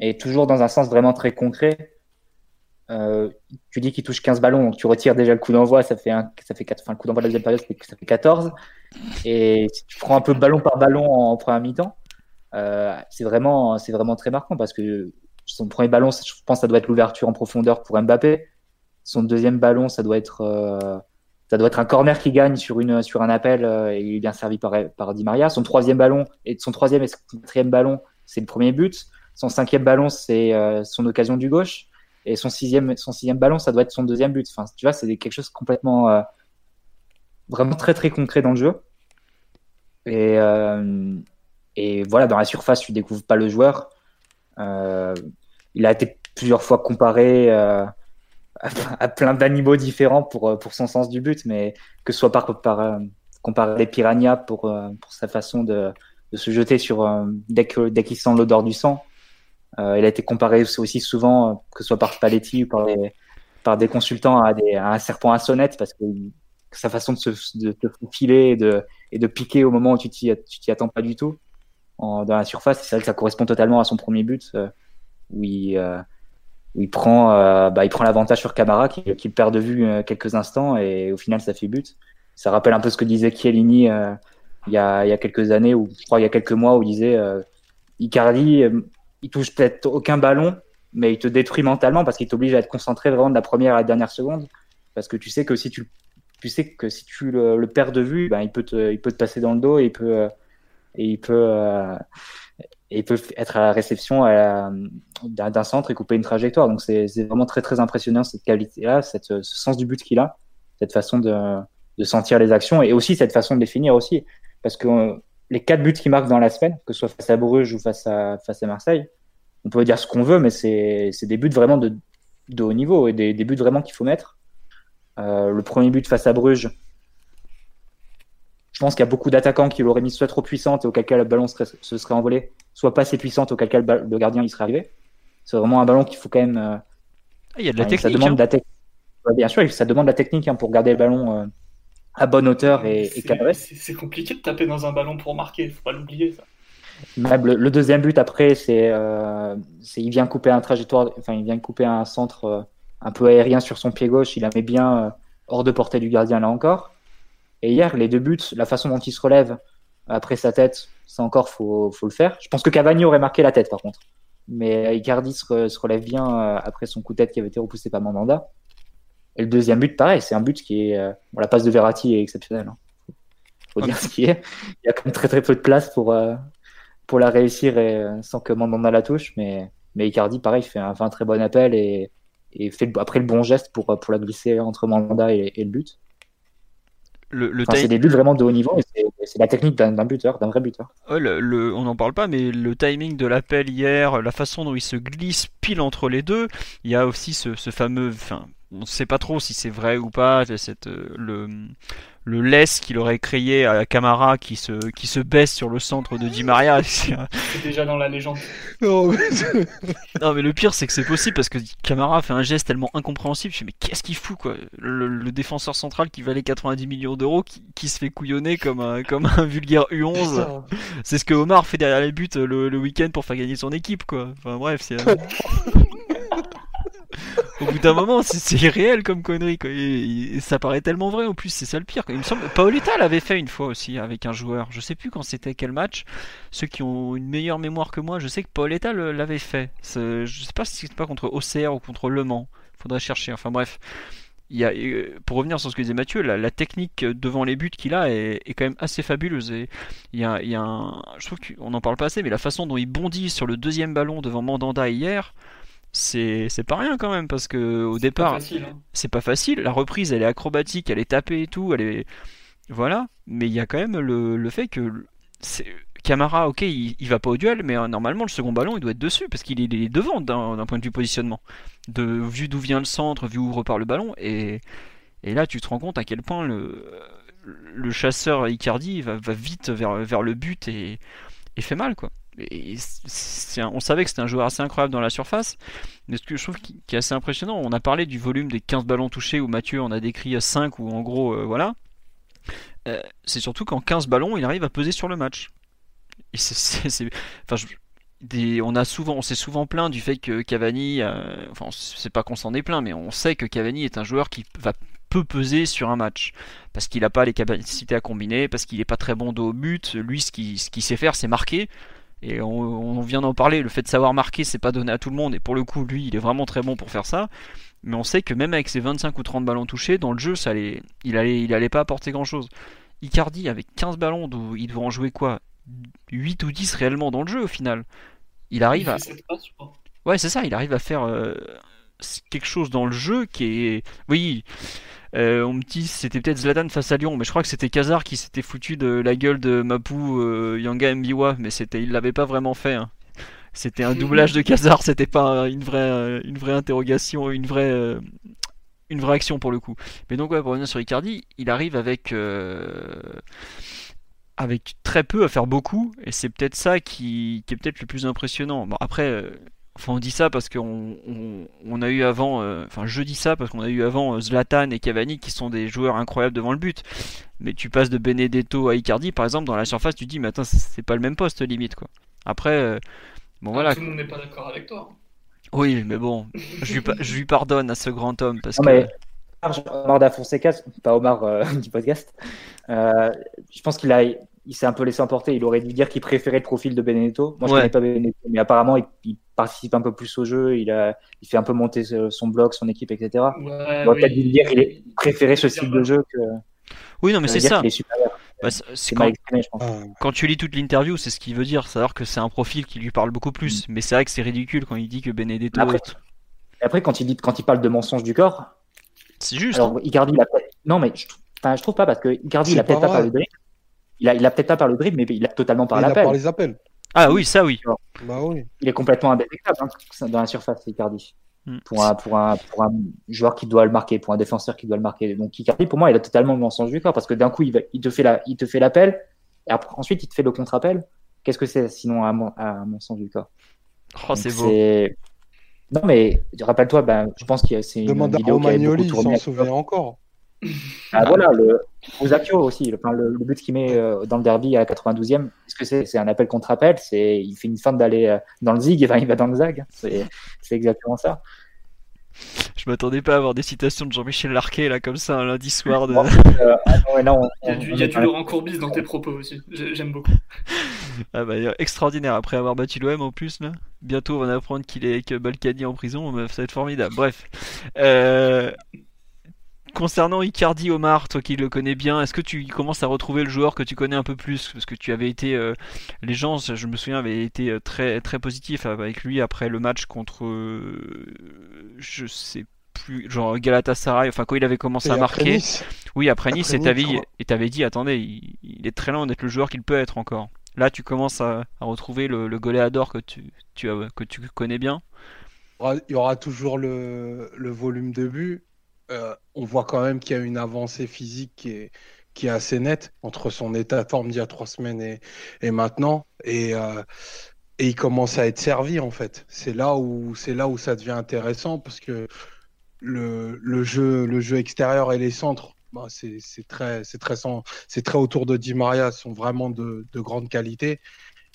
Et toujours dans un sens vraiment très concret. Euh, tu dis qu'il touche 15 ballons, donc tu retires déjà le coup d'envoi, ça fait un, ça fait enfin, le coup d'envoi de la deuxième période, ça fait- ça fait 14. Et tu prends un peu ballon par ballon en, première mi-temps, euh, c'est vraiment, vraiment très marquant parce que son premier ballon, je pense que ça doit être l'ouverture en profondeur pour Mbappé. Son deuxième ballon, ça doit être, euh, ça doit être un corner qui gagne sur, une, sur un appel et il est bien servi par, par Di Maria. Son troisième ballon, et son troisième et son quatrième ballon, c'est le premier but. Son cinquième ballon, c'est euh, son occasion du gauche. Et son sixième, son sixième ballon, ça doit être son deuxième but. Enfin, tu vois, c'est quelque chose complètement, euh, vraiment très très concret dans le jeu. Et, euh, et voilà, dans la surface, tu découvres pas le joueur. Il a été plusieurs fois comparé à, plein d'animaux différents pour, pour son sens du but, mais que ce soit par, par comparé les piranhas pour, pour sa façon de, de se jeter sur dès que dès qu'il sent l'odeur du sang. Euh, il a été comparé aussi souvent, euh, que ce soit par Spalletti ou par, les, par des consultants, à, des, à un serpent à sonnette, parce que sa façon de se de, de faufiler et de, et de piquer au moment où tu t'y t'y attends pas du tout en, dans la surface. C'est vrai que ça correspond totalement à son premier but, euh, où il, euh, où il prend, bah, il prend l'avantage sur Camara, qu'il qui perd de vue quelques instants, et au final, ça fait but. Ça rappelle un peu ce que disait Chiellini il, y a, il y a quelques années, ou je crois il y a quelques mois, où il disait Icardi, il touche peut-être aucun ballon, mais il te détruit mentalement parce qu'il t'oblige à être concentré vraiment de la première à la dernière seconde. Parce que tu sais que si tu, tu sais que si tu le, le perds de vue, ben, il, peut te, il peut te passer dans le dos et il peut, et il peut, euh, il peut être à la réception d'un centre et couper une trajectoire. Donc c'est vraiment très très impressionnant cette qualité-là, ce sens du but qu'il a, cette façon de, de sentir les actions et aussi cette façon de les finir aussi. Parce que euh, les quatre buts qu'il marque dans la semaine, que ce soit face à Bruges ou face à, face à Marseille, on peut dire ce qu'on veut, mais c'est des buts vraiment de, de haut niveau et des, des buts vraiment qu'il faut mettre. Euh, le premier but face à Bruges, je pense qu'il y a beaucoup d'attaquants qui l'auraient mis soit trop puissante et auquel cas le ballon serait- se serait envolé, soit pas assez puissante auquel cas le, gardien il serait arrivé. C'est vraiment un ballon qu'il faut quand même. euh, Ah, Il y a de la enfin, ça technique. demande hein. de la technique. Ouais, bien sûr, ça demande de la technique hein, pour garder le ballon euh, à bonne hauteur et, et C'est- cadré. C'est c'est compliqué de taper dans un ballon pour marquer, faut pas l'oublier ça. Même le, le deuxième but après, c'est euh, il vient couper un trajectoire, enfin il vient couper un centre euh, un peu aérien sur son pied gauche. Il la met bien euh, hors de portée du gardien là encore. Et hier, les deux buts, la façon dont il se relève après sa tête, ça encore faut faut le faire. Je pense que Cavani aurait marqué la tête par contre, mais Icardi se, re- se relève bien euh, après son coup de tête qui avait été repoussé par Mandanda. Et le deuxième but, pareil, c'est un but qui est euh, bon, la passe de Verratti est exceptionnelle. Hein. Faut dire ce qui est. Il y a quand même très très peu de place pour euh, pour la réussir et, euh, sans que Mandanda la touche. Mais, mais Icardi, pareil, fait un, fait un très bon appel et, et fait le- après le bon geste pour, pour la glisser entre Mandanda et, et le but. Le, le Enfin, c'est des buts vraiment de haut niveau et c'est- la technique d'un d'un buteur, d'un vrai buteur. Ouais, le- le- on n'en parle pas, mais le timing de l'appel hier, la façon dont il se glisse pile entre les deux, il y a aussi ce, ce fameux, enfin, on ne sait pas trop si c'est vrai ou pas, cette, euh, le, le laisse qu'il aurait créé à Camara qui se, qui se baisse sur le centre de Di Maria. *laughs* C'est déjà dans la légende. Non, mais *laughs* c'est- non mais le pire c'est que c'est possible parce que Camara fait un geste tellement incompréhensible, je me dis mais qu'est-ce qu'il fout quoi? Le, le défenseur central qui valait 90 millions d'euros qui, qui se fait couillonner comme un, comme un vulgaire U11. Putain. C'est ce que Omar fait derrière les buts euh, le, le week-end pour faire gagner son équipe, quoi. Enfin bref, c'est. *laughs* euh, au bout d'un moment, c'est réel comme connerie. Ça paraît tellement vrai en plus, c'est ça le pire. Il me semble, Paoletta l'avait fait une fois aussi avec un joueur. Je sais plus quand c'était quel match. Ceux qui ont une meilleure mémoire que moi, je sais que Paoletta l'avait fait. Je sais pas si c'était pas contre OCR ou contre Le Mans. Faudrait chercher. Enfin bref. Y a, pour revenir sur ce que disait Mathieu, la, technique devant les buts qu'il a est, quand même assez fabuleuse. Et il y a, y a un, je trouve qu'on n'en parle pas assez, mais la façon dont il bondit sur le deuxième ballon devant Mandanda hier, c'est pas rien quand même parce que au départ hein. c'est pas, facile. La reprise elle est acrobatique elle est tapée et tout elle est voilà. Mais il y a quand même le, le fait que Camara ok il, va pas au duel mais euh, normalement le second ballon il doit être dessus parce qu'il est, devant d'un point de vue positionnement. De vu d'où vient le centre vu où repart le ballon et, et là tu te rends compte à quel point le, le chasseur Icardi va, va vite vers, vers le but et, et fait mal quoi on savait que c'était un joueur assez incroyable dans la surface, mais ce que je trouve qui, est assez impressionnant, on a parlé du volume des 15 ballons touchés où Mathieu en a décrit 5 ou en gros, euh, voilà. Euh, c'est surtout qu'en 15 ballons, il arrive à peser sur le match. on a souvent, on s'est souvent plaint du fait que Cavani, euh, enfin, c'est pas qu'on s'en est plaint, mais on sait que Cavani est un joueur qui va peu peser sur un match parce qu'il n'a pas les capacités à combiner, parce qu'il n'est pas très bon dos au but. Lui, ce qu'il sait faire, c'est marquer. Et on, vient d'en parler, le fait de savoir marquer, c'est pas donné à tout le monde. Et pour le coup, lui, il est vraiment très bon pour faire ça. Mais on sait que même avec ses 25 ou 30 ballons touchés, dans le jeu, ça allait, il, allait, il allait pas apporter grand chose. Icardi, avec 15 ballons, il doit en jouer quoi? 8 ou 10 réellement dans le jeu au final. Il arrive à. Ouais, c'est ça, il arrive à faire euh, quelque chose dans le jeu qui est. Oui, euh, on me dit c'était peut-être Zlatan face à Lyon, mais je crois que c'était Kazar qui s'était foutu de la gueule de Mapu euh, Yanga Mbiwa, mais c'était, il l'avait pas vraiment fait. Hein. C'était un doublage de Kazar, *laughs* c'était pas une vraie, euh, une vraie interrogation, une vraie, une vraie action pour le coup. Mais donc ouais, pour revenir sur Icardi, il arrive avec avec très peu à faire beaucoup, et c'est peut-être ça qui, qui est peut-être le plus impressionnant. Bon, après, Enfin, on dit ça parce qu'on on, a eu avant, euh, enfin, je dis ça parce qu'on a eu avant euh, Zlatan et Cavani qui sont des joueurs incroyables devant le but. Mais tu passes de Benedetto à Icardi, par exemple, dans la surface, tu te dis, mais attends, c'est pas le même poste limite, quoi. Après, euh, bon voilà. Tout le monde n'est pas d'accord avec toi. Oui, mais bon, je lui, je lui, pardonne à ce grand homme parce que. Mais... Omar da Fonseca, pas Omar *laughs* du podcast, je pense qu'il a, il s'est un peu laissé emporter. Il aurait dû dire qu'il préférait le profil de Benedetto. Moi, je ne connais pas Benedetto, mais apparemment, il, participe un peu plus au jeu. Il, a, il fait un peu monter son bloc, son équipe, etc. il aurait peut-être dû dire qu'il préférait ce style de jeu que. Oui, non, mais c'est ça. Bah, quand, quand, tu lis toute l'interview, c'est ce qu'il veut dire, savoir que c'est un profil qui lui parle beaucoup plus. Mm. Mais c'est vrai que c'est ridicule quand il dit que Benedetto. Après, après quand il dit, quand il parle de mensonge du corps, c'est juste. Alors, hein. Icardi, non, mais je, je trouve pas parce que Icardi, il a peut-être pas parlé de il a, il a peut-être pas par le dribble, mais il a totalement par l'appel. par les appels. Ah oui, ça oui. Bah oui. Il est complètement indétectable hein, dans la surface, Icardi. Hmm. Pour, un, pour, un, pour un joueur qui doit le marquer, pour un défenseur qui doit le marquer. Donc Icardi, pour moi, il a totalement le mensonge du corps parce que d'un coup, il, il te fait la, il te fait l'appel et après, ensuite, il te fait le contre-appel. Qu'est-ce que c'est sinon un, un mensonge du corps? Oh, c'est beau. Non, mais rappelle-toi, ben, je pense que c'est une vidéo à Romagnoli, il s'en souvient encore. Ah, voilà, le Osakio aussi, le, le, but qu'il met euh, dans le derby à la 92e, est-ce que c'est un appel contre appel? C'est Il fait une fin d'aller euh, dans le zig *laughs* et il va dans le zag. C'est exactement ça. Je m'attendais pas à avoir des citations de Jean-Michel Larquet là comme ça un lundi soir. De... Euh, ah il y a du, il y a du Laurent Courbis dans tes propos aussi. J'aime beaucoup. *laughs* Ah bah, extraordinaire après avoir battu l'OM en plus là. Bientôt on va apprendre qu'il est avec Balkany en prison. Ça va être formidable. Bref. Euh... Concernant Icardi Omar, toi qui le connais bien, est-ce que tu commences à retrouver le joueur que tu connais un peu plus? Parce que tu avais été. Euh, les gens, je me souviens, avaient été euh, très, très positifs avec lui après le match contre. Euh, je sais plus. Genre Galatasaray, enfin quand il avait commencé à marquer. Oui, après, Nice, et t'avais dit attendez, il, est très loin d'être le joueur qu'il peut être encore. Là, tu commences à, retrouver le, le goléador que tu, tu, que tu connais bien. Il y aura toujours le, le volume de but euh, on voit quand même qu'il y a une avancée physique qui est, assez nette entre son état de forme d'il y a trois semaines et, maintenant. Et, euh, et, il commence à être servi, en fait. C'est là, où, là où ça devient intéressant parce que le, jeu, extérieur et les centres, bah, c'est très, très, très autour de Di Maria, sont vraiment de, de grande qualité.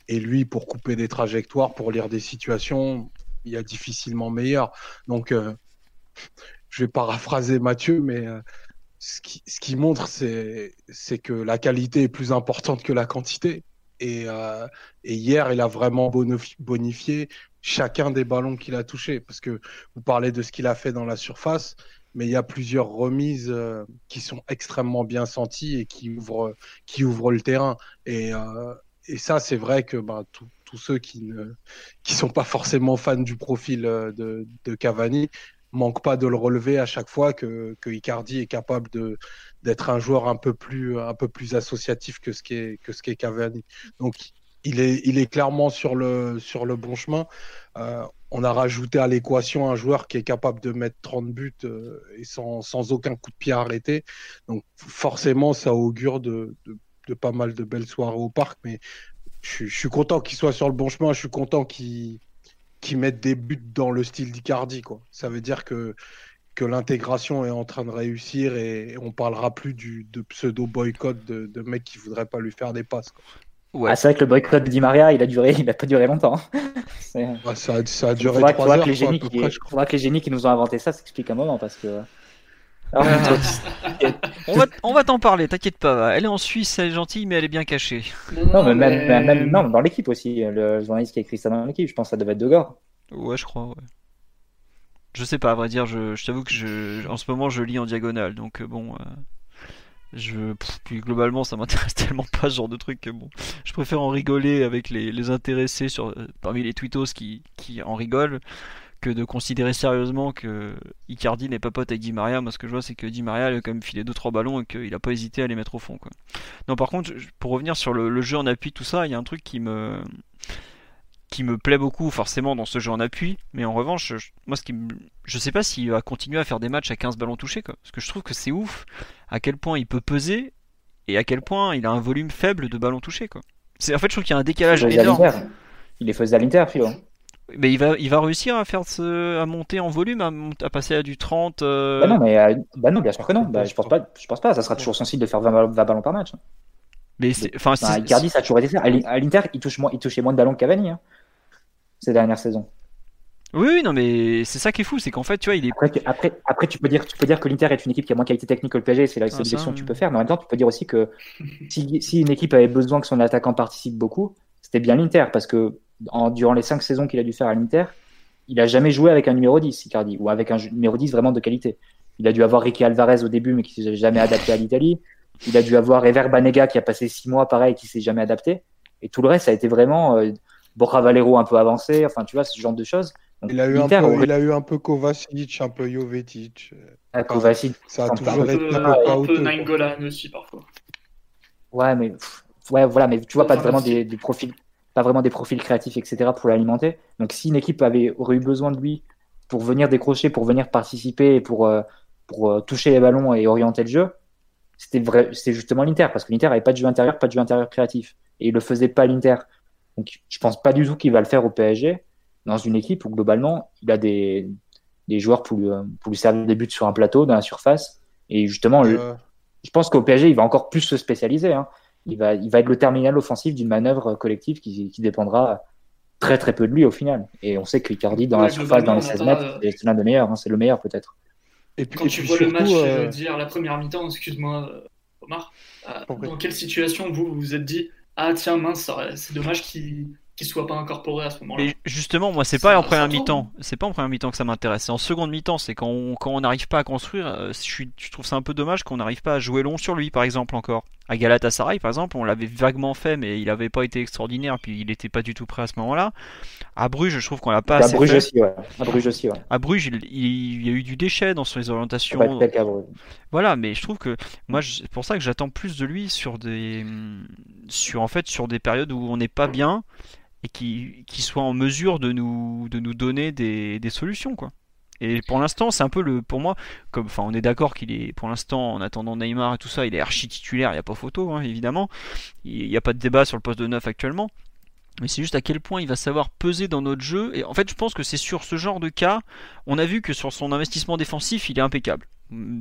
Et lui, pour couper des trajectoires, pour lire des situations, il y a difficilement meilleur. Donc, euh, je vais paraphraser Mathieu, mais ce qui, ce qui montre, c'est que la qualité est plus importante que la quantité. Et, et hier, il a vraiment bonifié chacun des ballons qu'il a touchés. Parce que vous parlez de ce qu'il a fait dans la surface, mais il y a plusieurs remises euh, qui sont extrêmement bien senties et qui ouvrent, qui ouvrent le terrain. Et, euh, et ça, c'est vrai que bah, tous ceux qui ne qui sont pas forcément fans du profil euh, de, de Cavani manquent pas de le relever à chaque fois que, que Icardi est capable de d'être un joueur un peu plus un peu plus associatif que ce qu'est que ce qu'est Cavani. Donc il est, il est clairement sur le, sur le bon chemin. Euh, on a rajouté à l'équation un joueur qui est capable de mettre 30 buts euh, et sans, sans, aucun coup de pied arrêté. Donc forcément, ça augure de, de, pas mal de belles soirées au parc. Mais je, suis content qu'il soit sur le bon chemin. Je suis content qu'il qu mette des buts dans le style d'Icardi. Ça veut dire que, que l'intégration est en train de réussir et on parlera plus du, de pseudo boycott de, de mecs qui voudraient pas lui faire des passes. Ah, c'est vrai que le boycott de Di Maria, il a duré, il a pas duré longtemps. *laughs* ça, a, ça, a, duré trois heures. Que les génies qui, faudra que les génies qui nous ont inventé ça s'expliquent un moment parce que. Ah, on va, on va t'en parler, t'inquiète pas. Elle est en Suisse, elle est gentille, mais elle est bien cachée. Non, mais, Même, même, non, dans l'équipe aussi. Le journaliste qui a écrit ça dans l'équipe, je pense que ça devait être De Gore. Ouais, je crois, ouais. Je sais pas, à vrai dire, je, je t'avoue que je, en ce moment je lis en diagonale, donc euh, bon. Euh... Je, puis globalement, ça m'intéresse *laughs* tellement pas ce genre de truc que bon, je préfère en rigoler avec les, les intéressés sur, euh, parmi les tweetos qui, qui en rigolent que de considérer sérieusement que Icardi n'est pas pote avec Di Maria. Moi, ce que je vois, c'est que Di Maria a quand même filé 2-3 ballons et qu'il a pas hésité à les mettre au fond. Quoi. Non, par contre, pour revenir sur le, le jeu en appui, tout ça, il y a un truc qui me qui me plaît beaucoup forcément dans ce jeu en appui, mais en revanche, je, moi ce qui je sais pas s'il va continuer à faire des matchs à 15 ballons touchés quoi, parce que je trouve que c'est ouf à quel point il peut peser et à quel point il a un volume faible de ballons touchés quoi. C'est en fait je trouve qu'il y a un décalage énorme. Il les faisait à l'Inter, Philo. Mais il va, il va réussir à faire ce, à monter en volume, à, à passer à du 30. Euh, bah non, mais euh, bah non, bien sûr que non. Bah, je pense pas, je pense pas. Ça sera toujours sensible de faire 20, 20 ballons par match. Mais enfin, bah, Icardi, ça a toujours été ça. À l'Inter, il touche moins, il touchait moins de ballons que Cavani. Hein ces dernières saisons. Oui, oui, non, mais c'est ça qui est fou, c'est qu'en fait, tu vois, il est. Après, après, tu peux dire, tu peux dire que l'Inter est une équipe qui a moins de qualité technique que le PSG, c'est la ah, sélection que tu peux faire. Mais en même temps, tu peux dire aussi que si, si une équipe avait besoin que son attaquant participe beaucoup, c'était bien l'Inter, parce que en, durant les cinq saisons qu'il a dû faire à l'Inter, il a jamais joué avec un numéro 10, Icardi, ou avec un numéro 10 vraiment de qualité. Il a dû avoir Ricky Alvarez au début, mais qui s'est jamais adapté à l'Italie. Il a dû avoir Ever Banega qui a passé six mois pareil, qui s'est jamais adapté. Et tout le reste, ça a été vraiment euh, Borja Valero un peu avancé, enfin tu vois, ce genre de choses. il, a eu un peu, il a eu un peu Kovacic, un peu Jovetic. Ah, Kovacic, ça a toujours été un peu, Nainggolan aussi parfois. Ouais, mais ouais, voilà, mais tu vois pas vraiment des, profils, pas vraiment des profils créatifs, etc. pour l'alimenter. Donc si une équipe avait aurait eu besoin de lui pour venir décrocher, pour venir participer, pour euh, pour euh, toucher les ballons et orienter le jeu, c'était vrai, c'était justement l'Inter parce que l'Inter avait pas de jeu intérieur, pas de jeu intérieur créatif et il le faisait pas l'Inter. Donc, je pense pas du tout qu'il va le faire au PSG dans une équipe où globalement il a des, des joueurs pour lui, pour lui servir des buts sur un plateau, dans la surface. Et justement, je pense qu'au PSG, il va encore plus se spécialiser. Hein. Il, va, il va être le terminal offensif d'une manœuvre collective qui, qui, dépendra très très peu de lui au final. Et on sait que Icardi, dans la surface, dans les 16 mètres, c'est l'un des meilleurs. Hein. c'est le meilleur peut-être. Et puis, Quand tu vois le match euh... dire la première mi-temps, excuse-moi Omar, euh, dans quelle situation vous vous êtes dit ah tiens mince, c'est dommage qu'il qu'il soit pas incorporé à ce moment-là. justement, moi, c'est pas en première mi-temps. C'est pas en première mi-temps que ça m'intéresse. C'est en seconde mi-temps. C'est quand on quand on n'arrive pas à construire. Euh, je, suis, je trouve ça un peu dommage qu'on n'arrive pas à jouer long sur lui, par exemple encore. À Galatasaray, par exemple, on l'avait vaguement fait, mais il avait pas été extraordinaire, puis il était pas du tout prêt à ce moment-là. À Bruges, je trouve qu'on l'a pas assez Bruges Aussi, ouais. À Bruges aussi, ouais. À Bruges, il, il, y a eu du déchet dans ses orientations. Voilà, mais je trouve que moi, c'est pour ça que j'attends plus de lui sur des, sur en fait, sur des périodes où on n'est pas bien et qui, qui soit en mesure de nous, de nous donner des, des solutions quoi. Et pour l'instant, c'est un peu le, pour moi, comme, enfin, on est d'accord qu'il est, pour l'instant, en attendant Neymar et tout ça, il est archi titulaire, il n'y a pas photo, hein, évidemment. Il n'y a pas de débat sur le poste de neuf actuellement. Mais c'est juste à quel point il va savoir peser dans notre jeu. Et en fait, je pense que c'est sur ce genre de cas, on a vu que sur son investissement défensif, il est impeccable.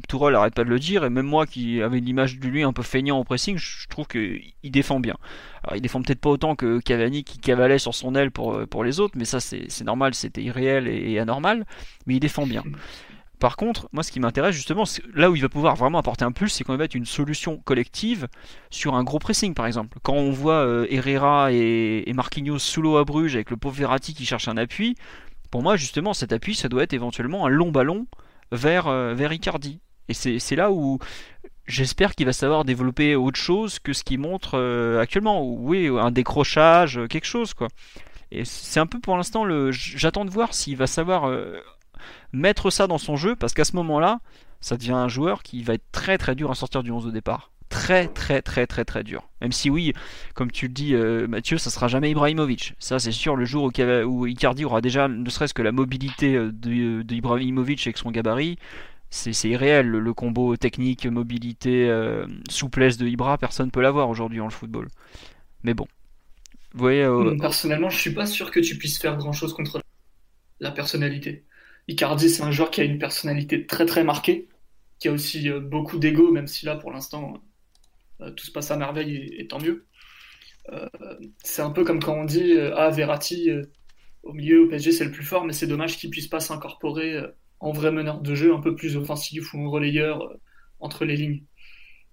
Tourelle arrête pas de le dire, et même moi qui avais l'image de lui un peu feignant au pressing, je trouve qu'il défend bien. Alors il défend peut-être pas autant que Cavani qui cavalait sur son aile pour, pour les autres, mais ça c'est normal, c'était irréel et, anormal, mais il défend bien. Par contre, moi, ce qui m'intéresse justement, là où il va pouvoir vraiment apporter un pulse, c'est il va être une solution collective sur un gros pressing, par exemple. Quand on voit euh, Herrera et, Marquinhos sous l'eau à Bruges avec le pauvre Verratti qui cherche un appui, pour moi, justement, cet appui, ça doit être éventuellement un long ballon vers, euh, vers. Et c'est là où j'espère qu'il va savoir développer autre chose que ce qu'il montre euh, actuellement. Oui, un décrochage, quelque chose, quoi. Et c'est un peu pour l'instant le. J'attends de voir s'il va savoir mettre ça dans son jeu, parce qu'à ce moment-là, ça devient un joueur qui va être très très dur à sortir du 11 de départ. Très très très très très dur. Même si oui, comme tu le dis euh, Mathieu, ça sera jamais Ibrahimovic. Ça c'est sûr, le jour où, Icardi aura déjà ne serait-ce que la mobilité euh, de, Ibrahimovic avec son gabarit, c'est irréel. Le, combo technique, mobilité, euh, souplesse de Ibra, personne ne peut l'avoir aujourd'hui en le football. Mais bon. Vous voyez, Personnellement, je suis pas sûr que tu puisses faire grand-chose contre la personnalité. Icardi, c'est un joueur qui a une personnalité très très marquée, qui a aussi euh, beaucoup d'ego, même si là pour l'instant euh, tout se passe à merveille et, tant mieux. Euh, c'est un peu comme quand on dit Ah, Verratti au milieu au PSG c'est le plus fort, mais c'est dommage qu'il puisse pas s'incorporer en vrai meneur de jeu un peu plus offensif ou en relayeur entre les lignes.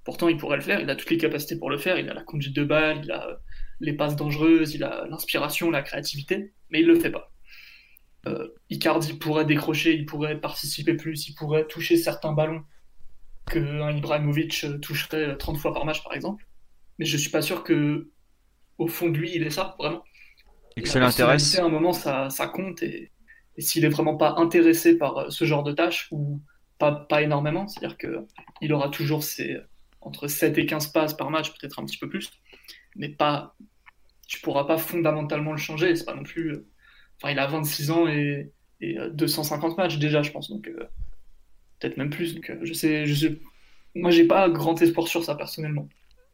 Pourtant, il pourrait le faire, il a toutes les capacités pour le faire, il a la conduite de balle, il a les passes dangereuses, il a l'inspiration, la créativité, mais il le fait pas. Euh, Icardi pourrait décrocher, il pourrait participer plus, il pourrait toucher certains ballons qu'un Ibrahimovic euh, toucherait 30 fois par match, par exemple. Mais je suis pas sûr que, au fond de lui, il est ça, vraiment. Et que ça l'intéresse. À un moment, ça, compte. Et, s'il est vraiment pas intéressé par euh, ce genre de tâches, ou pas, pas énormément, c'est-à-dire qu'il aura toujours ses, entre 7 et 15 passes par match, peut-être un petit peu plus, mais pas, tu pourras pas fondamentalement le changer. C'est pas non plus Enfin, il a 26 ans et, 250 euh, matchs déjà, je pense. Donc, euh, peut-être même plus. Donc, euh, je sais, je sais. Moi, j'ai pas grand espoir sur ça personnellement.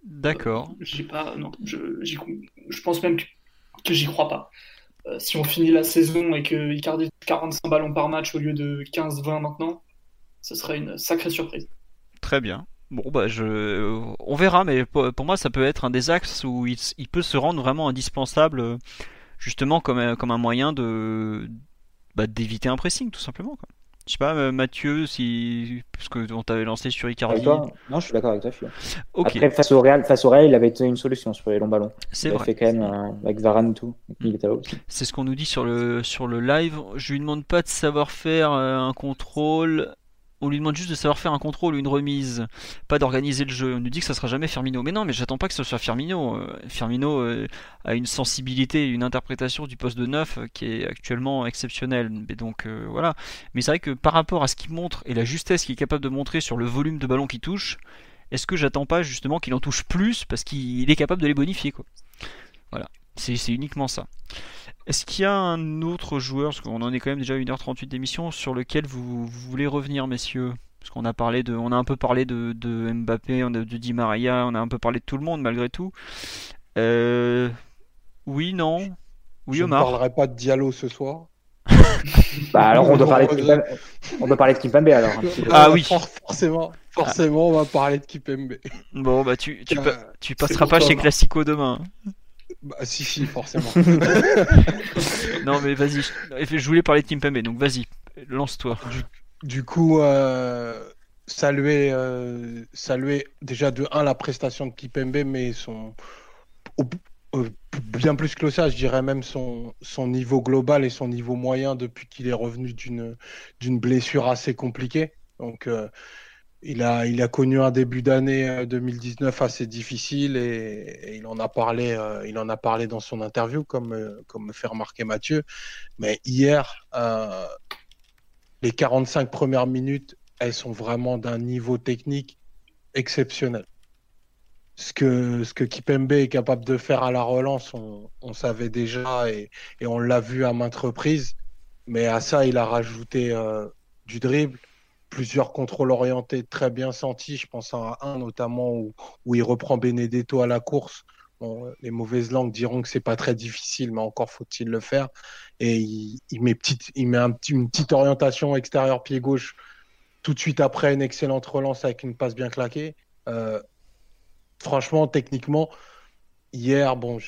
D'accord. j'ai pas. Non, je, je pense même que, j'y crois pas. si on finit la saison et que Icardi 45 ballons par match au lieu de 15-20 maintenant, ce serait une sacrée surprise. Très bien. Bon, bah, je... on verra, mais pour, moi, ça peut être un des axes où il, il peut se rendre vraiment indispensable justement comme, un, comme un moyen de bah, d'éviter un pressing tout simplement. Quoi. Je sais pas, euh, Mathieu, si parce que on t'avait lancé sur Icardi. non, je suis d'accord avec toi. Après, face au Real, face au Real, il avait été une solution sur les longs ballons. C'est vrai. fait quand même euh, avec Varane et tout. C'est ce qu'on nous dit sur le sur le live. Je lui demande pas de savoir faire euh, un contrôle on lui demande juste de savoir faire un contrôle ou une remise, pas d'organiser le jeu. On nous dit que ça sera jamais Firmino. Mais non, mais j'attends pas que ce soit Firmino. Euh, Firmino euh, a une sensibilité, une interprétation du poste de neuf euh, qui est actuellement exceptionnelle. Mais donc voilà. Mais c'est vrai que par rapport à ce qu'il montre et la justesse qu'il est capable de montrer sur le volume de ballon qu'il touche, est-ce que j'attends pas justement qu'il en touche plus parce qu'il est capable de les bonifier quoi? Voilà. C'est uniquement ça. Est-ce qu'il y a un autre joueur, parce qu'on en est quand même déjà à 1h38 d'émission, sur lequel vous, voulez revenir, messieurs? Parce qu'on a parlé de, on a un peu parlé de, Mbappé, on a de Di Maria, on a un peu parlé de tout le monde malgré tout. Euh, oui, non? Oui, Omar Je ne parlerai pas de Diallo ce soir. *laughs* bah alors on doit parler de Kipembe, on doit parler de Kipembe alors. Ah oui. forcément, forcément, on va parler de Kipembe. Bon bah tu tu, tu passeras pas chez Classico demain. Bah, si, si, forcément. *laughs* non, mais vas-y. Je voulais parler de Kimpembe, donc vas-y, lance-toi. Du, coup, euh, saluer, euh, saluer déjà de 1 la prestation de Kimpembe, mais son. Euh, bien plus que ça, je dirais même son, son niveau global et son niveau moyen depuis qu'il est revenu d'une blessure assez compliquée. Donc, euh, il a, il a connu un début d'année 2019 euh, assez difficile et, il en a parlé, euh, il en a parlé dans son interview, comme, euh, comme me fait remarquer Mathieu. Mais hier, les 45 premières minutes, elles sont vraiment d'un niveau technique exceptionnel. Ce que, ce que Kipembe est capable de faire à la relance, on, savait déjà et on l'a vu à maintes reprises. Mais à ça, il a rajouté du dribble, plusieurs contrôles orientés très bien sentis. Je pense à un notamment où, il reprend Benedetto à la course. les mauvaises langues diront que c'est pas très difficile, mais encore faut-il le faire. Et il, met, petite, il met une petite orientation extérieur pied gauche tout de suite après une excellente relance avec une passe bien claquée. Euh, franchement, techniquement, hier, bon,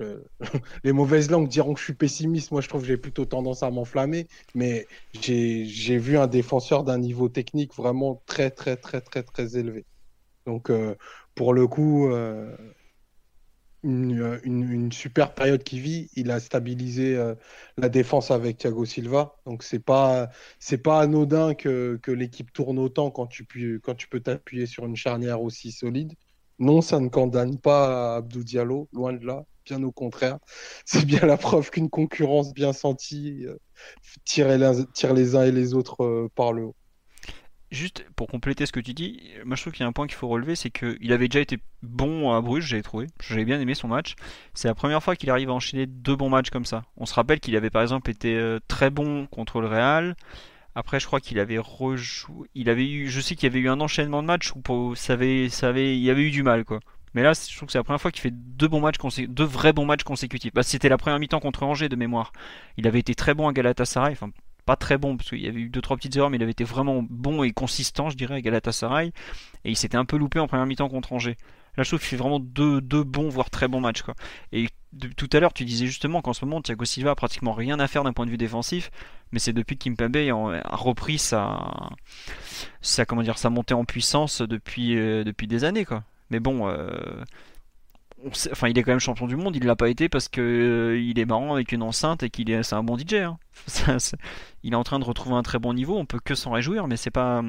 *laughs* les mauvaises langues diront que je suis pessimiste. Moi, je trouve que j'ai plutôt tendance à m'enflammer. Mais j'ai vu un défenseur d'un niveau technique vraiment très, très, très, très, très élevé. Donc, euh, pour le coup, euh, une, super période qui vit. Il a stabilisé euh, la défense avec Thiago Silva. Donc, c'est pas, pas anodin que, l'équipe tourne autant quand tu peux t'appuyer sur une charnière aussi solide. Non, ça ne condamne pas Abdou Diallo, loin de là, bien au contraire. *laughs* C'est bien la preuve qu'une concurrence bien sentie euh, tire, les, uns et les autres euh, par le haut. Juste pour compléter ce que tu dis, moi je trouve qu'il y a un point qu'il faut relever, c'est qu'il avait déjà été bon à Bruges, j'ai trouvé. J'avais bien aimé son match. C'est la première fois qu'il arrive à enchaîner deux bons matchs comme ça. On se rappelle qu'il avait par exemple été euh, très bon contre le Real. Après, je crois qu'il avait rejoué. Il avait eu, je sais qu'il y avait eu un enchaînement de matchs où il y avait eu du mal, quoi. Mais là, je trouve que c'est la première fois qu'il fait deux bons matchs, deux vrais bons matchs consécutifs. Bah, c'était la première mi-temps contre Angers de mémoire. Il avait été très bon à Galatasaray, enfin pas très bon parce qu'il y avait eu deux trois petites erreurs, mais il avait été vraiment bon et consistant, je dirais, à Galatasaray. Et il s'était un peu loupé en première mi-temps contre Angers. Là, je trouve qu'il fait vraiment deux, deux bons, voire très bons matchs, quoi. Et tout à l'heure, tu disais justement qu'en ce moment, Thiago Silva a pratiquement rien à faire d'un point de vue défensif, mais c'est depuis que Kimpembe a repris sa, sa, comment dire, sa montée en puissance depuis, euh, depuis des années. Quoi. Mais bon, euh, enfin, il est quand même champion du monde, il l'a pas été parce que euh, il est marrant avec une enceinte et qu'il est, c'est un bon DJ. Hein. *laughs* il est en train de retrouver un très bon niveau, on peut que s'en réjouir, mais c'est pas.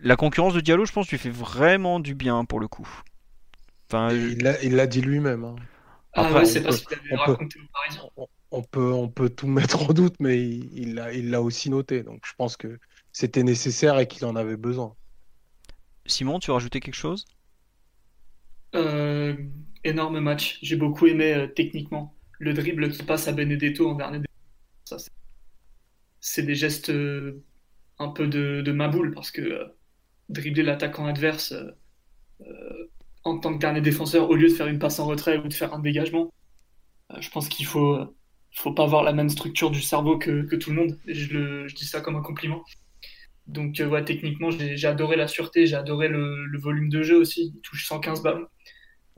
La concurrence de Diallo, je pense, lui fait vraiment du bien pour le coup. Enfin, il l'a dit lui-même. Hein. Ah c'est parce qu'il avait raconté On peut, on peut tout mettre en doute, mais il l'a il l'a aussi noté. Donc je pense que c'était nécessaire et qu'il en avait besoin. Simon, tu veux rajouter quelque chose? Euh, Énorme match. J'ai beaucoup aimé euh, techniquement. Le dribble qui passe à Benedetto en dernier. C'est des gestes euh, un peu de, de maboule parce que dribbler l'attaquant adverse en tant que dernier défenseur, au lieu de faire une passe en retrait ou de faire un dégagement, euh, je pense qu'il faut, faut pas avoir la même structure du cerveau que, que tout le monde. Et je, le, je, dis ça comme un compliment. Donc, euh, ouais, techniquement, j'ai adoré la sûreté, j'ai adoré le, le, volume de jeu aussi. Il touche 115 balles.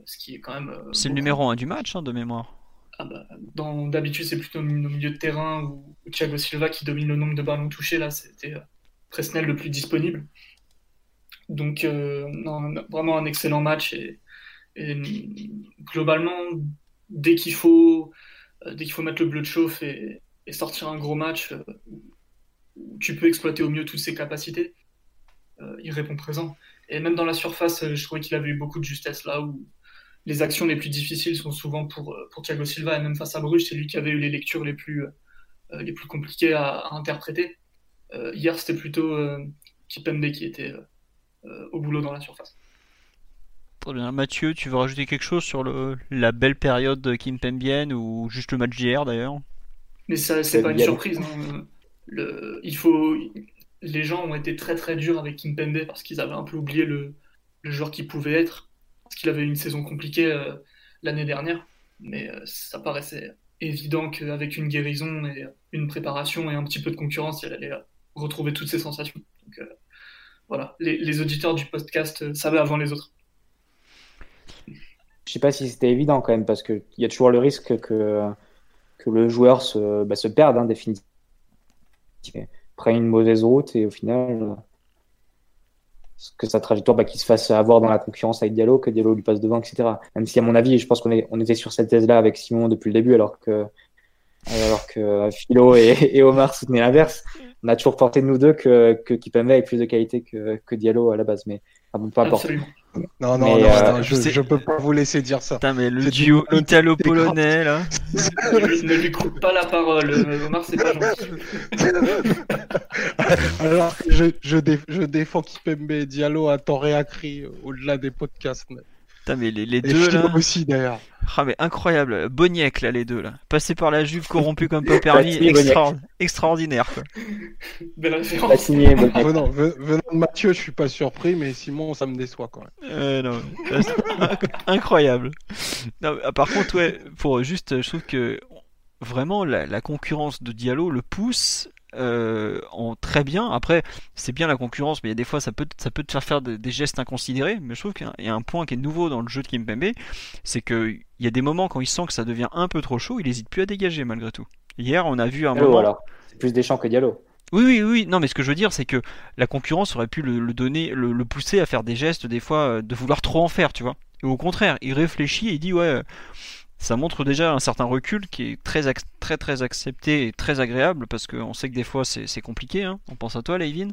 Ce qui est quand même. Euh, c'est le numéro 1 du match, hein, de mémoire. Ah bah, D'habitude, c'est plutôt au milieu de terrain ou, Thiago Silva qui domine le nombre de ballons touchés. Là, c'était Presnel le plus disponible. Donc, euh, vraiment un excellent match. Et, globalement, dès qu'il faut, euh, faut mettre le bleu de chauffe et, sortir un gros match euh, où tu peux exploiter au mieux toutes ses capacités, il répond présent. Et même dans la surface, je trouvais qu'il avait eu beaucoup de justesse là où les actions les plus difficiles sont souvent pour, pour Thiago Silva et même face à Bruges, c'est lui qui avait eu les lectures les plus, les plus compliquées à, interpréter. hier, c'était plutôt Kipembe qui était euh, au boulot dans la surface. Très bien. Mathieu, tu veux rajouter quelque chose sur le, la belle période de Kim Pembien ou juste le match d'hier d'ailleurs? Mais ça, c'est pas une surprise. Hein. Le, il faut, les gens ont été très très durs avec Kim Pembe parce qu'ils avaient un peu oublié le, le joueur qu'il pouvait être. Parce qu'il avait une saison compliquée euh, l'année dernière. Mais euh, ça paraissait évident qu'avec une guérison et une préparation et un petit peu de concurrence, il allait retrouver toutes ses sensations. Donc, voilà, les, auditeurs du podcast euh, savaient avant les autres. Je sais pas si c'était évident quand même, parce qu'il y a toujours le risque que, que le joueur se, bah, se perde hein, définitivement. Prenne une mauvaise route et au final, euh, que sa trajectoire, bah, qu'il se fasse avoir dans la concurrence avec Diallo, que Diallo lui passe devant, etc. Même si, à mon avis, je pense qu'on on était sur cette thèse-là avec Simon depuis le début, alors que, alors que Philo et, et Omar soutenaient l'inverse on a toujours porté nous deux que, que Kipembe ait plus de qualité que, que Diallo à la base, mais bon, peu importe. Non, non, non, euh, je, je, peux pas vous laiscer dire ça. Putain, mais le duo italo-polonais, là. ne lui coupe pas la parole, Omar, c'est pas gentil. *laughs* Alors, je, je, je défends Kipembe et Diallo à temps réacrit au-delà des podcasts. Putain, mais les, les deux là. aussi d'ailleurs. Ah, mais incroyable. Boniek là, les deux là. Passé par la Juve, corrompu comme pas permis. Extra... Extraordinaire quoi. Belle référence. venant, venant, de Mathieu, je suis pas surpris, mais Simon, ça me déçoit quand même. Euh, non, *laughs* incroyable. Non, ah, par contre, ouais, pour juste, je trouve que vraiment la, la concurrence de Diallo le pousse euh, en très bien. Après, c'est bien la concurrence, mais il y a des fois ça peut, ça peut te faire faire des, gestes inconsidérés. Mais je trouve qu'il y a un point qui est nouveau dans le jeu de Kimpembe, c'est qu'il y a des moments quand il sent que ça devient un peu trop chaud, il hésite plus à dégager malgré tout. Hier, on a vu un moment. Alors, c'est plus des champs que Diallo. Oui, oui, oui. Non, mais ce que je veux dire, c'est que la concurrence aurait pu le, donner, le, pousser à faire des gestes des fois euh, de vouloir trop en faire, tu vois. Et au contraire, il réfléchit et il dit ouais ça montre déjà un certain recul qui est très, très, très accepté et très agréable parce qu'on sait que des fois c'est compliqué. Hein. On pense à toi, Leivin.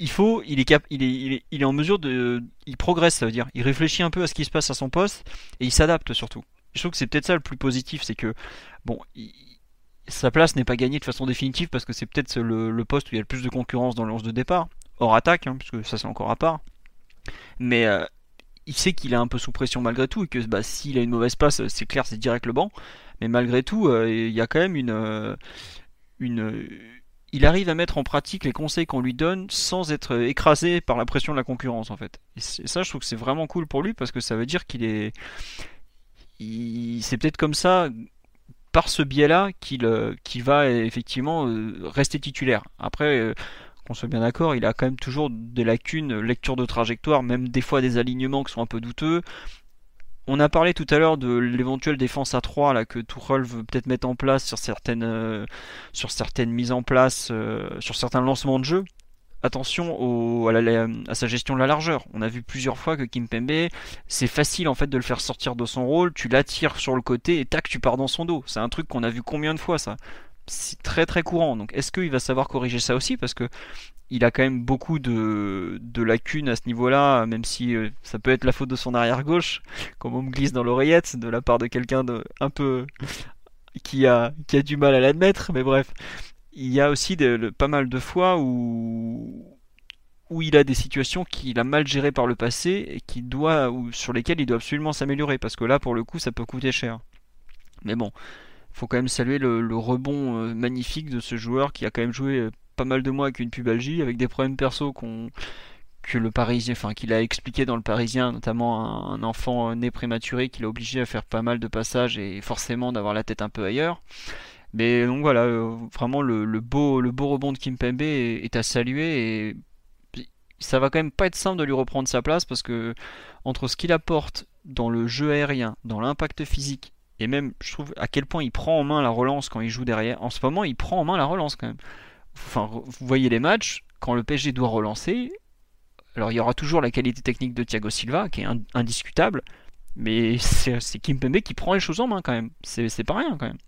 Il faut, il est, en mesure de. Il progresse, ça veut dire. Il réfléchit un peu à ce qui se passe à son poste et il s'adapte surtout. Je trouve que c'est peut-être ça le plus positif, c'est que, bon, sa place n'est pas gagnée de façon définitive parce que c'est peut-être le, poste où il y a le plus de concurrence dans le de départ, hors attaque, hein, puisque ça c'est encore à part. Mais euh, il sait qu'il est un peu sous pression malgré tout et que bah, s'il a une mauvaise place, c'est clair, c'est direct le banc. Mais malgré tout, euh, il y a quand même une, euh, une. Il arrive à mettre en pratique les conseils qu'on lui donne sans être écrasé par la pression de la concurrence en fait. Et, ça, je trouve que c'est vraiment cool pour lui parce que ça veut dire qu'il est. C'est peut-être comme ça, par ce biais-là, qu'il euh, va effectivement rester titulaire. Après qu'on soit bien d'accord, il a quand même toujours des lacunes, lecture de trajectoire, même des fois des alignements qui sont un peu douteux. On a parlé tout à l'heure de l'éventuelle défense à 3 là, que Tuchel veut peut-être mettre en place sur certaines, euh, sur certaines mises en place, euh, sur certains lancements de jeu. Attention à, sa gestion de la largeur. On a vu plusieurs fois que Kim Pembe, c'est facile en fait de le faire sortir de son rôle. Tu l'attires sur le côté et tac, tu pars dans son dos. C'est un truc qu'on a vu combien de fois ça? Très très courant. Donc est-ce qu'il va savoir corriger ça aussi? Parce que il a quand même beaucoup de, lacunes à ce niveau-là, même si euh, ça peut être la faute de son arrière gauche, comme *laughs* on me glisse dans l'oreillette, de la part de quelqu'un de un peu *laughs* qui a, qui a du mal à l'admettre. Mais bref, il y a aussi pas mal de fois où où il a des situations qu'il a mal gérées par le passé et qui doit, ou sur lesquelles il doit absolument s'améliorer, parce que là, pour le coup, ça peut coûter cher. Mais bon, faut quand même saluer le, rebond euh, magnifique de ce joueur qui a quand même joué euh, pas mal de mois avec une pubalgie, avec des problèmes perso qu'on que le Parisien, enfin qu'il a expliqué dans le Parisien, notamment un, enfant euh, né prématuré qu'il a obligé à faire pas mal de passages et forcément d'avoir la tête un peu ailleurs. Mais donc voilà, vraiment le, beau le beau rebond de Kimpembe est, est à saluer et ça va quand même pas être simple de lui reprendre sa place parce que entre ce qu'il apporte dans le jeu aérien, dans l'impact physique et même, je trouve à quel point il prend en main la relance quand il joue derrière. En ce moment, il prend en main la relance quand même. Enfin, vous voyez les matchs, quand le PSG doit relancer, alors il y aura toujours la qualité technique de Thiago Silva qui est indiscutable, mais *laughs* c'est Kimpembe qui prend les choses en main quand même. C'est pas rien quand même.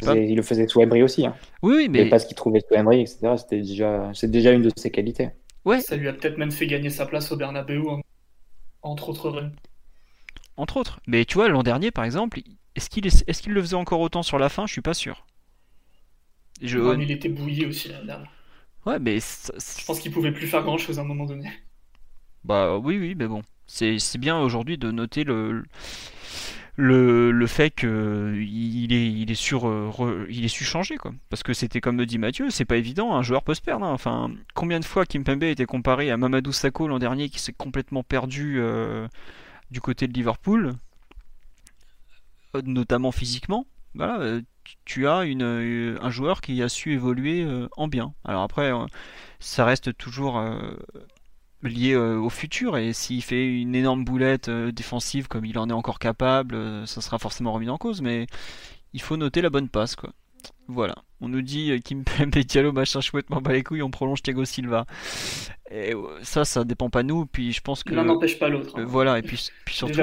Il le faisait sous Emery aussi. Hein. Oui, mais. parce qu'il trouvait sous Emery, etc. C'était déjà, c'est déjà une de ses qualités. Ouais. Ça lui a peut-être même fait gagner sa place au Bernabeu, entre autres Entre autres. Mais tu vois, l'an dernier, par exemple, est-ce qu'il est, le faisait encore autant sur la fin? Je suis pas sûr. Je... il était bouilli aussi là dernière. Ouais, mais. Je pense qu'il pouvait plus faire grand chose à un moment donné. Bah oui, oui, mais bon. C'est bien aujourd'hui de noter le, le, le fait qu'il est, il est, sur, il est su changer. Quoi. Parce que c'était comme me dit Mathieu, c'est pas évident, un joueur peut se perdre. Hein. Enfin, combien de fois Kim Pembe a été comparé à Mamadou Sakho l'an dernier qui s'est complètement perdu euh, du côté de Liverpool? Notamment physiquement, voilà, euh, tu as une, euh, un joueur qui a su évoluer euh, en bien. Alors après, ça reste toujours lié au futur et s'il fait une énorme boulette défensive comme il en est encore capable, ça sera forcément remis en cause. Mais il faut noter la bonne passe, quoi. Voilà. On nous dit Kim Pembe *laughs* Diallo machin chouette m'en bat les couilles, on prolonge Thiago Silva. Et ça, ça dépend pas nous. Puis je pense que l'un n'empêche pas l'autre. Hein. voilà. Et puis, puis surtout,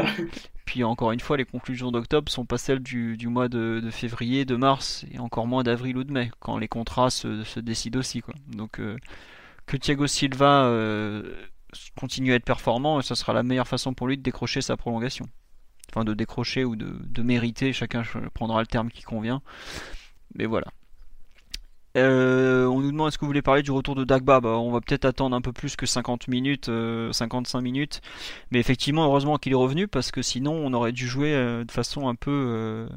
puis encore une fois, les conclusions d'octobre sont pas celles du, mois de, février, de mars, et encore moins d'avril ou de mai, quand les contrats se, décident aussi. Quoi. Donc euh, que Thiago Silva euh, continue à être performant, ça sera la meilleure façon pour lui de décrocher sa prolongation. Enfin de décrocher ou de, de mériter, chacun prendra le terme qui convient. Mais voilà. Euh, on nous demande est-ce que vous voulez parler du retour de Dagba? Bah, On va peut-être attendre un peu plus que 50 minutes, 55 euh, minutes. Mais effectivement, heureusement qu'il est revenu parce que sinon on aurait dû jouer euh, de façon un peu,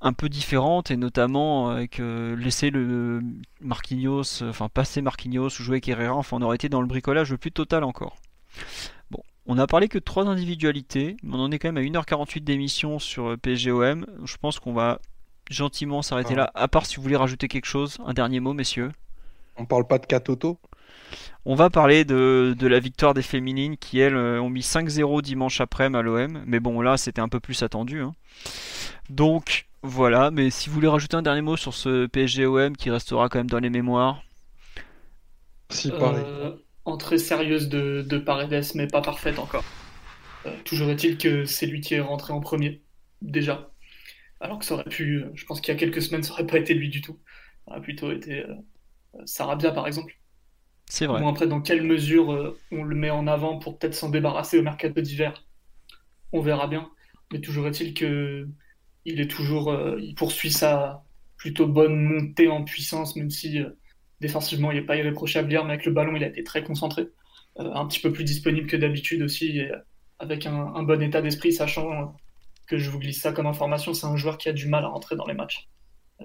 un peu différente et notamment avec laisser le Marquinhos, enfin passer Marquinhos ou jouer avec Herrera. Enfin, on aurait été dans le bricolage le plus total encore. Bon, on a parlé que de trois individualités, mais on en est quand même à 1h48 d'émission sur PSGOM. Je pense qu'on va gentiment s'arrêter Ah. là, à part si vous voulez rajouter quelque chose, un dernier mot, messieurs. On parle pas de Katoto? On va parler de, de la victoire des féminines qui, elles, euh, ont mis 5-0 dimanche après à l'OM. Mais bon, là, c'était un peu plus attendu. hein. Donc, voilà. Mais si vous voulez rajouter un dernier mot sur ce PSG-OM qui restera quand même dans les mémoires. Si, pareil. Euh, entrée sérieuse de, de Paredes, mais pas parfaite encore. Euh, toujours est-il que c'est lui qui est rentré en premier, déjà. Alors que ça aurait pu, euh, je pense qu'il y a quelques semaines, ça aurait pas été lui du tout. Ça aurait plutôt été euh, Sarabia, par exemple. C'est vrai. Bon, après, dans quelle mesure euh, on le met en avant pour peut-être s'en débarrasser au mercato d'hiver, on verra bien. Mais toujours est-il que il est toujours, euh, il poursuit sa plutôt bonne montée en puissance, même si euh, défensivement il n'est pas irréprochable hier, mais avec le ballon il a été très concentré, Euh, un petit peu plus disponible que d'habitude aussi, et, euh, avec un, un bon état d'esprit, sachant euh, que je vous glisse ça comme information, c'est un joueur qui a du mal à rentrer dans les matchs.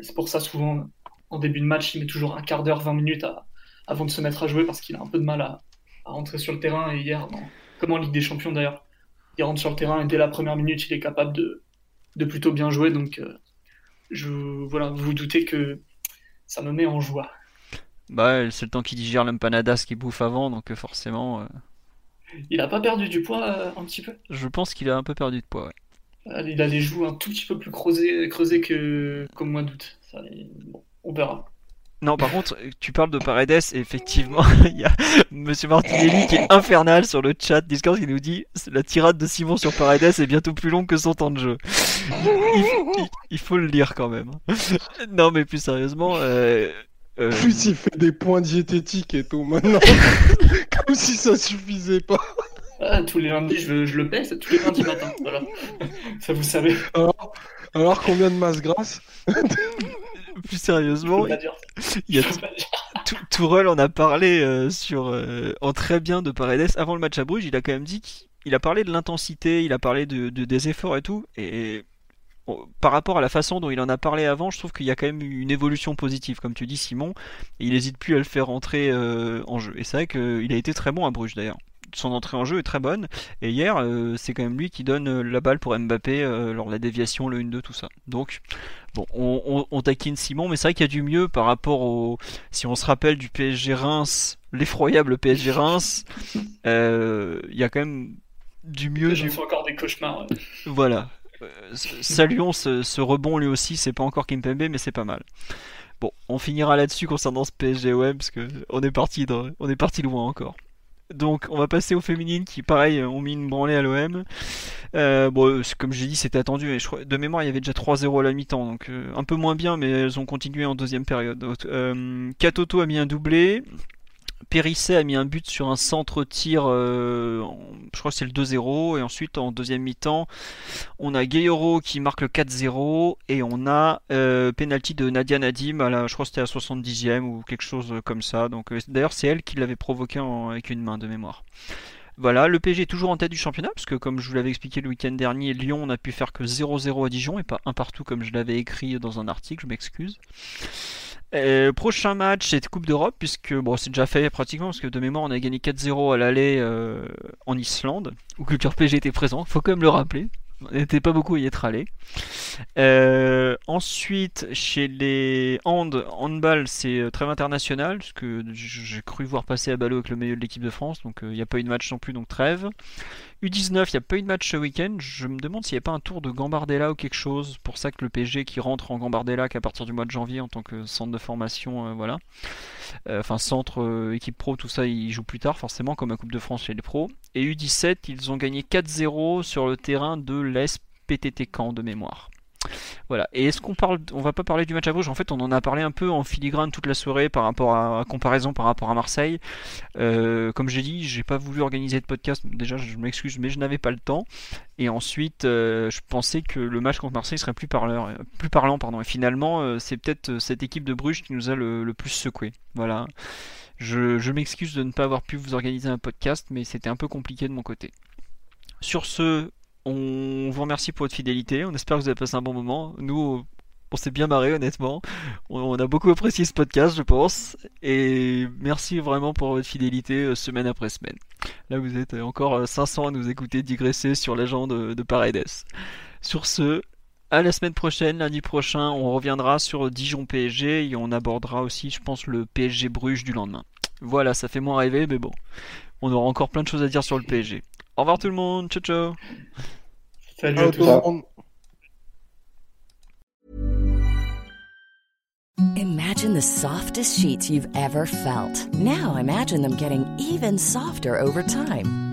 C'est pour ça souvent en début de match il met toujours un quart d'heure, 20 minutes à, avant de se mettre à jouer parce qu'il a un peu de mal à, à rentrer sur le terrain. Et hier, dans- comme en Ligue des Champions d'ailleurs, il rentre sur le terrain et dès la première minute, il est capable de, de plutôt bien jouer. Donc, euh, je, voilà, vous vous doutez que ça me met en joie. Bah, c'est le temps qu'il digère l'empanadas qu'il bouffe avant. Donc, euh, forcément, euh, Il a pas perdu du poids euh, un petit peu? je pense qu'il a un peu perdu de poids. ouais. Il a les joues un tout petit peu plus creusées, creusées que, qu'au mois d'août. Ça, il- bon, on verra. Non, par contre, tu parles de Paredes, et effectivement, *laughs* il y a Monsieur Martinelli qui est infernal sur le chat Discord qui nous dit la tirade de Simon sur Paredes est bientôt plus longue que son temps de jeu. Il, il- il faut le lire quand même. *laughs* Non, mais plus sérieusement, euh, euh, Plus il fait des points diététiques et tout maintenant. *laughs* Comme si ça suffisait pas. Ah, tous les lundis, je, je le pèse, tous les lundis *laughs* matin. Voilà. Ça, vous savez. Alors, alors combien de masse grasse plus Je sérieusement, il y a Tourelle en a parlé euh, sur euh, en très bien de Paredes avant le match à Bruges. Il a quand même dit qu'il a parlé de l'intensité, il a parlé de, de- des efforts et tout. Et bon, par rapport à la façon dont il en a parlé avant, je trouve qu'il y a quand même eu une évolution positive, comme tu dis, Simon. Et il n'hésite plus à le faire rentrer euh, en jeu. Et c'est vrai qu'il a été très bon à Bruges d'ailleurs. Son entrée en jeu est très bonne. Et hier, euh, c'est quand même lui qui donne euh, la balle pour Mbappé euh, lors de la déviation, le 1-2, tout ça. Donc, bon, on, on- on taquine Simon, mais c'est vrai qu'il y a du mieux par rapport au, si on se rappelle du PSG Reims, l'effroyable PSG Reims, euh, il y a quand même du mieux. J'en Du... fais encore des cauchemars. Voilà. Saluons ce, ce rebond lui aussi, c'est pas encore Kimpembe, mais c'est pas mal. Bon, on finira là-dessus concernant ce PSG OM parce que on est parti dans- on est parti loin encore. Donc, on va passer aux féminines qui, pareil, ont mis une branlée à l'OM. Euh, bon, c'est- comme j'ai dit, c'était attendu. Mais je crois, de mémoire, il y avait déjà 3-0 à la mi-temps, donc euh, un peu moins bien, mais elles ont continué en deuxième période. Donc, euh, Katoto a mis un doublé. Périsset a mis un but sur un centre-tir, euh, je crois c'est le 2-0, et ensuite en deuxième mi-temps, on a Gayoro qui marque le 4-0, et on a euh, penalty de Nadia Nadim, à la, je crois que c'était à la 70e ou quelque chose comme ça. Donc euh, d'ailleurs c'est elle qui l'avait provoqué avec une main de mémoire. Voilà, le PSG est toujours en tête du championnat, parce que comme je vous l'avais expliqué le week-end dernier, Lyon n'a pu faire que 0-0 à Dijon et pas un partout comme je l'avais écrit dans un article, je m'excuse. Euh, prochain match, c'est Coupe d'Europe, puisque bon, c'est déjà fait pratiquement, parce que de mémoire, on a gagné 4-0 à l'aller euh, en Islande, où Culture PG était présent, faut quand même le rappeler. N'était pas beaucoup à y être allé. Euh, ensuite, chez les hand, handball, c'est euh, trêve international, parce que j'ai cru voir passer à Ballot avec le milieu de l'équipe de France, donc euh, il n'y a pas eu de match non plus, donc trêve. U19, il n'y a pas eu de match ce week-end. Je me demande s'il n'y a pas un tour de Gambardella ou quelque chose. Pour ça que le PSG qui rentre en Gambardella qu'à partir du mois de janvier en tant que centre de formation, euh, voilà. Euh, Enfin, centre, euh, équipe pro, tout ça, il joue plus tard, forcément, comme la Coupe de France chez les pros. Et U17, ils ont gagné 4-0 sur le terrain de l'SPTT Caen de mémoire. Voilà. Et est-ce qu'on parle, on va pas parler du match à Bruges? En fait, on en a parlé un peu en filigrane toute la soirée par rapport à, comparaison par rapport à Marseille. Euh, comme j'ai dit, j'ai pas voulu organiser de podcast. Déjà, je m'excuse, mais je n'avais pas le temps. Et ensuite, euh, je pensais que le match contre Marseille serait plus parlant. Plus parlant pardon. Et finalement, euh, c'est peut-être cette équipe de Bruges qui nous a le, le plus secoué. Voilà. Je, m'excuse de ne pas avoir pu vous organiser un podcast, mais c'était un peu compliqué de mon côté. Sur ce, on vous remercie pour votre fidélité. On espère que vous avez passé un bon moment. Nous, on s'est bien marré, honnêtement. On, a beaucoup apprécié ce podcast, je pense. Et merci vraiment pour votre fidélité euh, semaine après semaine. Là, vous êtes encore euh, 500 à nous écouter digresser sur l'agent de, de Paredes. Sur ce, à la semaine prochaine, lundi prochain, on reviendra sur Dijon PSG et on abordera aussi, je pense, le PSG Bruges du lendemain. Voilà, ça fait moins rêver, mais bon, on aura encore plein de choses à dire sur le PSG. Au revoir tout le monde, ciao ciao. Salut à tout tous. le monde. Imagine the softest sheets you've ever felt. Now imagine them getting even softer over time.